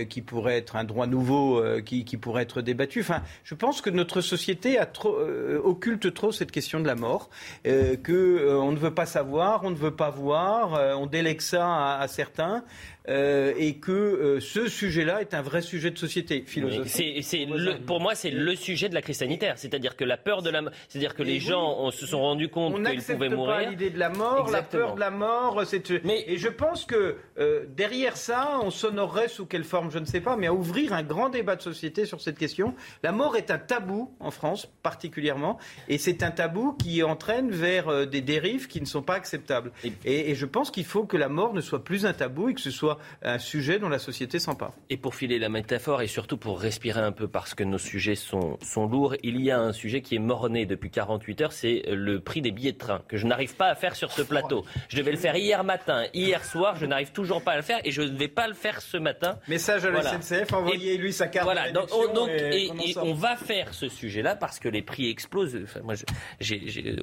qui pourrait être un droit nouveau, qui, qui, pourrait être débattu. Enfin, je pense que notre société a trop, occulte trop cette question de la mort, que on ne veut pas savoir, on ne veut pas voir, on délègue ça à, à certains. Euh, et que euh, ce sujet-là est un vrai sujet de société philosophique. C'est, pour moi, c'est le sujet de la crise sanitaire. C'est-à-dire que la peur de la c'est-à-dire que les gens se sont rendus compte qu'ils pouvaient mourir. On pas l'idée de la mort, la peur de la mort. Mais... Et je pense que euh, derrière ça, on s'honorerait sous quelle forme, je ne sais pas, mais à ouvrir un grand débat de société sur cette question. La mort est un tabou en France, particulièrement, et c'est un tabou qui entraîne vers des dérives qui ne sont pas acceptables. et je pense qu'il faut que la mort ne soit plus un tabou et que ce soit un sujet dont la société s'empare. Et pour filer la métaphore et surtout pour respirer un peu parce que nos sujets sont, sont lourds, il y a un sujet qui est mort-né depuis 48 heures, c'est le prix des billets de train que je n'arrive pas à faire sur ce plateau. Je devais le faire hier matin, hier soir, je n'arrive toujours pas à le faire et je ne vais pas le faire ce matin. Message à la SNCF, envoyez-lui sa carte. Voilà, donc, et, on, va faire ce sujet-là parce que les prix explosent. moi,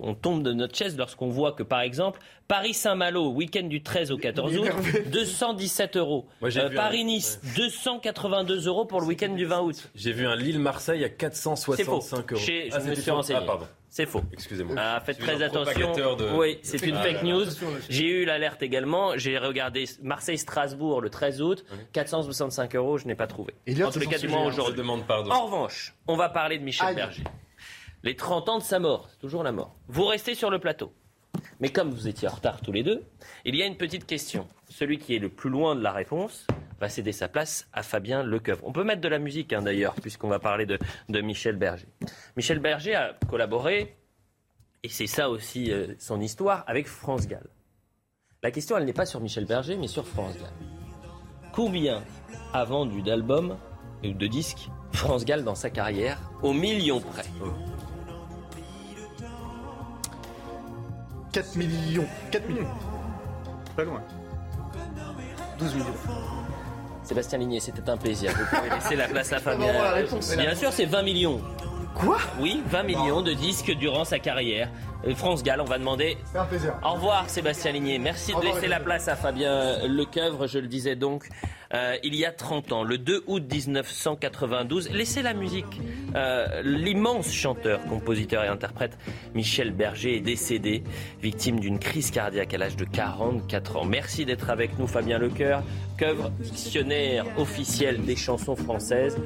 on tombe de notre chaise lorsqu'on voit que, par exemple, Paris-Saint-Malo, week-end du 13 au 14 août, 217 euros. Euh, Paris-Nice, 282 euros pour le week-end du 20 août. J'ai vu un Lille-Marseille à 465 euros. Chez, je ah, me suis renseigné. Ah, pardon. C'est faux. Excusez-moi. Ah, faites très attention. Oui, c'est une fake news. J'ai eu l'alerte également. J'ai regardé Marseille-Strasbourg le 13 août. 465 euros, je n'ai pas trouvé. en tous les cas, du moins aujourd'hui. demande pardon. En revanche, on va parler de Michel Berger. Les 30 ans de sa mort, c'est toujours la mort. Vous restez sur le plateau. Mais comme vous étiez en retard tous les deux, il y a une petite question. Celui qui est le plus loin de la réponse va céder sa place à Fabien Lecoeuvre. On peut mettre de la musique hein, d'ailleurs, puisqu'on va parler de, Michel Berger. Michel Berger a collaboré, et c'est ça aussi euh, son histoire, avec France Gall. La question, elle n'est pas sur Michel Berger, mais sur France Gall. Combien a vendu d'albums ou de disques France Gall dans sa carrière, au million près? 4 millions. 4 millions. Pas loin. 12 millions. Sébastien Ligné, c'était un plaisir. Vous pouvez [laughs] laisser la place à Fabien. Bien sûr, c'est 20 millions. Quoi? Oui, 20 millions de disques durant sa carrière. Euh, France Gall, on va demander. un plaisir. Au revoir Sébastien Ligné. Merci de laisser la place à Fabien Lecoeuvre, je le disais donc. Euh, il y a 30 ans, le 2 août 1992, laissez la musique. Euh, L'immense chanteur, compositeur et interprète Michel Berger est décédé, victime d'une crise cardiaque à l'âge de 44 ans. Merci d'être avec nous, Fabien Lecoeuvre, dictionnaire officiel des chansons françaises.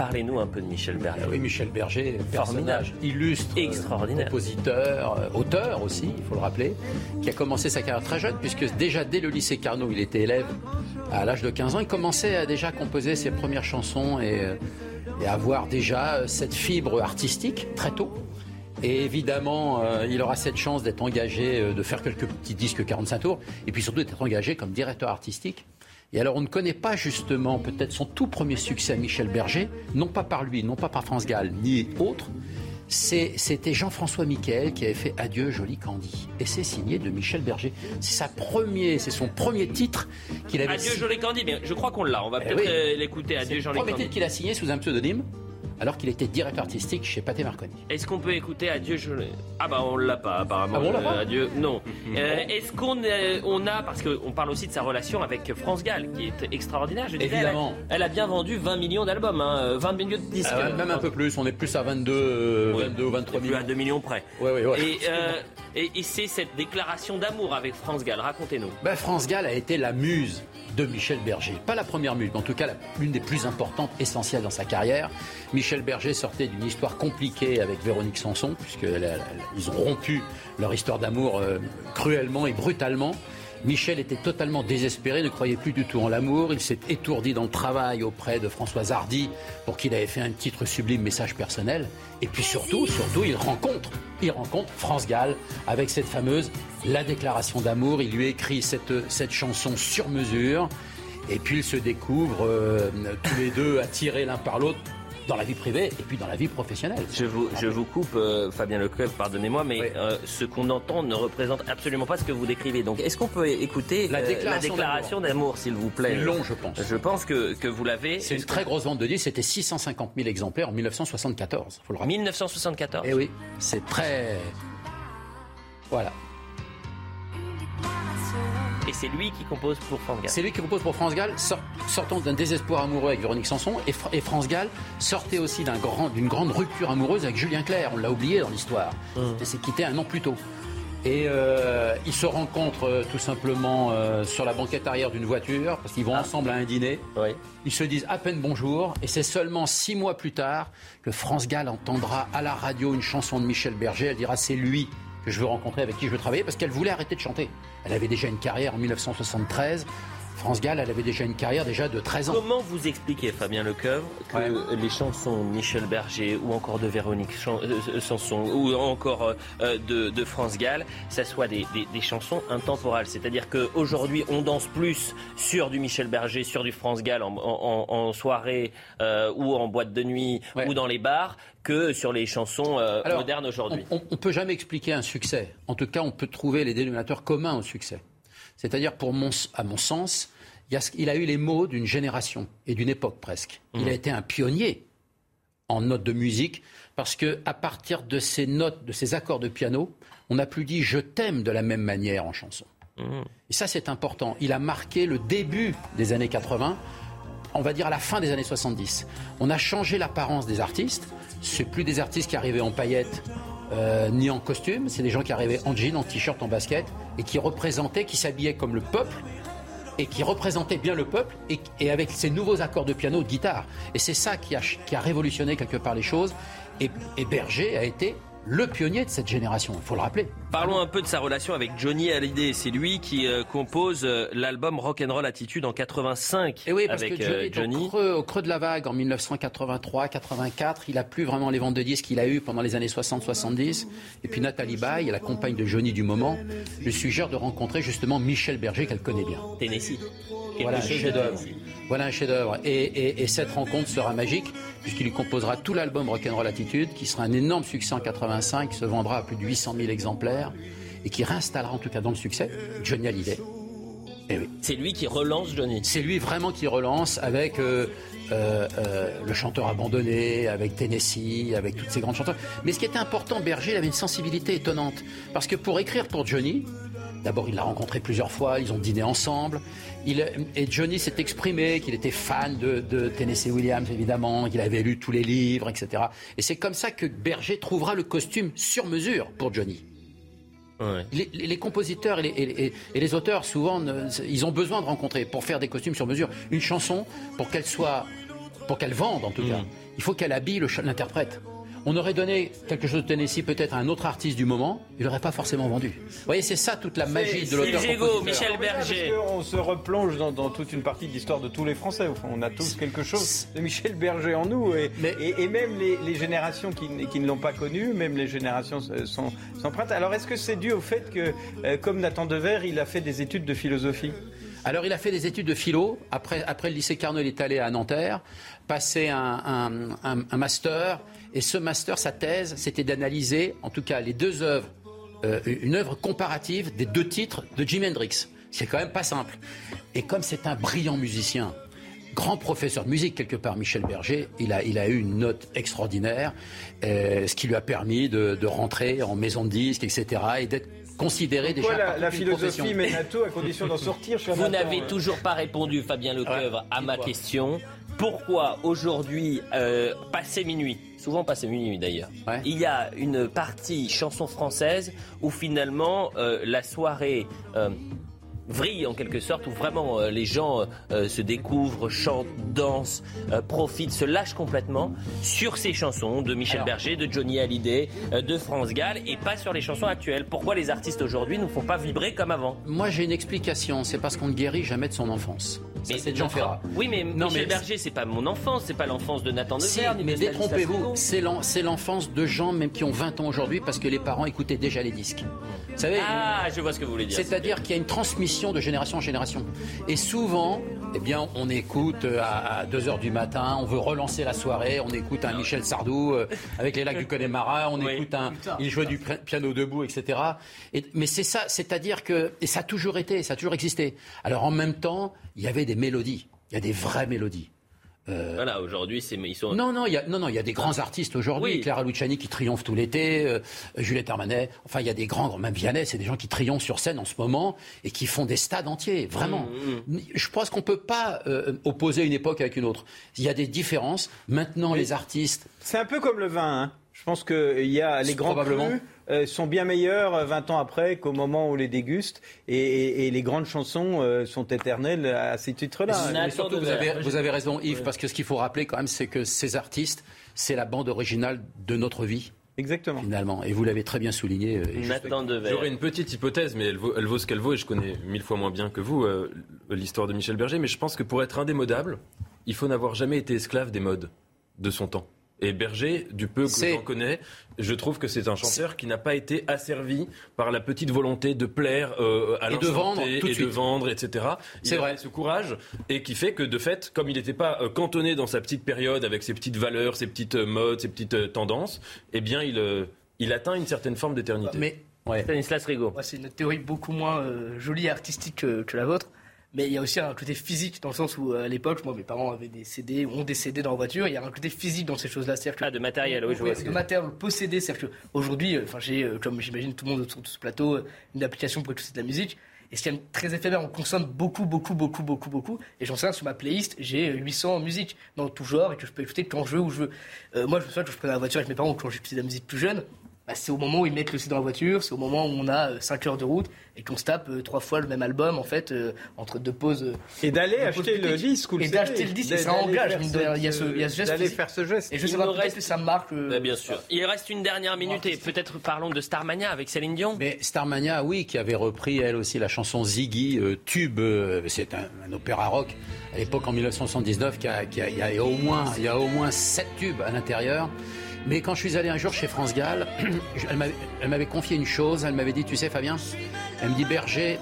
Parlez-nous un peu de Michel Berger. Oui, Michel Berger, personnage illustre, extraordinaire, compositeur, euh, auteur aussi, il faut le rappeler, qui a commencé sa carrière très jeune, puisque déjà dès le lycée Carnot, il était élève à l'âge de 15 ans. Il commençait à déjà composer ses premières chansons et, euh, et avoir déjà euh, cette fibre artistique très tôt. Et évidemment, il aura cette chance d'être engagé, de faire quelques petits disques 45 tours, et puis surtout d'être engagé comme directeur artistique et alors on ne connaît pas justement peut-être son tout premier succès à Michel Berger, non pas par lui, non pas par France Gall, ni autre. C'était Jean-François Miquel qui avait fait Adieu joli Candy. Et c'est signé de Michel Berger. C'est sa premier, c'est son premier titre qu'il avait Adieu joli Candy, mais je crois qu'on l'a. On va eh peut-être euh, l'écouter. Adieu joli Candy. Le premier titre qu'il a signé sous un pseudonyme alors qu'il était directeur artistique chez Pathé Marconi. Est-ce qu'on peut écouter Adieu je... Ah bah on l'a pas apparemment. Ah bon, l'a pas euh, Adieu, non. [laughs] Euh, est-ce qu'on euh, on a, parce qu'on parle aussi de sa relation avec France Gall, qui est extraordinaire, je disais, Évidemment. Elle a, bien vendu 20 millions d'albums, hein, 20 millions de disques. Ah même un peu plus, on est plus à 22, 22 ou 23 millions. Plus à 2 millions près. Ouais, ouais, ouais. Et, et, c'est cette déclaration d'amour avec France Gall, racontez-nous. Ben, France Gall a été la muse de Michel Berger. Pas la première muse, mais en tout cas l'une des plus importantes, essentielles dans sa carrière. Michel Berger sortait d'une histoire compliquée avec Véronique Sanson, puisqu'ils ont rompu leur histoire d'amour euh, cruellement et brutalement. Michel était totalement désespéré, ne croyait plus du tout en l'amour. Il s'est étourdi dans le travail auprès de Françoise Hardy pour qu'il avait fait un titre sublime message personnel. Et puis surtout, surtout, il rencontre, il France Gall avec cette fameuse La déclaration d'amour. Il lui écrit cette, cette chanson sur mesure. Et puis ils se découvrent euh, tous les deux attirés l'un par l'autre dans la vie privée et puis dans la vie professionnelle. Je vous, je vous coupe, euh, Fabien Leclerc, pardonnez-moi, mais euh, ce qu'on entend ne représente absolument pas ce que vous décrivez. Donc, est-ce qu'on peut écouter la euh, déclaration, d'amour, s'il vous plaît? C'est long, je pense. Je pense que, que vous l'avez. C'est une très grosse vente de disques. C'était 650 000 exemplaires en 1974. Faut le 1974 Eh oui, c'est très. Voilà. Et c'est lui qui compose pour France Gall. C'est lui qui compose pour France Gall, sortant d'un désespoir amoureux avec Véronique Sanson. Et, France Gall sortait aussi d'une grand, grande rupture amoureuse avec Julien Clerc. On l'a oublié dans l'histoire. Mmh. Il s'est quitté un an plus tôt. Et euh, ils se rencontrent euh, tout simplement euh, sur la banquette arrière d'une voiture, parce qu'ils vont ah. ensemble à un dîner. Ils se disent à peine bonjour, et c'est seulement six mois plus tard que France Gall entendra à la radio une chanson de Michel Berger. Elle dira c'est lui je veux rencontrer, avec qui je veux travailler, parce qu'elle voulait arrêter de chanter. Elle avait déjà une carrière en 1973. France Gall, elle avait déjà une carrière déjà de 13 ans. Comment vous expliquez, Fabien Lecoeuvre, que les chansons de Michel Berger ou encore de Véronique euh, Sanson ou encore euh, de, France Gall, ça soit des, chansons intemporales? C'est-à-dire qu'aujourd'hui, on danse plus sur du Michel Berger, sur du France Gall en, soirée euh, ou en boîte de nuit ou dans les bars que sur les chansons modernes aujourd'hui. On ne peut jamais expliquer un succès. En tout cas, on peut trouver les dénominateurs communs au succès. C'est-à-dire, pour mon, à mon sens, il a, eu les mots d'une génération et d'une époque presque. Il a mmh. été un pionnier en notes de musique parce que à partir de ces notes, de ces accords de piano, on n'a plus dit je t'aime de la même manière en chanson. Mmh. Et ça, c'est important. Il a marqué le début des années 80, on va dire à la fin des années 70. On a changé l'apparence des artistes. C'est plus des artistes qui arrivaient en paillettes euh, ni en costume, c'est des gens qui arrivaient en jean, en t-shirt, en basket, et qui représentaient, qui s'habillaient comme le peuple, et qui représentaient bien le peuple, et, avec ces nouveaux accords de piano, de guitare. Et c'est ça qui a, qui a révolutionné quelque part les choses. et Berger a été le pionnier de cette génération, il faut le rappeler. Parlons un peu de sa relation avec Johnny Hallyday. C'est lui qui euh, compose euh, l'album Rock'n'Roll Attitude en 85. Et eh oui, parce avec, que Johnny, euh, Au, creux, de la vague en 1983-84. Il a plus vraiment les ventes de disques qu'il a eu pendant les années 60-70. Et puis Nathalie Baye, la compagne de Johnny du moment, lui suggère de rencontrer justement Michel Berger qu'elle connaît bien. Tennessee. Voilà un chef-d'œuvre. Voilà un chef-d'œuvre. Et, et, cette rencontre sera magique puisqu'il lui composera tout l'album Rock'n'Roll Attitude, qui sera un énorme succès en 85, qui se vendra à plus de 800 000 exemplaires et qui réinstallera en tout cas dans le succès Johnny Hallyday. Eh oui. C'est lui qui relance Johnny. C'est lui vraiment qui relance avec euh, euh, euh, le chanteur abandonné, avec Tennessee, avec toutes ces grandes chanteurs. Mais ce qui était important, Berger, il avait une sensibilité étonnante. Parce que pour écrire pour Johnny, d'abord il l'a rencontré plusieurs fois, ils ont dîné ensemble. Il, et Johnny s'est exprimé qu'il était fan de, de, Tennessee Williams, évidemment, qu'il avait lu tous les livres, etc. Et c'est comme ça que Berger trouvera le costume sur mesure pour Johnny. Les, compositeurs et les, auteurs, souvent, ils ont besoin de rencontrer pour faire des costumes sur mesure. Une chanson, pour qu'elle soit, pour qu'elle vende en tout cas, mm. il faut qu'elle habille l'interprète. On aurait donné quelque chose de Tennessee peut-être à un autre artiste du moment, il n'aurait pas forcément vendu. Vous voyez, c'est ça toute la magie de l'auteur. Michel Berger. On se replonge dans, toute une partie de l'histoire de tous les Français. On a tous quelque chose de Michel Berger en nous. Et, et, même les, générations qui, ne l'ont pas connu, même les générations sont, empreintes. Alors est-ce que c'est dû au fait que, euh, comme Nathan Dever, il a fait des études de philosophie? Alors, il a fait des études de philo. Après, après le lycée Carnot, il est allé à Nanterre, passé un, un master. Et ce master, sa thèse, c'était d'analyser, en tout cas, les deux œuvres, euh, une œuvre comparative des deux titres de Jimi Hendrix. C'est quand même pas simple. Et comme c'est un brillant musicien, grand professeur de musique quelque part, Michel Berger, il a, il a eu une note extraordinaire, euh, ce qui lui a permis de, de, rentrer en maison de disques, etc., et d'être considéré déjà la, la philosophie Menato à condition d'en sortir. Vous n'avez toujours pas répondu, Fabien Lecoeuvre, à ma question. Pourquoi aujourd'hui, euh, passé minuit, souvent passé minuit d'ailleurs, il y a une partie chanson française où finalement euh, la soirée euh, vrille en quelque sorte, où vraiment euh, les gens se découvrent, chantent, dansent, profitent, se lâchent complètement sur ces chansons de Michel Berger, de Johnny Hallyday, de France Gall, et pas sur les chansons actuelles. Pourquoi les artistes aujourd'hui ne font pas vibrer comme avant Moi j'ai une explication, c'est parce qu'on ne guérit jamais de son enfance. C'est Jean Ferrat. Oui, mais Michel Berger, c'est pas mon enfance, c'est pas l'enfance de Nathan Devers. mais détrompez-vous, c'est l'enfance de gens même qui ont 20 ans aujourd'hui parce que les parents écoutaient déjà les disques. Vous savez, ah, je vois ce que vous voulez dire. C'est-à-dire qu'il y a une transmission de génération en génération. Et souvent, eh bien, on écoute euh, à 2 h du matin, on veut relancer la soirée, on écoute un Michel Sardou euh, avec les lacs du Connemara, on écoute un, il joue du piano debout, etc. Et, mais c'est ça, c'est-à-dire que, et ça a toujours été, ça a toujours existé. Alors en même temps, il y avait des mélodies, il y a des vraies mélodies. Euh, voilà, aujourd'hui, c'est ils sont. Non, non, il y a, non, non, il y a des grands artistes aujourd'hui. Clara Luciani qui triomphe tout l'été, euh, Juliette Armanet. Enfin, il y a des grands, même Vianney, c'est des gens qui triomphent sur scène en ce moment et qui font des stades entiers, vraiment. Mmh, mmh. Je pense qu'on peut pas euh, opposer une époque avec une autre. Il y a des différences. Maintenant, les artistes. C'est un peu comme le vin. Hein. Je pense qu'il y a les grands probablement. Sont bien meilleurs 20 euh, ans après qu'au moment où on les déguste. Et, les grandes chansons euh, sont éternelles à ces titres-là. surtout, vous avez, vous avez raison, Yves, parce que ce qu'il faut rappeler quand même, c'est que ces artistes, c'est la bande originale de notre vie. Exactement. Finalement. Et vous l'avez très bien souligné. J'aurais une petite hypothèse, mais elle vaut, elle vaut ce qu'elle vaut, et je connais mille fois moins bien que vous l'histoire de Michel Berger. Mais je pense que pour être indémodable, il faut n'avoir jamais été esclave des modes de son temps. Et Berger, du peu que j'en connais, je trouve que c'est un chanteur qui n'a pas été asservi par la petite volonté de plaire euh, à et de vendre, et de, vendre, etc. C'est vrai. Ce courage et qui fait que de fait, comme il n'était pas euh, cantonné dans sa petite période avec ses petites valeurs, ses petites euh, modes, ses petites tendances, eh bien, il, il atteint une certaine forme d'éternité. Mais Ouais. Stanislas Rigaud. c'est une théorie beaucoup moins jolie et artistique que, la vôtre. Mais il y a aussi un côté physique dans le sens où à l'époque, moi, mes parents avaient des CD, ont des CD dans la voiture. Il y a un côté physique dans ces choses-là. Ah, de matériel, oui, je vois. De matériel possédé, c'est-à-dire qu'aujourd'hui, euh, enfin, j'ai, euh, comme j'imagine tout le monde autour de ce plateau, euh, une application pour écouter de la musique. Et c'est quand même très éphémère. On consomme beaucoup, beaucoup, beaucoup, beaucoup, beaucoup. Et j'en sais rien, sur ma playlist, j'ai 800 musiques dans tout genre et que je peux écouter quand je veux, où je veux. moi, je me souviens que je prenais la voiture avec mes parents quand j'écoutais de la musique plus jeune. Bah, c'est au moment où ils mettent le CD dans la voiture, c'est au moment où on a 5 heures de route et qu'on se tape euh, trois fois le même album en fait euh, entre deux pauses. Euh, et d'aller acheter le disque ou le Et d'acheter le disque, et ça engage. Il y a ce, il y a ce geste. D'aller faire ce geste. Et je sais pas reste... que ça marque. Bah, bien sûr. Il reste une dernière minute et peut-être parlons de Starmania avec Céline Dion. Mais Starmania, oui, qui avait repris elle aussi la chanson Ziggy, Tube, c'est un, opéra rock à l'époque en 1979 qui a, qui a, il y a au moins il y a au moins sept tubes à l'intérieur. Mais quand je suis allé un jour chez France Gall, [clears throat] elle m'avait confié une chose. Elle m'avait dit, tu sais, Fabien, elle me dit, Berger,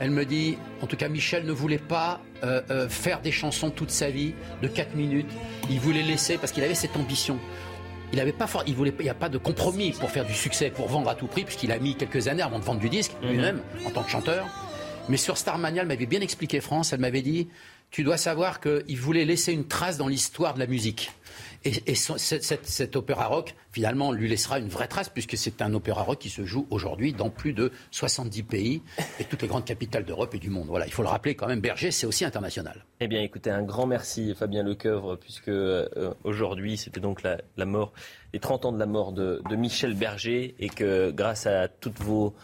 elle me dit, en tout cas, Michel ne voulait pas euh, euh, faire des chansons toute sa vie de 4 minutes. Il voulait laisser parce qu'il avait cette ambition. Il avait pas fort, il voulait, il n'y a pas de compromis pour faire du succès, pour vendre à tout prix, puisqu'il a mis quelques années avant de vendre du disque mhm. lui-même en tant que chanteur. Mais sur Starmania, elle m'avait bien expliqué France. Elle m'avait dit, tu dois savoir qu'il voulait laisser une trace dans l'histoire de la musique. Et, cet, opéra rock, finalement, lui laissera une vraie trace, puisque c'est un opéra rock qui se joue aujourd'hui dans plus de 70 pays et toutes les grandes capitales d'Europe et du monde. Voilà, il faut le rappeler quand même, Berger, c'est aussi international. Eh bien, écoutez, un grand merci, Fabien Lecoeuvre, puisque euh, aujourd'hui, c'était donc la, mort, les 30 ans de la mort de Michel Berger, et que grâce à toutes vos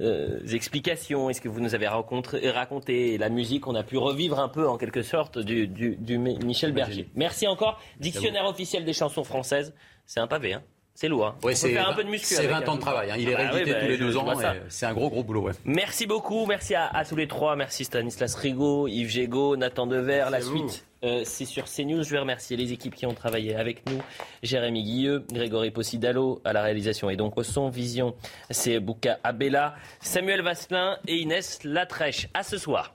euh, explications Est-ce que vous nous avez raconté, la musique On a pu revivre un peu en quelque sorte du, du, Michel Berger. Merci encore. Dictionnaire officiel des chansons françaises. C'est un pavé, hein c'est lourd. Hein. c'est faire un peu de muscu. C'est 20 ans de travail. Hein. Il est ah bah réédité bah, tous les deux ans. C'est un gros, gros boulot. Merci beaucoup. Merci à, tous les trois. Merci Stanislas Rigaud, Yves Gégaud, Nathan Dever. La suite, euh, c'est sur CNews. Je vais remercier les équipes qui ont travaillé avec nous. Jérémy Guilleux, Grégory Possidalo à la réalisation et donc au son. Vision, c'est Bouka Abella, Samuel Vasselin et Inès Latrèche. À ce soir.